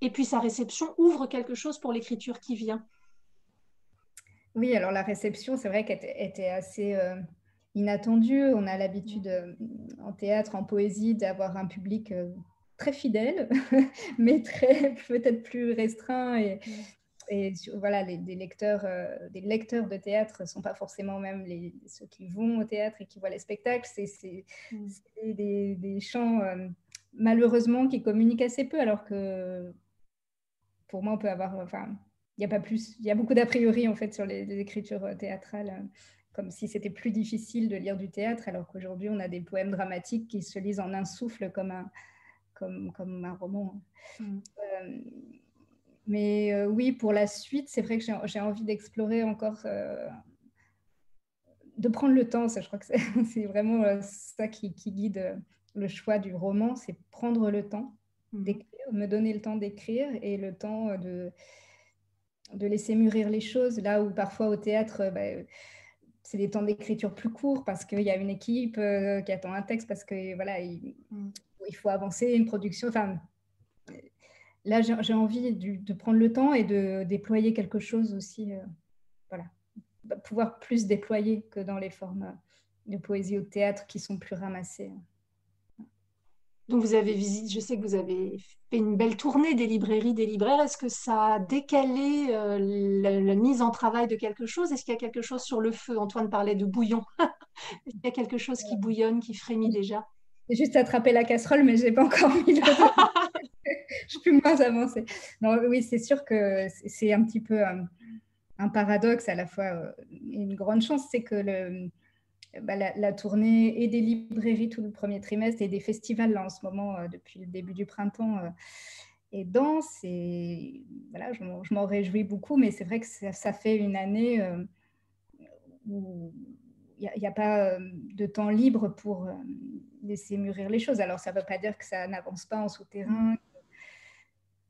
et puis sa réception ouvre quelque chose pour l'écriture qui vient? Oui, alors la réception, c'est vrai qu'elle était assez inattendue. On a l'habitude en théâtre, en poésie, d'avoir un public très fidèle, mais très peut-être plus restreint. Et, et voilà, les, des, lecteurs, euh, des lecteurs de théâtre ne sont pas forcément même les, ceux qui vont au théâtre et qui voient les spectacles. C'est mm. des, des, chants, euh, malheureusement, qui communiquent assez peu, alors que pour moi, on peut avoir. Enfin, il n'y a pas plus. Il y a beaucoup d'a priori, en fait, sur les, les écritures euh, théâtrales comme si c'était plus difficile de lire du théâtre, alors qu'aujourd'hui, on a des poèmes dramatiques qui se lisent en un souffle comme un, comme, un roman. Mm. Euh, mais euh, oui, pour la suite, c'est vrai que j'ai envie d'explorer encore, euh, de prendre le temps. Ça, je crois que c'est vraiment ça qui, guide le choix du roman, c'est prendre le temps mm. d'écrire, me donner le temps d'écrire et le temps de, de laisser mûrir les choses. Là où parfois au théâtre, bah, c'est des temps d'écriture plus courts parce qu'il y a une équipe qui attend un texte, parce que voilà, il, mm il faut avancer une production. Enfin, là, j'ai envie de prendre le temps et de déployer quelque chose aussi. Euh, voilà, bah, pouvoir plus déployer que dans les formes de poésie au théâtre qui sont plus ramassés. Donc vous avez visité, je sais que vous avez fait une belle tournée des librairies, des libraires. Est-ce que ça a décalé euh, la, mise en travail de quelque chose? Est-ce qu'il y a quelque chose sur le feu? Antoine parlait de bouillon. Est-ce qu'il y a quelque chose qui bouillonne, qui frémit déjà? Juste attrapé la casserole, mais je n'ai pas encore mis le. je suis moins avancée. Non, oui, c'est sûr que c'est un petit peu un, paradoxe, à la fois euh, une grande chance, c'est que le, bah, la, tournée et des librairies tout le premier trimestre et des festivals là, en ce moment, euh, depuis le début du printemps, euh, est dense. Et voilà, je m'en réjouis beaucoup, mais c'est vrai que ça, ça, fait une année où il n'y a, pas euh, de temps libre pour euh, laisser mûrir les choses. Alors, ça ne veut pas dire que ça n'avance pas en souterrain.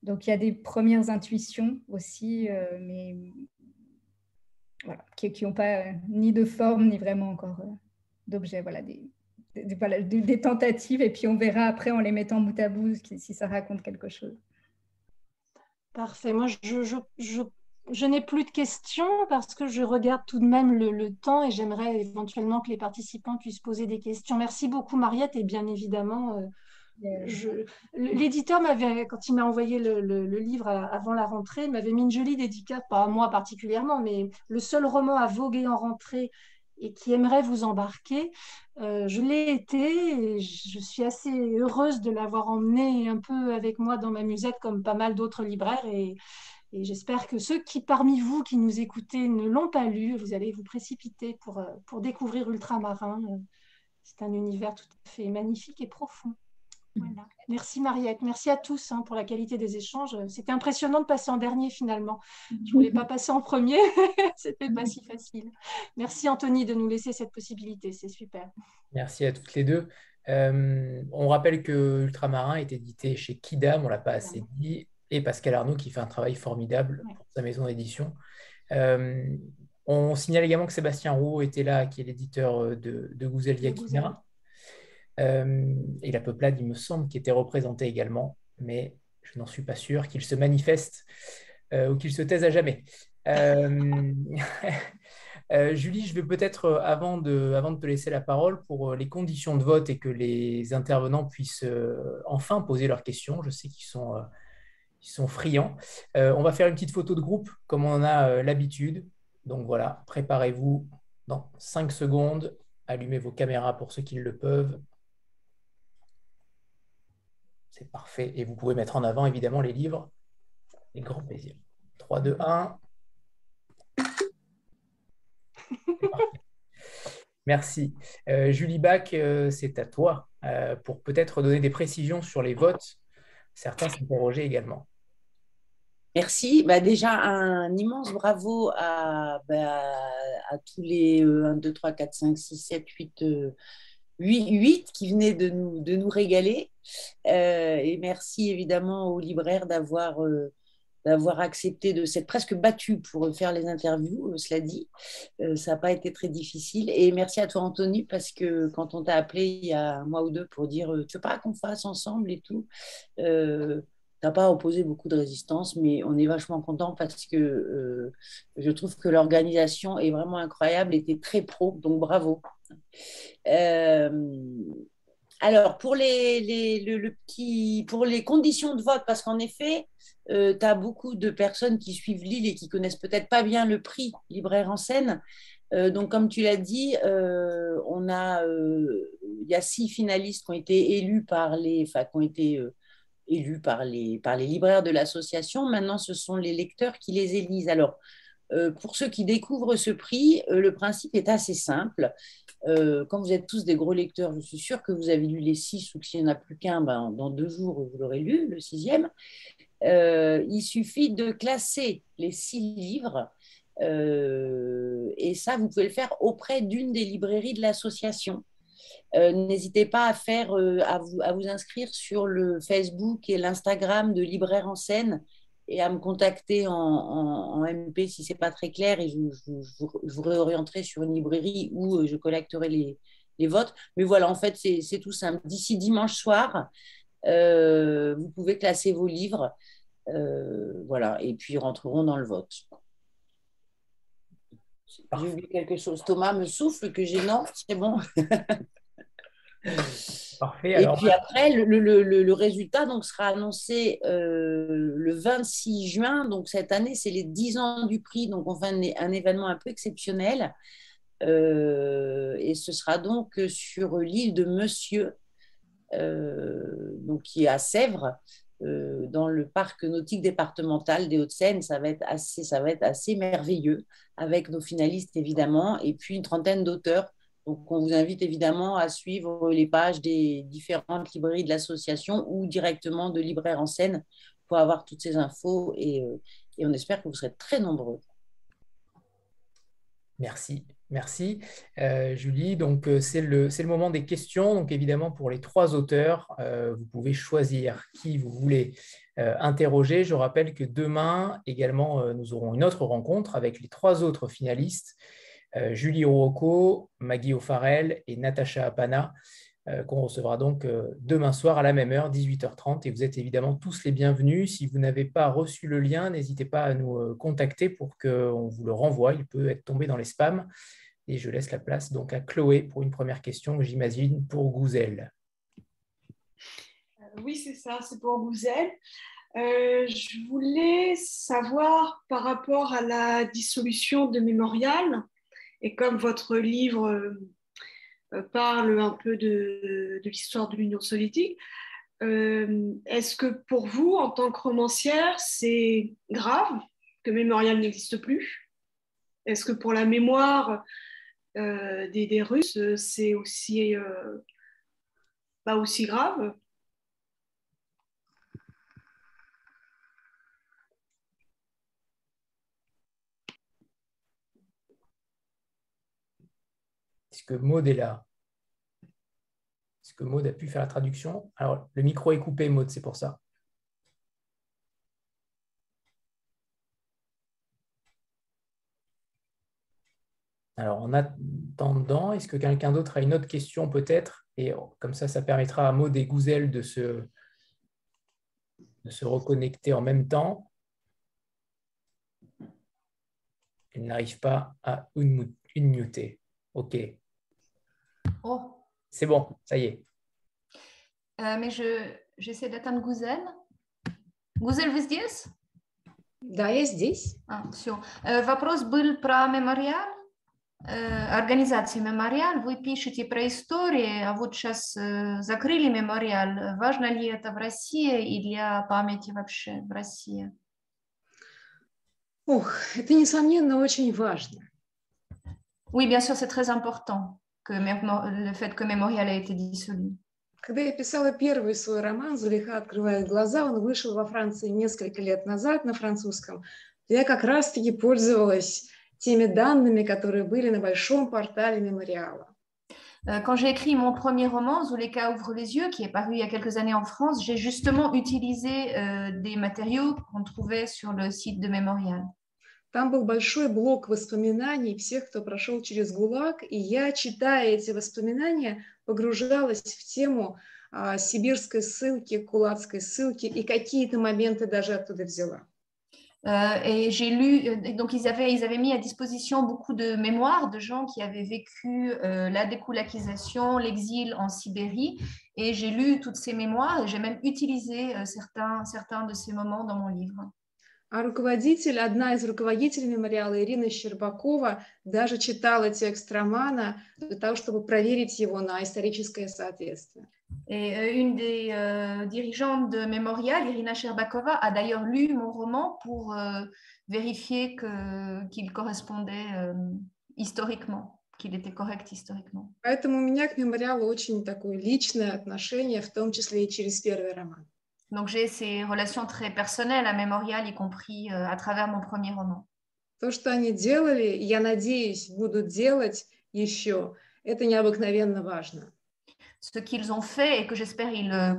Donc, il y a des premières intuitions aussi, euh, mais voilà, qui n'ont pas ni de forme, ni vraiment encore d'objet. Voilà, des, tentatives, et puis on verra après en les mettant bout à bout si ça raconte quelque chose. Parfait. Moi, je, je je n'ai plus de questions parce que je regarde tout de même le, temps et j'aimerais éventuellement que les participants puissent poser des questions. Merci beaucoup Mariette et bien évidemment, euh, l'éditeur m'avait, quand il m'a envoyé le, livre avant la rentrée, m'avait mis une jolie dédicace, pas à moi particulièrement, mais le seul roman à voguer en rentrée et qui aimerait vous embarquer. Euh, je l'ai été et je suis assez heureuse de l'avoir emmené un peu avec moi dans ma musette comme pas mal d'autres libraires et et j'espère que ceux qui, parmi vous qui nous écoutez, ne l'ont pas lu, vous allez vous précipiter pour, euh, pour découvrir Ultramarin. C'est un univers tout à fait magnifique et profond. Voilà. Merci Mariette, merci à tous hein, pour la qualité des échanges. C'était impressionnant de passer en dernier finalement. Je ne voulais pas passer en premier, c'était pas si facile. Merci Anthony de nous laisser cette possibilité, c'est super. Merci à toutes les deux. on rappelle que Ultramarin est édité chez Kidam, on ne l'a pas assez dit, et Pascal Arnaud qui fait un travail formidable pour sa maison d'édition. on signale également que Sébastien Roux était là, qui est l'éditeur de, de Gouzel Yakina. et la Peuplade, il me semble, qui était représenté également, mais je n'en suis pas sûr qu'il se manifeste ou qu'il se taise à jamais. Euh, Julie, je vais peut-être, euh, avant de, avant de te laisser la parole, pour euh, les conditions de vote et que les intervenants puissent enfin poser leurs questions. Je sais qu'ils sont, sont friands. on va faire une petite photo de groupe, comme on en a l'habitude. Donc voilà, préparez-vous dans 5 secondes. Allumez vos caméras pour ceux qui le peuvent. C'est parfait. Et vous pouvez mettre en avant, évidemment, les livres. Les grands plaisirs. 3, 2, 1. Merci. Euh, Julie Bach, euh, c'est à toi euh, pour peut-être donner des précisions sur les votes. Certains s'interrogeaient également. Merci. Bah déjà, un immense bravo à, bah, tous les 1, 2, 3, 4, 5, 6, 7, 8, 8, 8 qui venaient de nous, régaler. et merci évidemment aux libraires d'avoir d'avoir accepté de s'être presque battu pour faire les interviews, euh, cela dit. Euh, ça n'a pas été très difficile. Et merci à toi, Anthony, parce que quand on t'a appelé il y a un mois ou deux pour dire euh, tu veux pas qu'on fasse ensemble et tout, euh, n'as pas opposé beaucoup de résistance, mais on est vachement content parce que je trouve que l'organisation est vraiment incroyable, était très pro, donc bravo. alors, pour les, le, petit, pour les conditions de vote, parce qu'en effet, euh, tu as beaucoup de personnes qui suivent Lille et qui connaissent peut-être pas bien le prix libraire en scène. Euh, donc, comme tu l'as dit, euh, on a, il y a six finalistes qui ont été élus par les, enfin, qui ont été élus par les, libraires de l'association. Maintenant, ce sont les lecteurs qui les élisent. Alors, pour ceux qui découvrent ce prix, le principe est assez simple. quand vous êtes tous des gros lecteurs, je suis sûre que vous avez lu les six ou que s'il n'y en a plus qu'un, ben, dans deux jours, vous l'aurez lu, le sixième. Euh, il suffit de classer les six livres euh, et ça, vous pouvez le faire auprès d'une des librairies de l'association. Euh, n'hésitez pas à, faire, à, vous, à vous inscrire sur le Facebook et l'Instagram de Libraire en scène et à me contacter en, MP si ce n'est pas très clair et je, vous réorienterai sur une librairie où je collecterai les, les votes. Mais voilà, en fait, c'est tout simple. D'ici dimanche soir, vous pouvez classer vos livres. Euh, voilà, et puis rentreront dans le vote. J'ai oublié quelque chose. Thomas me souffle que j'ai non, c'est bon. Parfait. Et puis après, le, résultat donc, sera annoncé euh, le 26 juin. Donc cette année, c'est les 10 ans du prix. Donc on fait un, événement un peu exceptionnel. Euh, et ce sera donc sur l'île de Monsieur, donc qui est à Sèvres. Euh, dans le parc nautique départemental des Hauts-de-Seine. Ça, va être assez, ça va être assez merveilleux avec nos finalistes évidemment et puis une trentaine d'auteurs. Donc on vous invite évidemment à suivre les pages des différentes librairies de l'association ou directement de Libraire en scène pour avoir toutes ces infos et, euh, et on espère que vous serez très nombreux. Merci. Merci, euh, Julie. Donc, euh, c'est le, le, moment des questions. Donc, évidemment, pour les trois auteurs, vous pouvez choisir qui vous voulez interroger. Je rappelle que demain, également, nous aurons une autre rencontre avec les trois autres finalistes, Julie Rocco, Maggie O'Farrell et Natacha Apana. Euh, qu'on recevra donc euh, demain soir à la même heure, 18h30. Et vous êtes évidemment tous les bienvenus. Si vous n'avez pas reçu le lien, n'hésitez pas à nous euh, contacter pour qu'on vous le renvoie. Il peut être tombé dans les spams. Et je laisse la place donc à Chloé pour une première question, j'imagine, pour Gouzel. oui, c'est ça, c'est pour Gouzel. je voulais savoir par rapport à la dissolution de Mémorial, et comme votre livre euh, parle un peu de, l'histoire de l'Union soviétique. Euh, est-ce que pour vous, en tant que romancière, c'est grave que Mémorial n'existe plus? Est-ce que pour la mémoire euh, des, Russes, c'est aussi, pas aussi grave Est-ce que Maud est là Est-ce que Maud a pu faire la traduction? Alors, le micro est coupé, Maud, c'est pour ça. Alors, en attendant, est-ce que quelqu'un d'autre a une autre question peut-être? Et comme ça, ça permettra à Maud et Gouzel de se, de se reconnecter en même temps. Elle n'arrive pas à unmuter. OK. Oh. C'est bon, ça y est. Euh, mais j'essaie d'atteindre Gouzel. Gouzel, вы здесь? Да, я здесь. А, все. Вопрос был про мемориал. Организации мемориал. Вы пишете про историю, а вот сейчас закрыли мемориал. Важно ли это в России и для памяти вообще в России? Ух, это, несомненно, очень важно. Oui, bien sûr, c'est très important que le fait que Mémorial a été dissolu. Когда я писала первый свой роман «Зулейха открывает глаза», он вышел во Франции несколько лет назад на французском. Я как раз-таки пользовалась теми данными, которые были на большом портале мемориала. Quand j'ai écrit mon premier roman, Zuleka ouvre les yeux, qui est paru il y a quelques années en France, j'ai justement utilisé euh, des matériaux qu'on trouvait sur le site de Mémorial. Там был большой блок воспоминаний всех, кто прошел через ГУЛАГ, и я, читая эти воспоминания, погружалась в тему а, сибирской ссылки, кулацкой ссылки, и какие-то моменты даже оттуда взяла. Euh, et j'ai lu, euh, donc ils avaient, ils avaient mis à disposition beaucoup de mémoires de gens qui avaient vécu euh, la découlakisation, l'exil en Sibérie. Et j'ai lu toutes ces mémoires et j'ai même utilisé euh, certains, certains de ces moments dans mon livre. А руководитель, одна из руководителей мемориала, Ирина Щербакова, даже читала текст романа для того, чтобы проверить его на историческое соответствие. Et euh, une des euh, dirigeantes de Mémorial, Irina Sherbakova, a d'ailleurs lu mon roman pour euh, vérifier qu'il qu correspondait euh, historiquement, qu'il était correct historiquement. Поэтому у меня к Мемориалу очень такое личное отношение, в том числе и через первый роман. Donc j'ai ces relations très personnelles à Mémorial, y compris euh, à travers mon premier roman. То, что они делали, я надеюсь, будут делать еще, это необыкновенно важно. Ce qu'ils ont fait et que j'espère ils euh,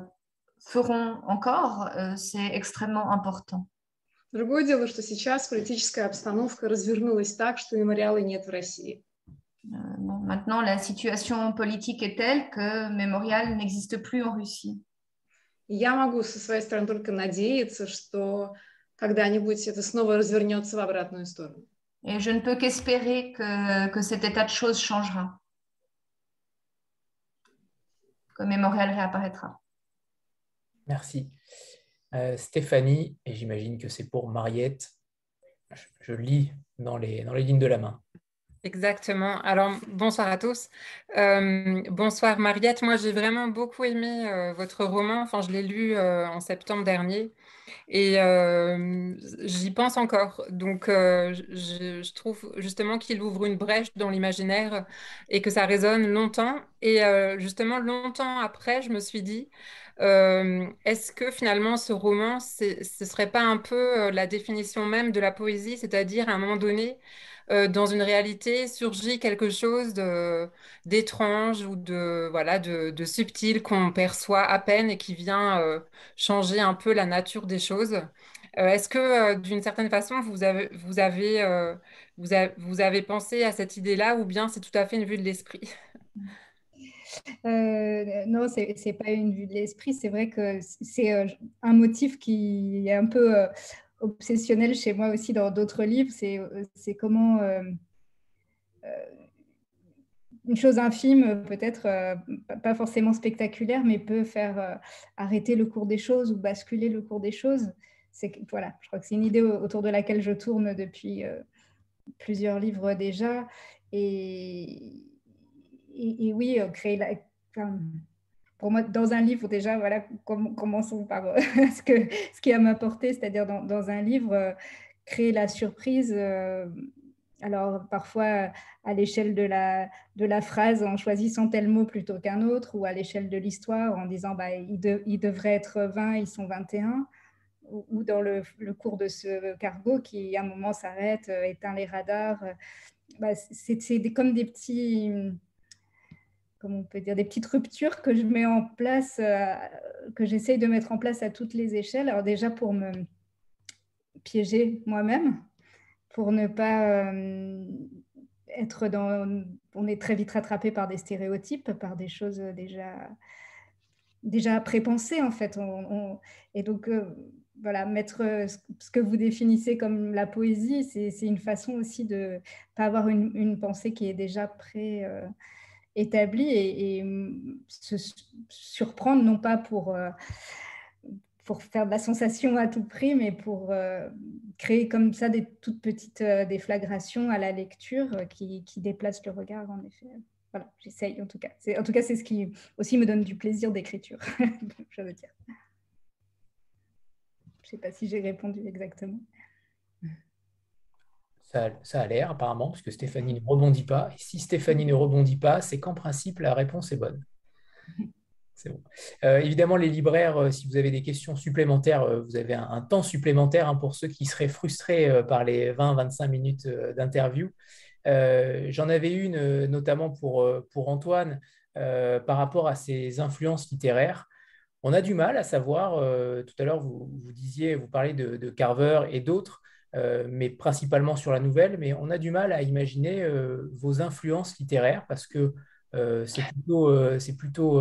feront encore, euh, c'est extrêmement important. Другое дело, что сейчас политическая обстановка развернулась так, что мемориала нет в России. Bon, maintenant, la situation politique est telle que Mémorial n'existe plus en Russie. Я могу со своей стороны только надеяться, что когда-нибудь это снова развернется в обратную сторону. Et je ne peux qu'espérer que, que cet état de choses changera, que Mémorial réapparaîtra. Merci. Euh, Stéphanie, et j'imagine que c'est pour Mariette, je, je lis dans les, dans les lignes de la main. Exactement. Alors, bonsoir à tous. Euh, bonsoir Mariette. Moi, j'ai vraiment beaucoup aimé euh, votre roman. Enfin, je l'ai lu euh, en septembre dernier et j'y pense encore. Donc, je, je, trouve justement qu'il ouvre une brèche dans l'imaginaire et que ça résonne longtemps. Et justement, longtemps après, je me suis dit, est-ce que finalement ce roman, ce ne serait pas un peu la définition même de la poésie, c'est-à-dire à un moment donné, euh, dans une réalité surgit quelque chose d'étrange ou de, voilà, de, subtil qu'on perçoit à peine et qui vient euh, changer un peu la nature des choses. Euh, Est-ce que d'une certaine façon, vous avez, vous, avez, vous, avez, pensé à cette idée-là ou bien c'est tout à fait une vue de l'esprit? Non, c'est n'est pas une vue de l'esprit. C'est vrai que c'est un motif qui est un peu obsessionnel chez moi aussi dans d'autres livres. C'est comment une chose infime, peut-être pas forcément spectaculaire, mais peut faire arrêter le cours des choses ou basculer le cours des choses. C'est voilà, je crois que c'est une idée autour de laquelle je tourne depuis plusieurs livres déjà. Et, et, oui, créer la, dans un livre, déjà, voilà, com commençons par ce, que, ce qui a m'apporté, c'est-à-dire dans, un livre, créer la surprise. Euh, alors, parfois, à l'échelle de la, phrase, en choisissant tel mot plutôt qu'un autre, ou à l'échelle de l'histoire, en disant bah, il, de, il devrait être 20, ils sont 21 ou, ou dans le, le, cours de ce cargo qui, à un moment, s'arrête, éteint les radars. Bah, c'est comme des petits comme on peut dire, des petites ruptures que je mets en place, que j'essaye de mettre en place à toutes les échelles. Alors déjà pour me piéger moi-même, pour ne pas être dans... On est très vite rattrapé par des stéréotypes, par des choses déjà, déjà prépensées en fait. Et donc voilà, mettre euh, ce que vous définissez comme la poésie, c'est une façon aussi de pas avoir une, pensée qui est déjà pré-établie et, et, se surprendre, non pas pour, euh, pour faire de la sensation à tout prix, mais pour euh, créer comme ça des toutes petites déflagrations à la lecture qui, qui déplacent le regard, en effet. Voilà, j'essaye en tout cas. En tout cas, c'est ce qui aussi me donne du plaisir d'écriture, je veux dire. Je ne sais pas si j'ai répondu exactement. Ça, a l'air apparemment, parce que Stéphanie ne rebondit pas. Et si Stéphanie ne rebondit pas, c'est qu'en principe, la réponse est bonne. C'est bon. Euh, évidemment, les libraires, euh, si vous avez des questions supplémentaires, euh, vous avez un, temps supplémentaire hein, pour ceux qui seraient frustrés par les 20-25 minutes d'interview. J'en avais une notamment pour, pour Antoine par rapport à ses influences littéraires on a du mal à savoir, tout à l'heure vous, disiez, vous parlez de, Carver et d'autres, euh, mais principalement sur la nouvelle, mais on a du mal à imaginer euh, vos influences littéraires parce que c'est plutôt,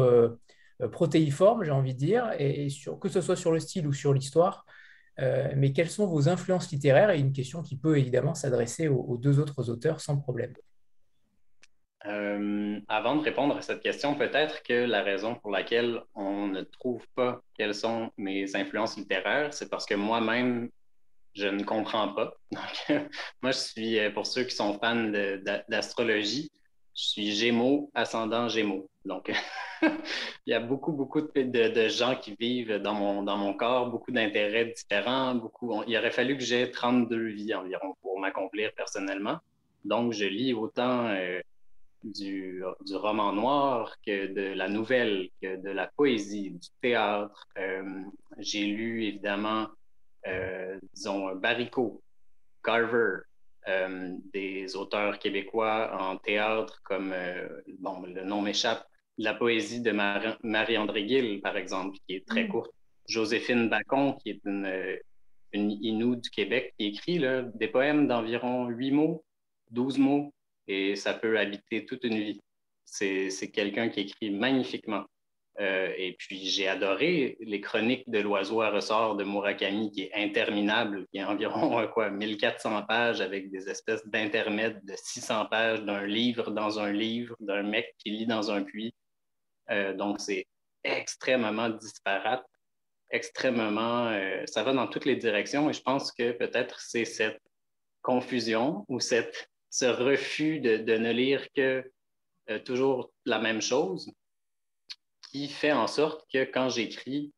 protéiforme, j'ai envie de dire, et, que ce soit sur le style ou sur l'histoire. mais quelles sont vos influences littéraires? Et une question qui peut évidemment s'adresser aux deux autres auteurs sans problème. Euh, avant de répondre à cette question, peut-être que la raison pour laquelle on ne trouve pas quelles sont mes influences littéraires, c'est parce que moi-même, je ne comprends pas. Moi, je suis, euh, pour ceux qui sont fans d'astrologie, je suis Gémeaux, ascendant Gémeaux. Donc, il y a beaucoup, beaucoup de, gens qui vivent dans mon, dans mon corps, beaucoup d'intérêts différents. Beaucoup, il aurait fallu que j'ai 32 vies environ pour m'accomplir personnellement. Donc, je lis autant euh, du, du, roman noir que de la nouvelle, que de la poésie, du théâtre. Euh, j'ai lu évidemment, disons, Baricot, Carver, euh, des auteurs québécois en théâtre comme, bon, le nom m'échappe, la poésie de Marie-André Gill, par exemple, qui est très mm. courte. Joséphine Bacon, qui est une, une Inou du Québec, qui écrit là, des poèmes d'environ 8 mots, 12 mots, et ça peut habiter toute une vie. C'est quelqu'un qui écrit magnifiquement. Euh, et puis, j'ai adoré les chroniques de l'oiseau à ressort de Murakami, qui est interminable, qui est environ quoi, 1400 pages avec des espèces d'intermèdes de 600 pages d'un livre dans un livre, d'un mec qui lit dans un puits. Euh, donc, c'est extrêmement disparate, extrêmement. Euh, ça va dans toutes les directions et je pense que peut-être c'est cette confusion ou cette ce refus de, ne lire que euh, toujours la même chose qui fait en sorte que quand j'écris,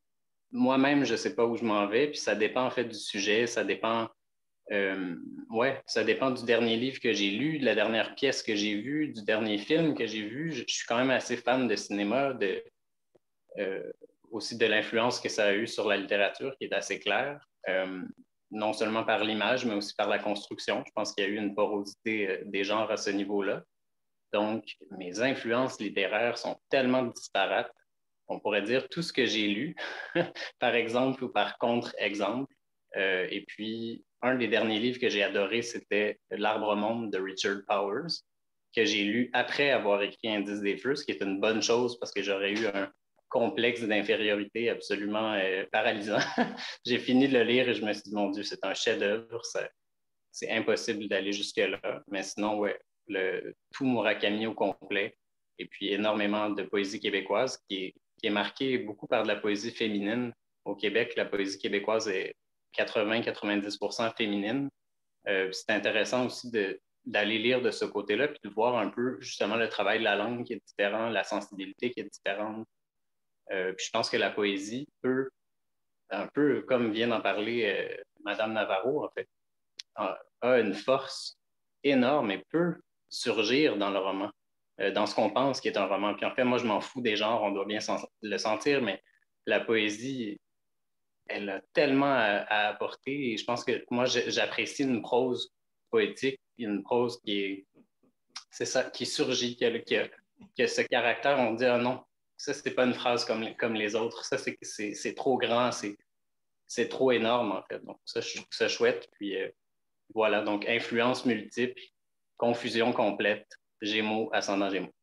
moi-même, je ne sais pas où je m'en vais, puis ça dépend en fait du sujet, ça dépend, euh, ouais, ça dépend du dernier livre que j'ai lu, de la dernière pièce que j'ai vue, du dernier film que j'ai vu. Je, suis quand même assez fan de cinéma, de, euh, aussi de l'influence que ça a eu sur la littérature, qui est assez claire non seulement par l'image, mais aussi par la construction. Je pense qu'il y a eu une porosité euh, des genres à ce niveau-là. Donc, mes influences littéraires sont tellement disparates. On pourrait dire tout ce que j'ai lu, par exemple ou par contre-exemple. Euh, et puis, un des derniers livres que j'ai adoré, c'était L'Arbre monde de Richard Powers, que j'ai lu après avoir écrit Indice des feux, ce qui est une bonne chose parce que j'aurais eu un, complexe d'infériorité absolument euh, paralysant. j'ai fini de le lire et je me suis dit, mon Dieu, c'est un chef-d'œuvre. C'est impossible d'aller jusque-là. Mais sinon, ouais, le, tout Murakami au complet. Et puis énormément de poésie québécoise qui est, est marquée beaucoup par de la poésie féminine. Au Québec, la poésie québécoise est 80-90% féminine. Euh, c'est intéressant aussi d'aller lire de ce côté-là, puis de voir un peu justement le travail de la langue qui est différent, la sensibilité qui est différente, euh, puis je pense que la poésie peut, un peu comme vient d'en parler euh, Madame Navarro, en fait, a, une force énorme et peut surgir dans le roman, dans ce qu'on pense qui est un roman. Puis en fait, moi, je m'en fous des genres, on doit bien le sentir, mais la poésie, elle a tellement à, apporter. Et je pense que moi, j'apprécie une prose poétique, une prose qui est, c'est ça, qui surgit, qui a, que ce caractère, on dit, ah non, ça, c'est pas une phrase comme, comme les autres. Ça, c'est trop grand, c'est trop énorme, en fait. Donc, ça, je trouve ça chouette. Puis euh, voilà, donc influence multiple, confusion complète, Gémeaux, ascendant Gémeaux.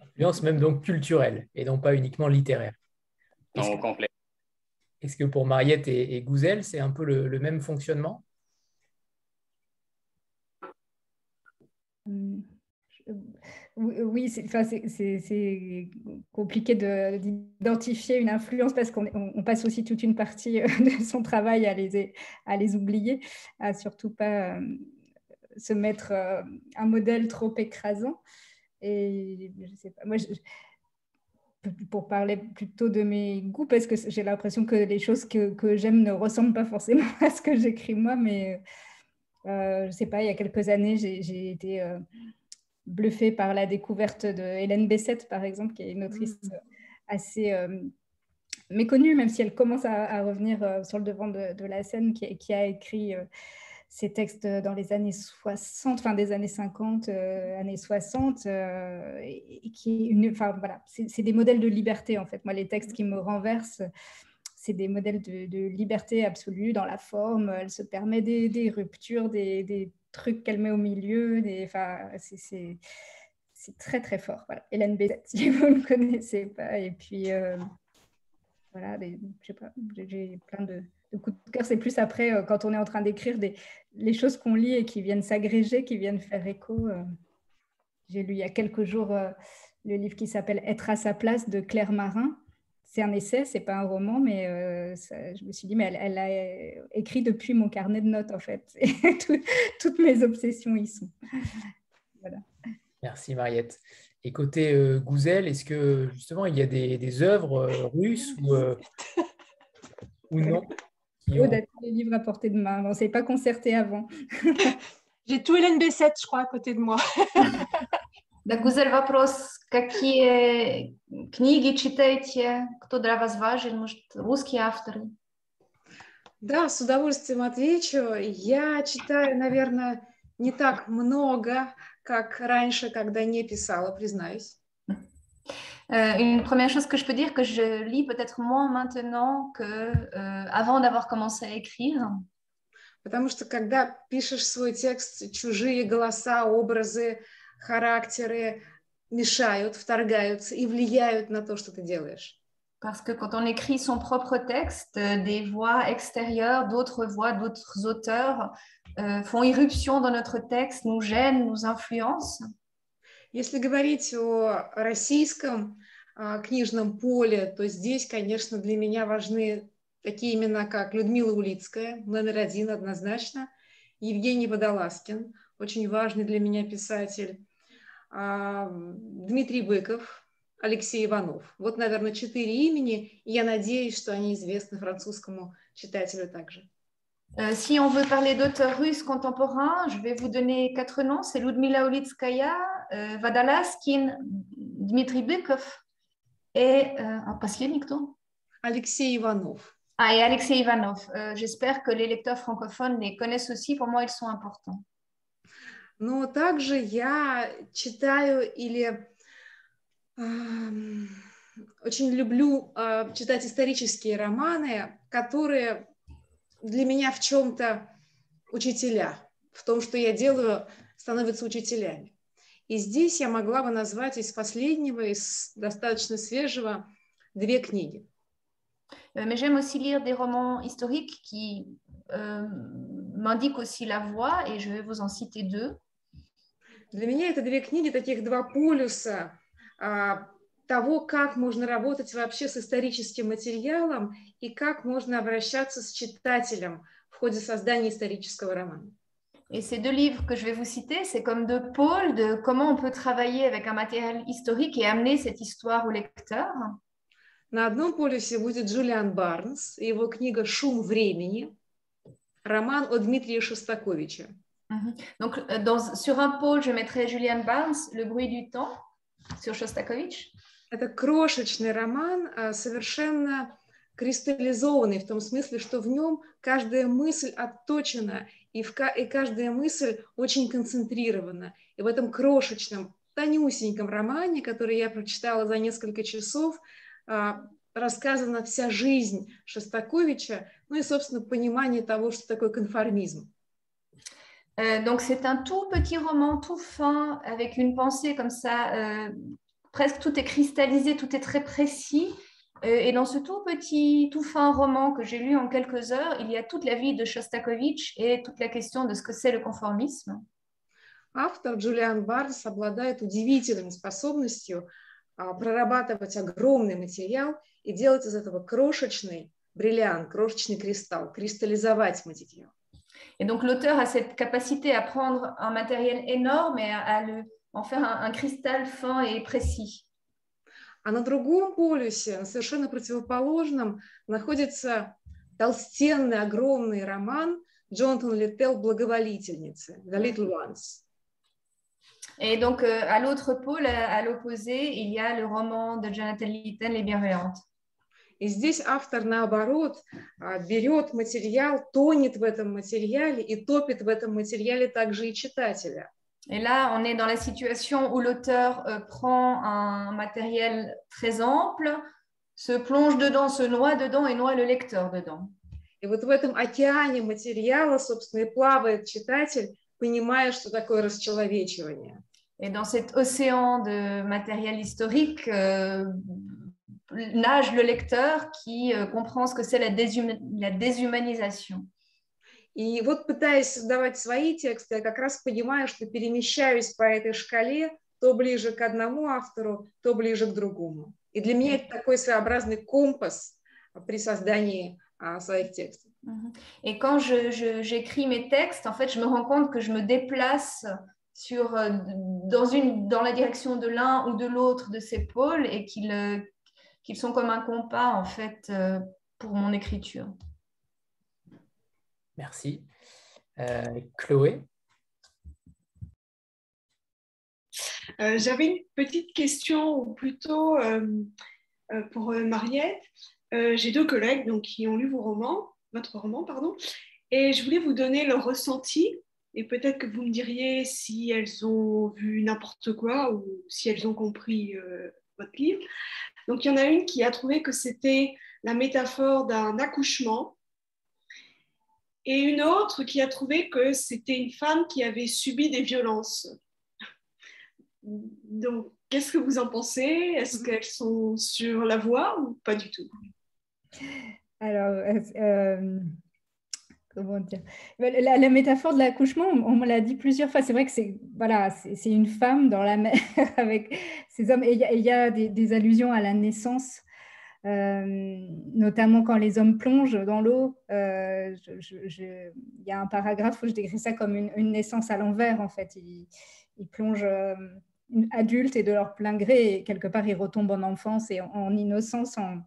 Influence même donc culturelle et non pas uniquement littéraire. Non, complet. Est-ce que pour Mariette et, Gouzel, c'est un peu le, même fonctionnement? Hum, oui, c'est compliqué d'identifier une influence parce qu'on passe aussi toute une partie euh, de son travail à les, à les oublier, à surtout pas euh, se mettre euh, un modèle trop écrasant. Et je sais pas, moi, pour parler plutôt de mes goûts, parce que j'ai l'impression que les choses que, que j'aime ne ressemblent pas forcément à ce que j'écris moi, mais je sais pas, il y a quelques années, j'ai été bluffée par la découverte de Hélène Bessette, par exemple, qui est une autrice mm. assez euh, méconnue, même si elle commence à, revenir euh, sur le devant de, la scène, qui, a écrit euh, ses textes dans les années 60, fin des années 50, années 60, et, qui une, enfin voilà, c'est des modèles de liberté en fait. Moi, les textes qui me renversent, c'est des modèles de, liberté absolue dans la forme. Elle se permet des, ruptures, des trucs qu'elle met au milieu. Des, c'est, c'est très très fort. Voilà. Hélène Bézet, si vous ne connaissez pas. Et puis, euh, voilà, j'ai plein de, coups de cœur. C'est plus après, euh, quand on est en train d'écrire les choses qu'on lit et qui viennent s'agréger, qui viennent faire écho. Euh. j'ai lu il y a quelques jours le livre qui s'appelle Être à sa place de Claire Marin c'est un essai, c'est pas un roman, mais euh, je me suis dit, mais elle, a écrit depuis mon carnet de notes, en fait. toutes mes obsessions y sont. Merci, Mariette. Et côté euh, Gouzel, est-ce que justement il y a des, œuvres euh, russes ou non? Qui ont... les livres à portée de main. On ne s'est pas concerté avant. J'ai tout Hélène Bessette, je crois, à côté de moi. Да, Гузель, вопрос, какие книги читаете, кто для вас важен, может, русские авторы? Да, с удовольствием отвечу. Я читаю, наверное, не так много, как раньше, когда не писала, признаюсь. Une première chose que je peux dire, que je lis peut-être moins maintenant qu'avant euh, d'avoir commencé à écrire. Потому что когда пишешь свой текст, чужие голоса, образы, характеры мешают, вторгаются и влияют на то, что ты делаешь. Parce que quand on écrit son propre texte, euh, des voix extérieures, d'autres voix, d'autres auteurs euh, font irruption dans notre texte, nous gênent, nous influencent. Если говорить о российском а, книжном поле, то здесь, конечно, для меня важны такие имена, как Людмила Улицкая, номер один однозначно, Евгений Водолазкин, очень важный для меня писатель, Дмитрий Быков, Алексей Иванов. Вот, наверное, четыре имени, и я надеюсь, что они известны французскому читателю также. Euh, si on veut parler d'auteurs russes contemporains, je vais vous donner quatre noms. C'est Ludmila Ulitskaya, euh, Vadalaskin, Dmitri Bykov et euh, последний кто? Alexei Ivanov. Ah, et Alexei Ivanov. Euh, J'espère que les lecteurs francophones les connaissent aussi. Pour moi, ils sont importants. Но также я читаю или э, очень люблю э, читать исторические романы, которые для меня в чем-то учителя, в том, что я делаю, становятся учителями. И здесь я могла бы назвать из последнего, из достаточно свежего, две книги. Euh, mais j'aime aussi lire des romans historiques qui euh, m'indiquent aussi la voie et je vais vous en citer deux. Для меня это две книги, таких два полюса а, того, как можно работать вообще с историческим материалом и как можно обращаться с читателем в ходе создания исторического романа. Et ces deux livres que je vais vous citer, c'est comme deux pôles de comment on peut travailler avec un matériel historique et amener cette histoire au lecteur. На одном полюсе будет Джулиан Барнс и его книга «Шум времени», роман о Дмитрии Шостаковиче. Mhm. Donc, euh, dans, sur un pôle, je mettrai Julian Barnes, Le bruit du temps, sur Shostakovich. Это крошечный роман, совершенно кристаллизованный, в том смысле, что в нем каждая мысль отточена, и, в, и каждая мысль очень концентрирована. И в этом крошечном тонюсеньком романе, который я прочитала за несколько часов, рассказана вся жизнь Шостаковича, ну и, собственно, понимание того, что такое конформизм. Euh, donc c'est un tout petit roman, tout fin, avec une pensée comme ça, euh, presque tout est cristallisé, tout est très précis. Euh, et dans ce tout petit, tout fin roman que j'ai lu en quelques heures, il y a toute la vie de Shostakovich et toute la question de ce que c'est le conformisme. Автор Джулиан Бардс обладает удивительной способностью прорабатывать огромный материал и делать из этого крошечный бриллиант, крошечный кристалл, кристаллизовать материал. Et donc l'auteur a cette capacité à prendre un matériel énorme et à, à le, en faire un, un, cristal fin et précis. А на другом полюсе, совершенно противоположном, находится толстенный, огромный роман Джонатан Литтел «Благоволительницы», «The Little Ones». Et donc, euh, à l'autre pôle, à, l'opposé, il y a le roman de Jonathan Litton, Les Bienveillantes. И здесь автор, наоборот, берет материал, тонет в этом материале и топит в этом материале также и читателя. Et là, on est dans la situation où l'auteur euh, prend un matériel très ample, se plonge dedans, se noie dedans et noie le lecteur dedans. И вот в этом океане материала, собственно, и плавает читатель, понимая, что такое расчеловечивание. Et dans cet océan de matériel historique, euh, nage le lecteur qui euh, comprend ce que c'est la, déshuma la déshumanisation. И вот пытаясь создавать свои тексты, я как раз понимаю, что перемещаюсь по этой шкале то ближе к одному автору, то ближе к другому. И для меня это такой своеобразный компас при создании а, своих текстов. Et quand j'écris je, je, mes textes, en fait, je me rends compte que je me déplace sur, euh, dans, une, dans la direction de l'un ou de l'autre de ces pôles et qu'ils qu'ils sont comme un compas en fait euh, pour mon écriture. Merci. Euh, Chloé? Euh, J'avais une petite question, ou plutôt euh, pour Mariette. J'ai deux collègues donc, qui ont lu vos romans, votre roman, pardon, et je voulais vous donner leur ressenti. Et peut-être que vous me diriez si elles ont vu n'importe quoi ou si elles ont compris votre livre. Donc il y en a une qui a trouvé que c'était la métaphore d'un accouchement et une autre qui a trouvé que c'était une femme qui avait subi des violences. Donc qu'est-ce que vous en pensez? Est-ce qu'elles sont sur la voie ou pas du tout? Alors, euh, comment dire? La, la, métaphore de l'accouchement, on, me l'a dit plusieurs fois. C'est vrai que c'est voilà, c'est une femme dans la mer avec ses hommes. Et il y, a des, des, allusions à la naissance, notamment quand les hommes plongent dans l'eau. Euh, il y a un paragraphe où je décris ça comme une, naissance à l'envers. En fait, ils, plongent euh, adultes et de leur plein gré. Et quelque part, ils retombent en enfance et en, en innocence. En,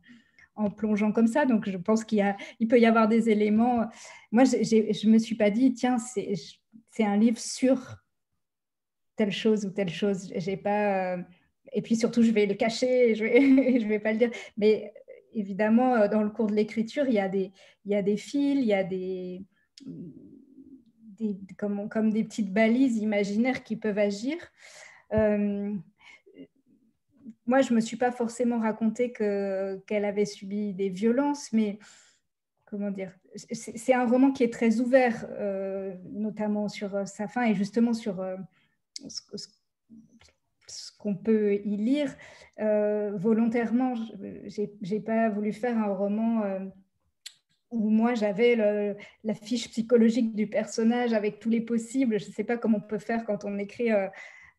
plongeant comme ça. Donc, je pense qu'il il peut y avoir des éléments. Moi, je ne me suis pas dit, tiens, c'est un livre sur telle chose ou telle chose. J'ai pas. Euh... Et puis surtout, je vais le cacher, je vais, je vais pas le dire. Mais évidemment, euh, dans le cours de l'écriture, il y a des, il y a des fils, il y a des, des comme, comme des petites balises imaginaires qui peuvent agir. Euh, moi, je ne me suis pas forcément raconté qu'elle avait subi des violences, mais comment dire, c'est un roman qui est très ouvert, euh, notamment sur sa fin et justement sur ce, ce qu'on peut y lire. Euh, volontairement, je n'ai pas voulu faire un roman euh, où moi j'avais la fiche psychologique du personnage avec tous les possibles. Je ne sais pas comment on peut faire quand on écrit euh,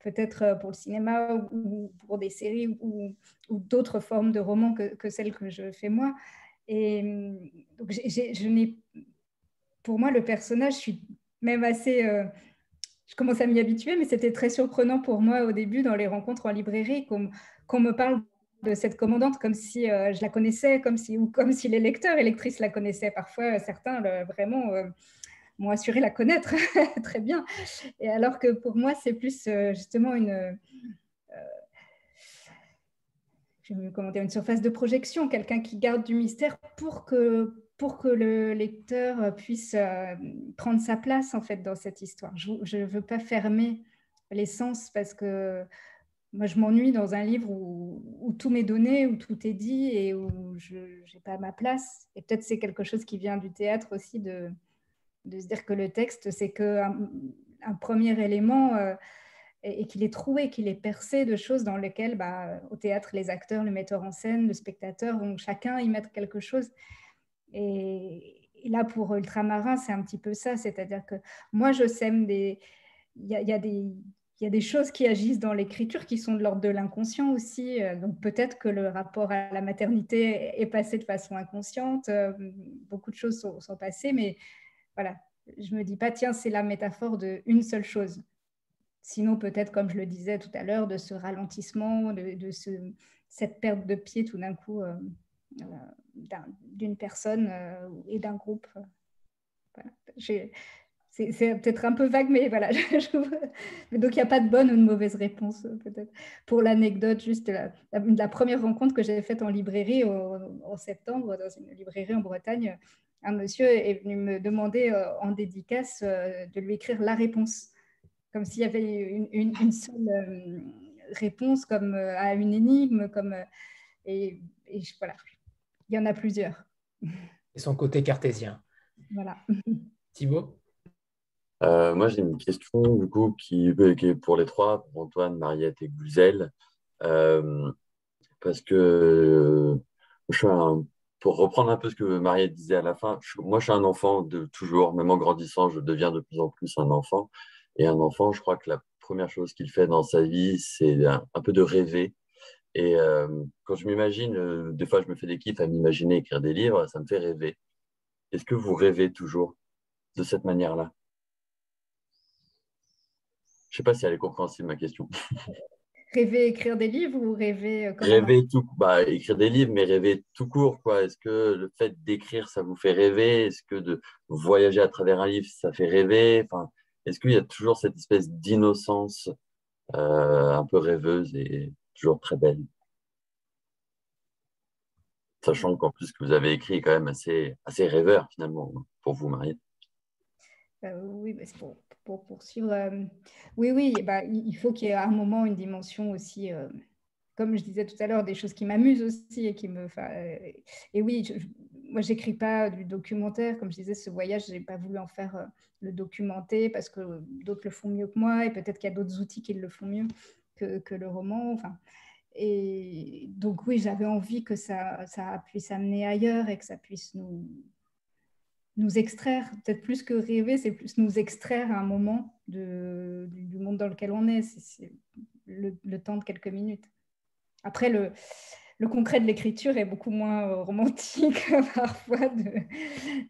peut-être euh, pour le cinéma ou pour des séries ou, d'autres formes de romans que, que, celles que je fais moi. Et donc, je pour moi, le personnage, je suis même assez, je commence à m'y habituer, mais c'était très surprenant pour moi au début dans les rencontres en librairie qu'on qu me parle de cette commandante comme si euh, je la connaissais, comme si, ou comme si les lecteurs et lectrices la connaissaient. Parfois, certains vraiment euh, m'ont assuré la connaître très bien. Et alors que pour moi, c'est plus euh, justement une, comment dire, une surface de projection, quelqu'un qui garde du mystère pour que, pour que le lecteur puisse euh, prendre sa place en fait dans cette histoire. Je ne veux pas fermer les sens parce que moi, je m'ennuie dans un livre où, tout m'est donné, où tout est dit et où je n'ai pas ma place. Et peut-être c'est quelque chose qui vient du théâtre aussi, de, se dire que le texte, c'est qu'un un premier élément euh, et, qu'il est troué, qu'il est percé de choses dans lesquelles, bah, au théâtre, les acteurs, le metteur en scène, le spectateur vont chacun y mettre quelque chose. Et, là, pour Ultramarin, c'est un petit peu ça, c'est-à-dire que moi, je sème des... Il y a, des il y a des choses qui agissent dans l'écriture qui sont de l'ordre de l'inconscient aussi. Euh, donc peut-être que le rapport à la maternité est passé de façon inconsciente. Euh, beaucoup de choses sont, passées, mais voilà, je me dis pas, tiens, c'est la métaphore d'une seule chose. Sinon, peut-être, comme je le disais tout à l'heure, de ce ralentissement, de, ce, cette perte de pied tout d'un coup euh, d'une personne et d'un groupe. Voilà. C'est peut-être un peu vague, mais voilà. Donc, il n'y a pas de bonne ou de mauvaise réponse, peut-être. Pour l'anecdote, juste la, première rencontre que j'avais faite en librairie en septembre, dans une librairie en Bretagne, un monsieur est venu me demander euh, en dédicace euh, de lui écrire la réponse, comme s'il y avait une, seule euh, réponse, comme à une énigme, comme et voilà, il y en a plusieurs. Et son côté cartésien. Voilà. Thibaut? Euh, moi, j'ai une question du coup qui, est pour les trois, pour Antoine, Mariette et Guzel. Euh, parce que je pour reprendre un peu ce que Mariette disait à la fin, moi, je suis un enfant de toujours, même en grandissant, je deviens de plus en plus un enfant. Et un enfant, je crois que la première chose qu'il fait dans sa vie, c'est un, peu de rêver. Et euh, quand je m'imagine, des fois, je me fais des kiffs à m'imaginer écrire des livres, ça me fait rêver. Est-ce que vous rêvez toujours de cette manière-là? Je ne sais pas si elle est compréhensible, ma question. Rêver écrire des livres ou rêver euh, Rêver tout, bah, écrire des livres, mais rêver tout court, quoi. Est-ce que le fait d'écrire, ça vous fait rêver? Est-ce que de voyager à travers un livre, ça fait rêver? Enfin, Est-ce qu'il y a toujours cette espèce d'innocence euh, un peu rêveuse et toujours très belle Sachant qu'en plus que vous avez écrit quand même assez, assez rêveur finalement pour vous, Marie. Euh, oui, c'est pour, pour poursuivre. Euh, oui, oui, bah, il faut qu'il y ait à un moment une dimension aussi, euh, comme je disais tout à l'heure, des choses qui m'amusent aussi et qui me. Euh, et oui, je, moi, j'écris pas du documentaire. Comme je disais, ce voyage, je n'ai pas voulu en faire le documenter parce que d'autres le font mieux que moi et peut-être qu'il y a d'autres outils qui le font mieux que, le roman. Enfin, et donc, oui, j'avais envie que ça, puisse amener ailleurs et que ça puisse nous nous extraire, peut-être plus que rêver, c'est plus nous extraire à un moment du, monde dans lequel on est. C'est le, temps de quelques minutes. Après, le, le concret de l'écriture est beaucoup moins euh, romantique parfois.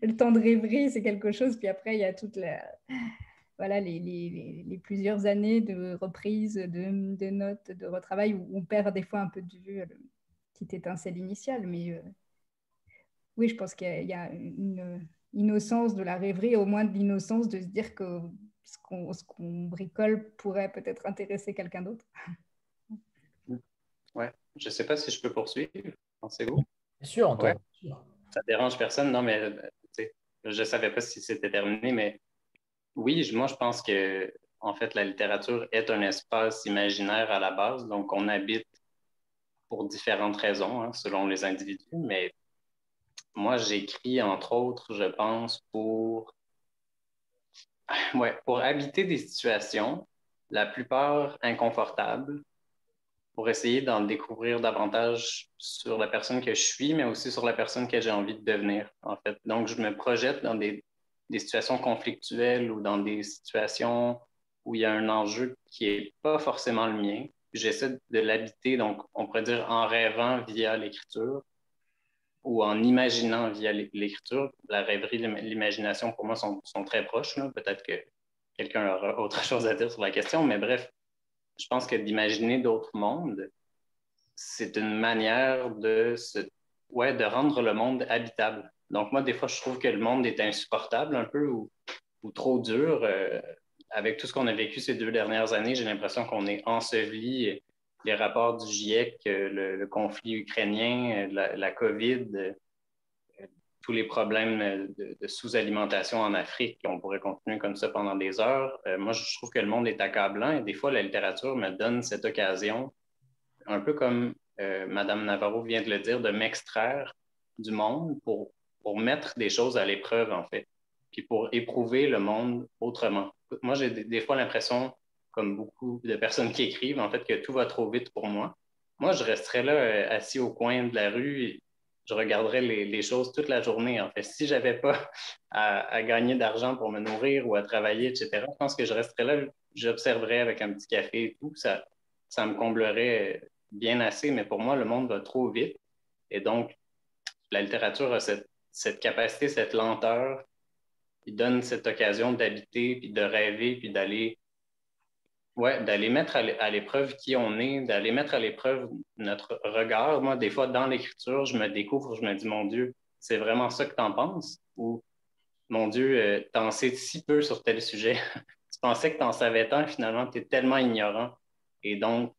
le temps de rêverie, c'est quelque chose. Puis après, il y a toute la, voilà, les, les, les, plusieurs années de reprise, de, de, notes, de retravail, où on perd des fois un peu de vue le petite étincelle initiale. Mais euh, oui, je pense qu'il y, a une innocence de la rêverie, au moins de l'innocence de se dire que ce qu'on bricole pourrait peut-être intéresser quelqu'un d'autre. Ouais, je ne sais pas si je peux poursuivre. Pensez-vous? Bien sûr, Antoine. Ça dérange personne, non, mais je ne savais pas si c'était terminé, mais oui, moi, je pense que en fait, la littérature est un espace imaginaire à la base, donc on habite pour différentes raisons, hein, selon les individus, mais moi, j'écris, entre autres, je pense, pour, ouais, pour habiter des situations, la plupart inconfortables, pour essayer d'en découvrir davantage sur la personne que je suis, mais aussi sur la personne que j'ai envie de devenir, en fait. Donc, je me projette dans des, des situations conflictuelles ou dans des situations où il y a un enjeu qui n'est pas forcément le mien. J'essaie de l'habiter, donc on pourrait dire en rêvant via l'écriture, ou en imaginant via l'écriture. La rêverie l'imagination, pour moi, sont, très proches. Peut-être que quelqu'un aura autre chose à dire sur la question, mais bref, je pense que d'imaginer d'autres mondes, c'est une manière de, se, ouais, de rendre le monde habitable. Donc, moi, des fois, je trouve que le monde est insupportable un peu ou, trop dur. Euh, avec tout ce qu'on a vécu ces deux dernières années, j'ai l'impression qu'on est enseveli les rapports du GIEC, le, conflit ukrainien, la, COVID, tous les problèmes de, sous-alimentation en Afrique. On pourrait continuer comme ça pendant des heures. Euh, moi, je trouve que le monde est accablant et des fois, la littérature me donne cette occasion, un peu comme euh, Madame Navarro vient de le dire, de m'extraire du monde pour, pour mettre des choses à l'épreuve, en fait, puis pour éprouver le monde autrement. Moi, j'ai des, fois l'impression, comme beaucoup de personnes qui écrivent, en fait, que tout va trop vite pour moi. Moi, je resterais là, euh, assis au coin de la rue je regarderais les, choses toute la journée. En fait, si je n'avais pas à, gagner d'argent pour me nourrir ou à travailler, etc., je pense que je resterais là, j'observerais avec un petit café et tout. Ça, ça me comblerait bien assez, mais pour moi, le monde va trop vite. Et donc, la littérature a cette, cette capacité, cette lenteur, qui donne cette occasion d'habiter, puis de rêver, puis d'aller Ouais, d'aller mettre à l'épreuve qui on est, d'aller mettre à l'épreuve notre regard. Moi, des fois, dans l'écriture, je me découvre, je me dis, mon Dieu, c'est vraiment ça que tu en penses? Ou, mon Dieu, euh, tu en sais si peu sur tel sujet? tu pensais que tu en savais tant, finalement, tu es tellement ignorant. Et donc,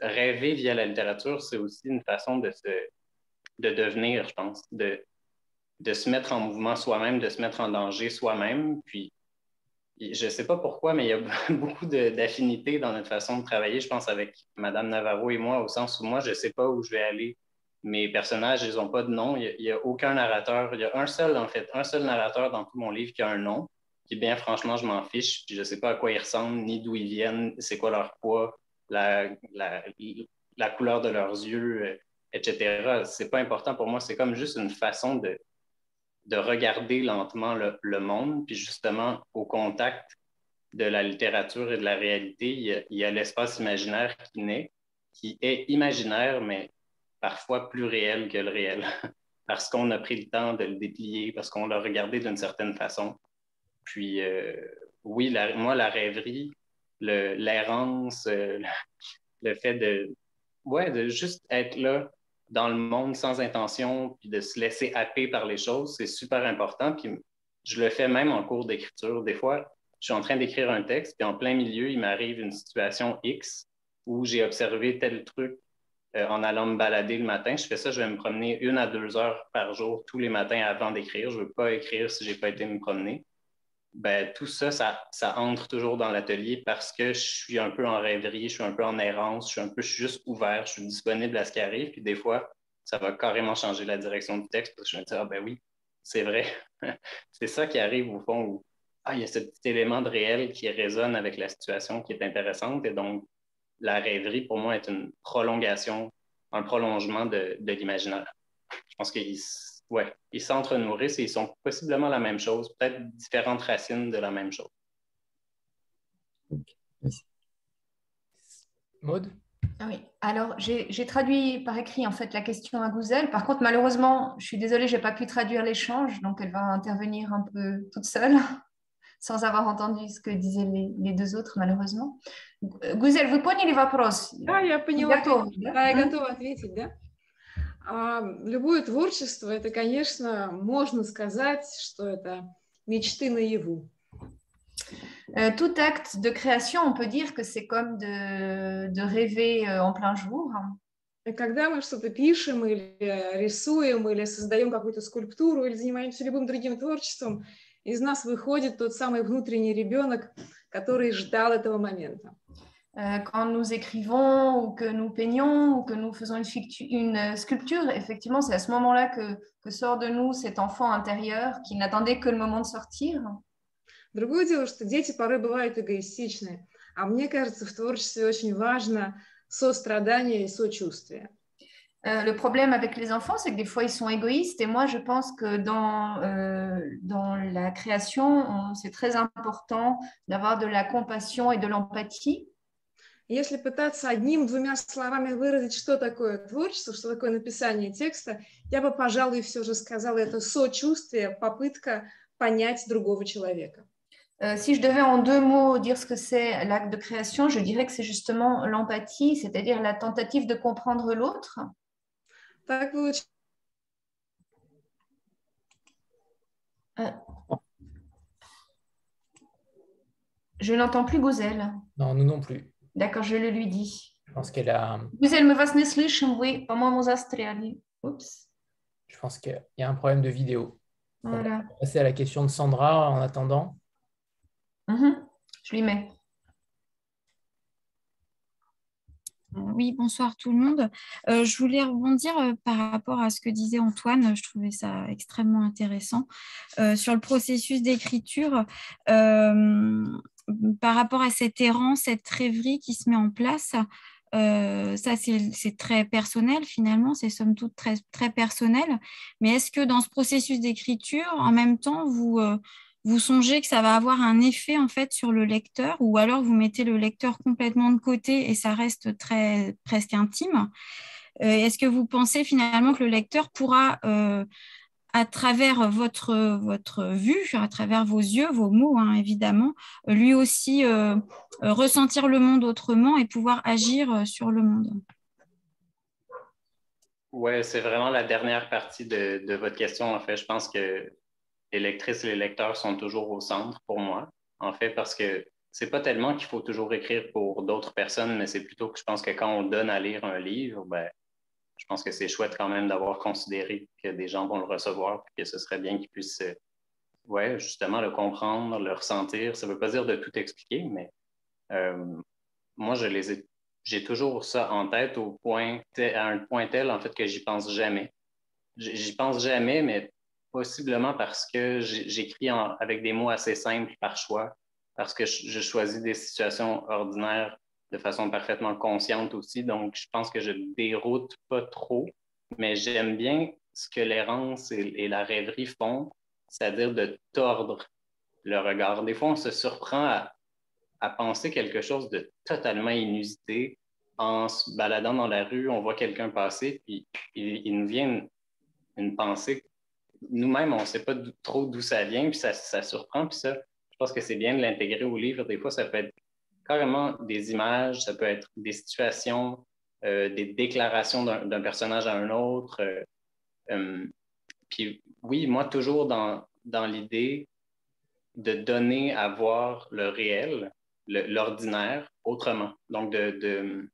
rêver via la littérature, c'est aussi une façon de, se, de devenir, je pense, de, de se mettre en mouvement soi-même, de se mettre en danger soi-même, puis je ne sais pas pourquoi, mais il y a beaucoup d'affinités dans notre façon de travailler, je pense, avec Madame Navarro et moi, au sens où moi, je ne sais pas où je vais aller. Mes personnages, ils n'ont pas de nom. Il n'y a, aucun narrateur. Il y a un seul, en fait, un seul narrateur dans tout mon livre qui a un nom, qui, bien franchement, je m'en fiche. Puis je ne sais pas à quoi ils ressemblent, ni d'où ils viennent, c'est quoi leur poids, la, la, couleur de leurs yeux, euh, etc. Ce n'est pas important pour moi. C'est comme juste une façon de, de regarder lentement le, monde, puis justement au contact de la littérature et de la réalité, il y a, l'espace imaginaire qui naît, qui est imaginaire, mais parfois plus réel que le réel, parce qu'on a pris le temps de le déplier, parce qu'on l'a regardé d'une certaine façon. Puis euh, oui, moi, la rêverie, l'errance, euh, le, fait de, ouais, de juste être là, dans le monde sans intention, puis de se laisser happer par les choses, c'est super important. Puis je le fais même en cours d'écriture. Des fois, je suis en train d'écrire un texte, puis en plein milieu, il m'arrive une situation X où j'ai observé tel truc euh, en allant me balader le matin. Je fais ça, je vais me promener une à deux heures par jour tous les matins avant d'écrire. Je ne veux pas écrire si je n'ai pas été me promener. Ben, tout ça, ça, ça entre toujours dans l'atelier parce que je suis un peu en rêverie, je suis un peu en errance, je suis un peu juste ouvert, je suis disponible à ce qui arrive. Puis des fois, ça va carrément changer la direction du texte parce que je vais me dire, ah ben oui, c'est vrai. c'est ça qui arrive au fond où ah, il y a ce petit élément de réel qui résonne avec la situation qui est intéressante. Et donc, la rêverie, pour moi, est une prolongation, un prolongement de, de l'imaginaire. Je pense qu'il ouais, ils s'entre-nourrissent et ils sont possiblement la même chose, peut-être différentes racines de la même chose. Maude ah oui, alors j'ai traduit par écrit en fait la question à Gouzel. Par contre, malheureusement, je suis désolée, je n'ai pas pu traduire l'échange, donc elle va intervenir un peu toute seule, sans avoir entendu ce que disaient les, deux autres, malheureusement. Гузель, vous поняли вопрос? Да, я поняла. Готова, да? я готова ответить, да? А любое творчество, это, конечно, можно сказать, что это мечты наяву. Tout acte de création, on peut dire que c'est comme de, de rêver euh, en plein jour. Когда мы что-то пишем или рисуем, или создаем какую-то скульптуру, или занимаемся любым другим творчеством, из нас выходит тот самый внутренний ребенок, который ждал этого момента. Euh, quand nous écrivons ou que nous peignons ou que nous faisons une, euh, sculpture, effectivement, c'est à ce moment-là que, sort de nous cet enfant intérieur qui n'attendait que le moment de sortir. Другое дело, что дети порой бывают эгоистичны, а мне кажется, в творчестве очень важно сострадание и сочувствие. Euh, le problème avec les enfants, c'est que des fois, ils sont égoïstes. Et moi, je pense que dans, dans la création, c'est très important d'avoir de la compassion et de l'empathie. Если пытаться одним-двумя словами выразить, что такое творчество, что такое написание текста, я бы, пожалуй, все же сказала, это сочувствие, попытка понять другого человека. Euh, si je devais en deux mots dire ce que c'est l'acte de création, je dirais que c'est justement l'empathie, c'est-à-dire la tentative de comprendre l'autre. Je n'entends plus Gozelle. Non, nous non plus. D'accord, je le lui dis. Je pense qu'elle a. Гузель, мы вас не слышим, вы, по-моему, застряли. Oups. Je pense qu'il y a un problème de vidéo. Voilà. On va passer à la question de Sandra en attendant. Mhm. Je lui mets. Euh, Oui, bonsoir tout le monde. Euh, je voulais rebondir euh, par rapport à ce que disait Antoine. Je trouvais ça extrêmement intéressant. Euh, sur le processus d'écriture, euh, par rapport à cette errance, cette rêverie qui se met en place, euh, ça c'est très personnel finalement, c'est somme toute très, personnel. Mais est-ce que dans ce processus d'écriture, en même temps, vous, euh, vous songez que ça va avoir un effet en fait sur le lecteur ou alors vous mettez le lecteur complètement de côté et ça reste très presque intime? Euh, Est-ce que vous pensez finalement que le lecteur pourra, à travers votre, votre vue, à travers vos yeux, vos mots hein, évidemment, lui aussi euh, euh, ressentir le monde autrement et pouvoir agir euh, sur le monde Oui, c'est vraiment la dernière partie de, de votre question. En fait, je pense que les lectrices et les lecteurs sont toujours au centre pour moi. En fait, parce que c'est pas tellement qu'il faut toujours écrire pour d'autres personnes, mais c'est plutôt que je pense que quand on donne à lire un livre, ben, je pense que c'est chouette quand même d'avoir considéré que des gens vont le recevoir, puis que ce serait bien qu'ils puissent, euh, ouais, justement, le comprendre, le ressentir. Ça veut pas dire de tout expliquer, mais euh, moi, je les ai, j'ai toujours ça en tête au point, à un point tel, en fait, que j'y pense jamais. J'y pense jamais, mais possiblement parce que j'écris avec des mots assez simples par choix, parce que je choisis des situations ordinaires de façon parfaitement consciente aussi. Donc, je pense que je déroute pas trop, mais j'aime bien ce que l'errance et, la rêverie font, c'est-à-dire de tordre le regard. Des fois, on se surprend à, penser quelque chose de totalement inusité en se baladant dans la rue, on voit quelqu'un passer, puis il, nous vient une, pensée. Nous-mêmes, on ne sait pas trop d'où ça vient, puis ça, ça surprend, puis ça, je pense que c'est bien de l'intégrer au livre. Des fois, ça peut être carrément des images, ça peut être des situations, euh, des déclarations d'un personnage à un autre. euh, euh, puis oui, moi, toujours dans, dans l'idée de donner à voir le réel, l'ordinaire, autrement. Donc, de,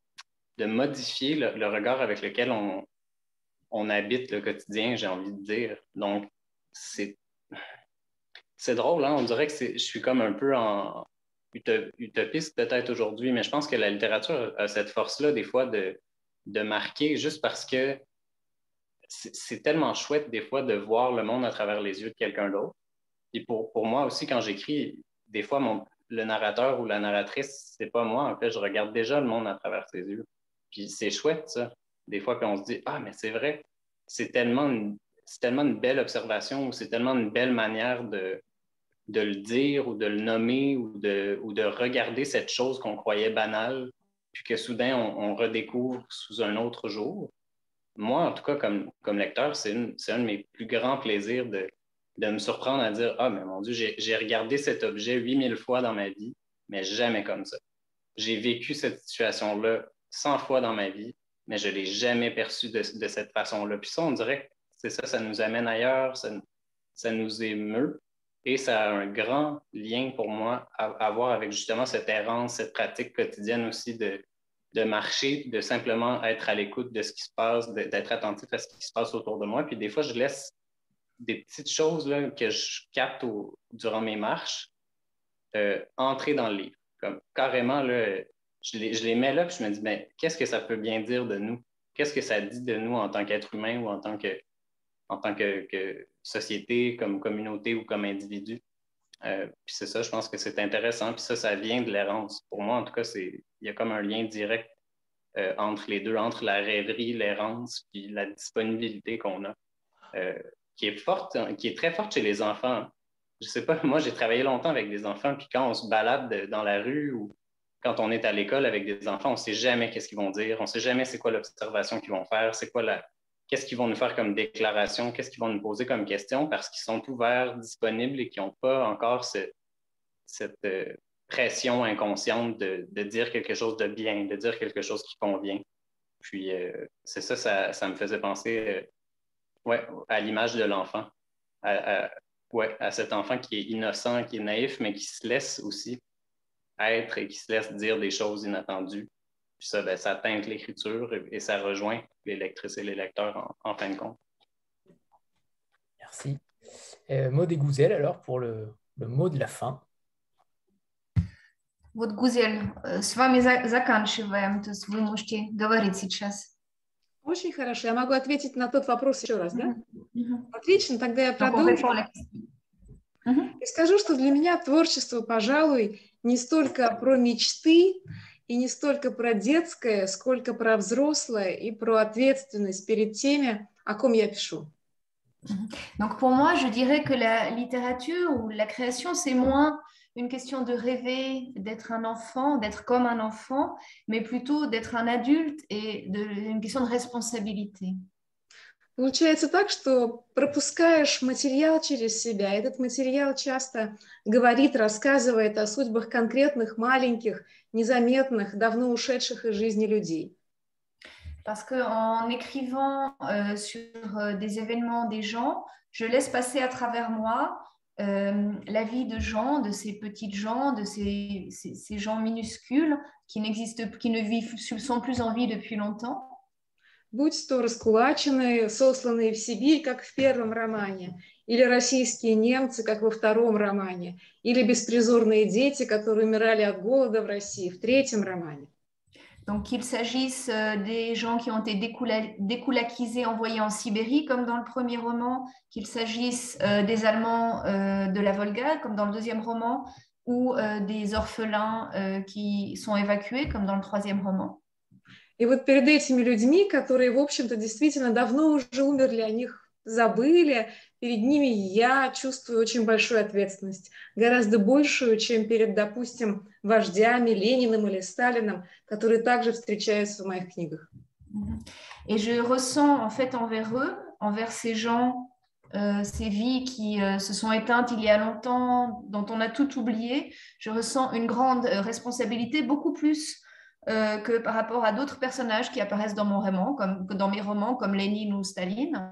de, modifier le, regard avec lequel on, on habite le quotidien, j'ai envie de dire. Donc, c'est drôle, hein? on dirait que je suis comme un peu en utopiste peut-être aujourd'hui, mais je pense que la littérature a cette force-là des fois de, de marquer juste parce que c'est tellement chouette des fois de voir le monde à travers les yeux de quelqu'un d'autre. Et pour, pour moi aussi, quand j'écris, des fois, mon, le narrateur ou la narratrice, c'est pas moi. En fait, je regarde déjà le monde à travers ses yeux. Puis c'est chouette, ça. Des fois, puis on se dit, ah, mais c'est vrai, c'est tellement, une- tellement une belle observation ou c'est tellement une belle manière de, de le dire ou de le nommer ou de, ou de regarder cette chose qu'on croyait banale, puis que soudain, on, redécouvre sous un autre jour. Moi, en tout cas, comme, comme lecteur, c'est un de mes plus grands plaisirs de, de me surprendre à dire Ah, mais mon Dieu, j'ai regardé cet objet 8000 fois dans ma vie, mais jamais comme ça. J'ai vécu cette situation-là 100 fois dans ma vie, mais je ne l'ai jamais perçu de, de cette façon-là. Puis ça, on dirait que c'est ça, ça nous amène ailleurs, ça, ça nous émeut. Et ça a un grand lien pour moi à, voir avec justement cette errance, cette pratique quotidienne aussi de, de marcher, de simplement être à l'écoute de ce qui se passe, d'être attentif à ce qui se passe autour de moi. Puis des fois, je laisse des petites choses que je capte durant mes marches euh, entrer dans le livre. Comme carrément, là, je, les, je les mets là, puis je me dis, ben, qu'est-ce que ça peut bien dire de nous? Qu'est-ce que ça dit de nous en tant qu'être humain ou en tant que, en tant que société, comme communauté ou comme individu? Euh, puis c'est ça, je pense que c'est intéressant. Puis ça, ça vient de l'errance. Pour moi, en tout cas, il y a comme un lien direct euh, entre les deux, entre la rêverie, l'errance, puis la disponibilité qu'on a, euh, qui est forte, qui est très forte chez les enfants. Je sais pas, moi, j'ai travaillé longtemps avec des enfants, puis quand on se balade de- dans la rue ou quand on est à l'école avec des enfants, on sait jamais qu'est-ce qu'ils vont dire, on sait jamais c'est quoi l'observation qu'ils vont faire, c'est quoi la, qu'est-ce qu'ils vont nous faire comme déclaration, qu'est-ce qu'ils vont nous poser comme question, parce qu'ils sont ouverts, disponibles et qui n'ont pas encore ce- cette euh, pression inconsciente de, dire quelque chose de bien, de dire quelque chose qui convient. Puis euh, c'est ça, ça, me faisait penser euh, ouais, à l'image de l'enfant, à, ouais, à cet enfant qui est innocent, qui est naïf, mais qui se laisse aussi être et qui se laisse dire des choses inattendues. Puis ça, ben, ça teinte l'écriture et ça rejoint les lectrices et les lecteurs en, en fin de compte. Merci. Euh, Maud et Gouzel, alors, pour le, le mot de la fin. Вот, Гузель, с вами за- заканчиваем, то есть вы можете говорить сейчас. Очень хорошо. Я могу ответить на тот вопрос еще раз, да? Мгм. Отлично, тогда я продолжу. Мгм. И скажу, что для меня творчество, пожалуй, не столько про мечты и не столько про детское, сколько про взрослое и про ответственность перед теми, о ком я пишу. Donc pour moi, je dirais que la littérature ou la création, c'est moins une question de rêver, d'être un enfant, d'être comme un enfant, mais plutôt d'être un adulte et de, une question de responsabilité. Получается так, что пропускаешь материал через себя. Этот материал часто говорит, рассказывает о судьбах конкретных, маленьких, незаметных, давно ушедших из жизни людей. Parce qu'en écrivant euh, sur euh, des événements des gens, je laisse passer à travers moi euh, la vie de gens, de ces petites gens, de ces, ces- ces gens minuscules qui n'existent, qui ne vivent, sont plus en vie depuis longtemps. Будь то раскулаченные, сосланные в Сибирь, как в первом романе, или российские немцы, как во втором романе, или беспризорные дети, которые умирали от голода в России в третьем романе. Donc, qu'il s'agisse euh, des gens qui ont été découla- découlakisés, envoyés en Sibérie, comme dans le premier roman, qu'il s'agisse euh, des Allemands euh, de la Volga, comme dans le deuxième roman, ou euh, des orphelins euh, qui sont évacués, comme dans le troisième roman. И вот перед этими людьми, которые, в общем-то, действительно давно уже умерли, о них забыли, перед ними я чувствую очень большую ответственность, гораздо большую, чем перед, допустим, вождями Лениным или Сталиным, которые также встречаются в моих книгах. Et je ressens en fait envers eux, envers ces gens, euh, ces vies qui euh, se sont éteintes il y a longtemps, dont on a tout oublié, je ressens une grande euh, responsabilité, beaucoup plus euh, que par rapport à d'autres personnages qui apparaissent dans mon roman, comme que dans mes romans, comme Lénine ou Staline.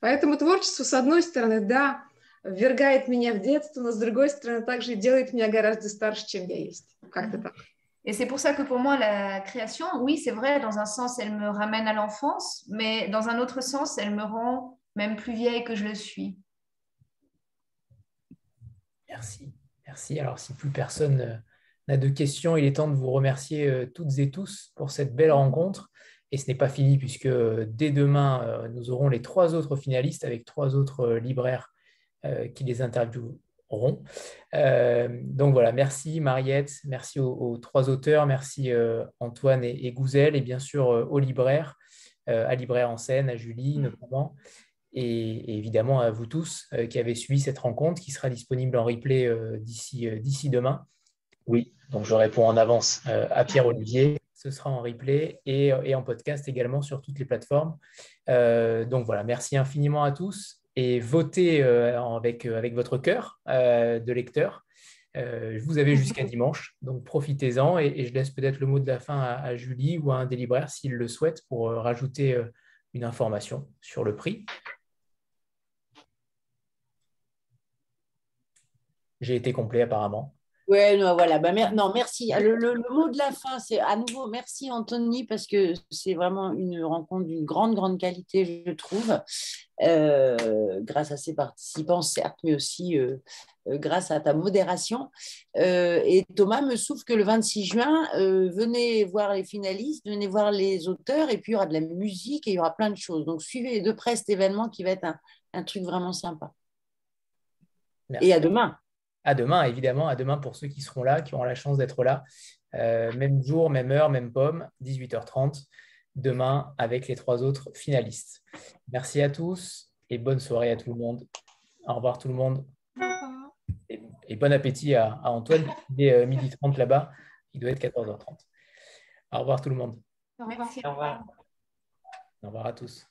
Поэтому творчество, с одной стороны, да, ввергает меня в детство, но с другой стороны, также и делает меня гораздо старше, чем я есть. Как-то так. Et c'est pour ça que pour moi, la création, oui, c'est vrai, dans un sens, elle me ramène à l'enfance, mais dans un autre sens, elle me rend même plus vieille que je le suis. Merci. Merci. Alors, si plus personne euh, n'a de questions, il est temps de vous remercier euh, toutes et tous pour cette belle rencontre. Et ce n'est pas fini puisque euh, dès demain, euh, nous aurons les trois autres finalistes avec trois autres libraires qui les intervieweront. Donc voilà, merci Mariette, merci aux, aux trois auteurs, merci Antoine et, et Gouzel, et bien sûr aux libraires, à Libraire en scène, à Julie notamment, et, évidemment à vous tous qui avez suivi cette rencontre qui sera disponible en replay d'ici demain. Oui, donc je réponds en avance euh, à Pierre-Olivier. Ce sera en replay et, et en podcast également sur toutes les plateformes. Euh, donc voilà, merci infiniment à tous et votez euh, avec, avec votre cœur euh, de lecteur. Euh, vous avez jusqu'à dimanche, donc profitez-en et, et je laisse peut-être le mot de la fin à, à Julie ou à un des libraires s'il le souhaite pour euh, rajouter euh, une information sur le prix. J'ai été complet apparemment. Ouais, non, voilà. Bah, mer- non, merci. Le, le- le mot de la fin, c'est à nouveau merci Anthony parce que c'est vraiment une rencontre d'une grande, grande qualité, je trouve, euh, grâce à ses participants, certes, mais aussi euh, euh, grâce à ta modération. Euh, et Thomas me souffle que le 26 juin, venez voir les finalistes, venez voir les auteurs, et puis il y aura de la musique et il y aura plein de choses. Donc suivez de près cet événement qui va être un, un truc vraiment sympa. Merci. Et à demain. À demain, évidemment, à demain pour ceux qui seront là, qui auront la chance d'être là. Euh, même jour, même heure, même pomme, 18h30, demain avec les trois autres finalistes. Merci à tous et bonne soirée à tout le monde. Au revoir tout le monde. Et, et bon appétit à, à Antoine. Il est euh, midi 30 là-bas. Il doit être 14h30. Au revoir tout le monde. Merci. Au revoir. Au revoir à tous.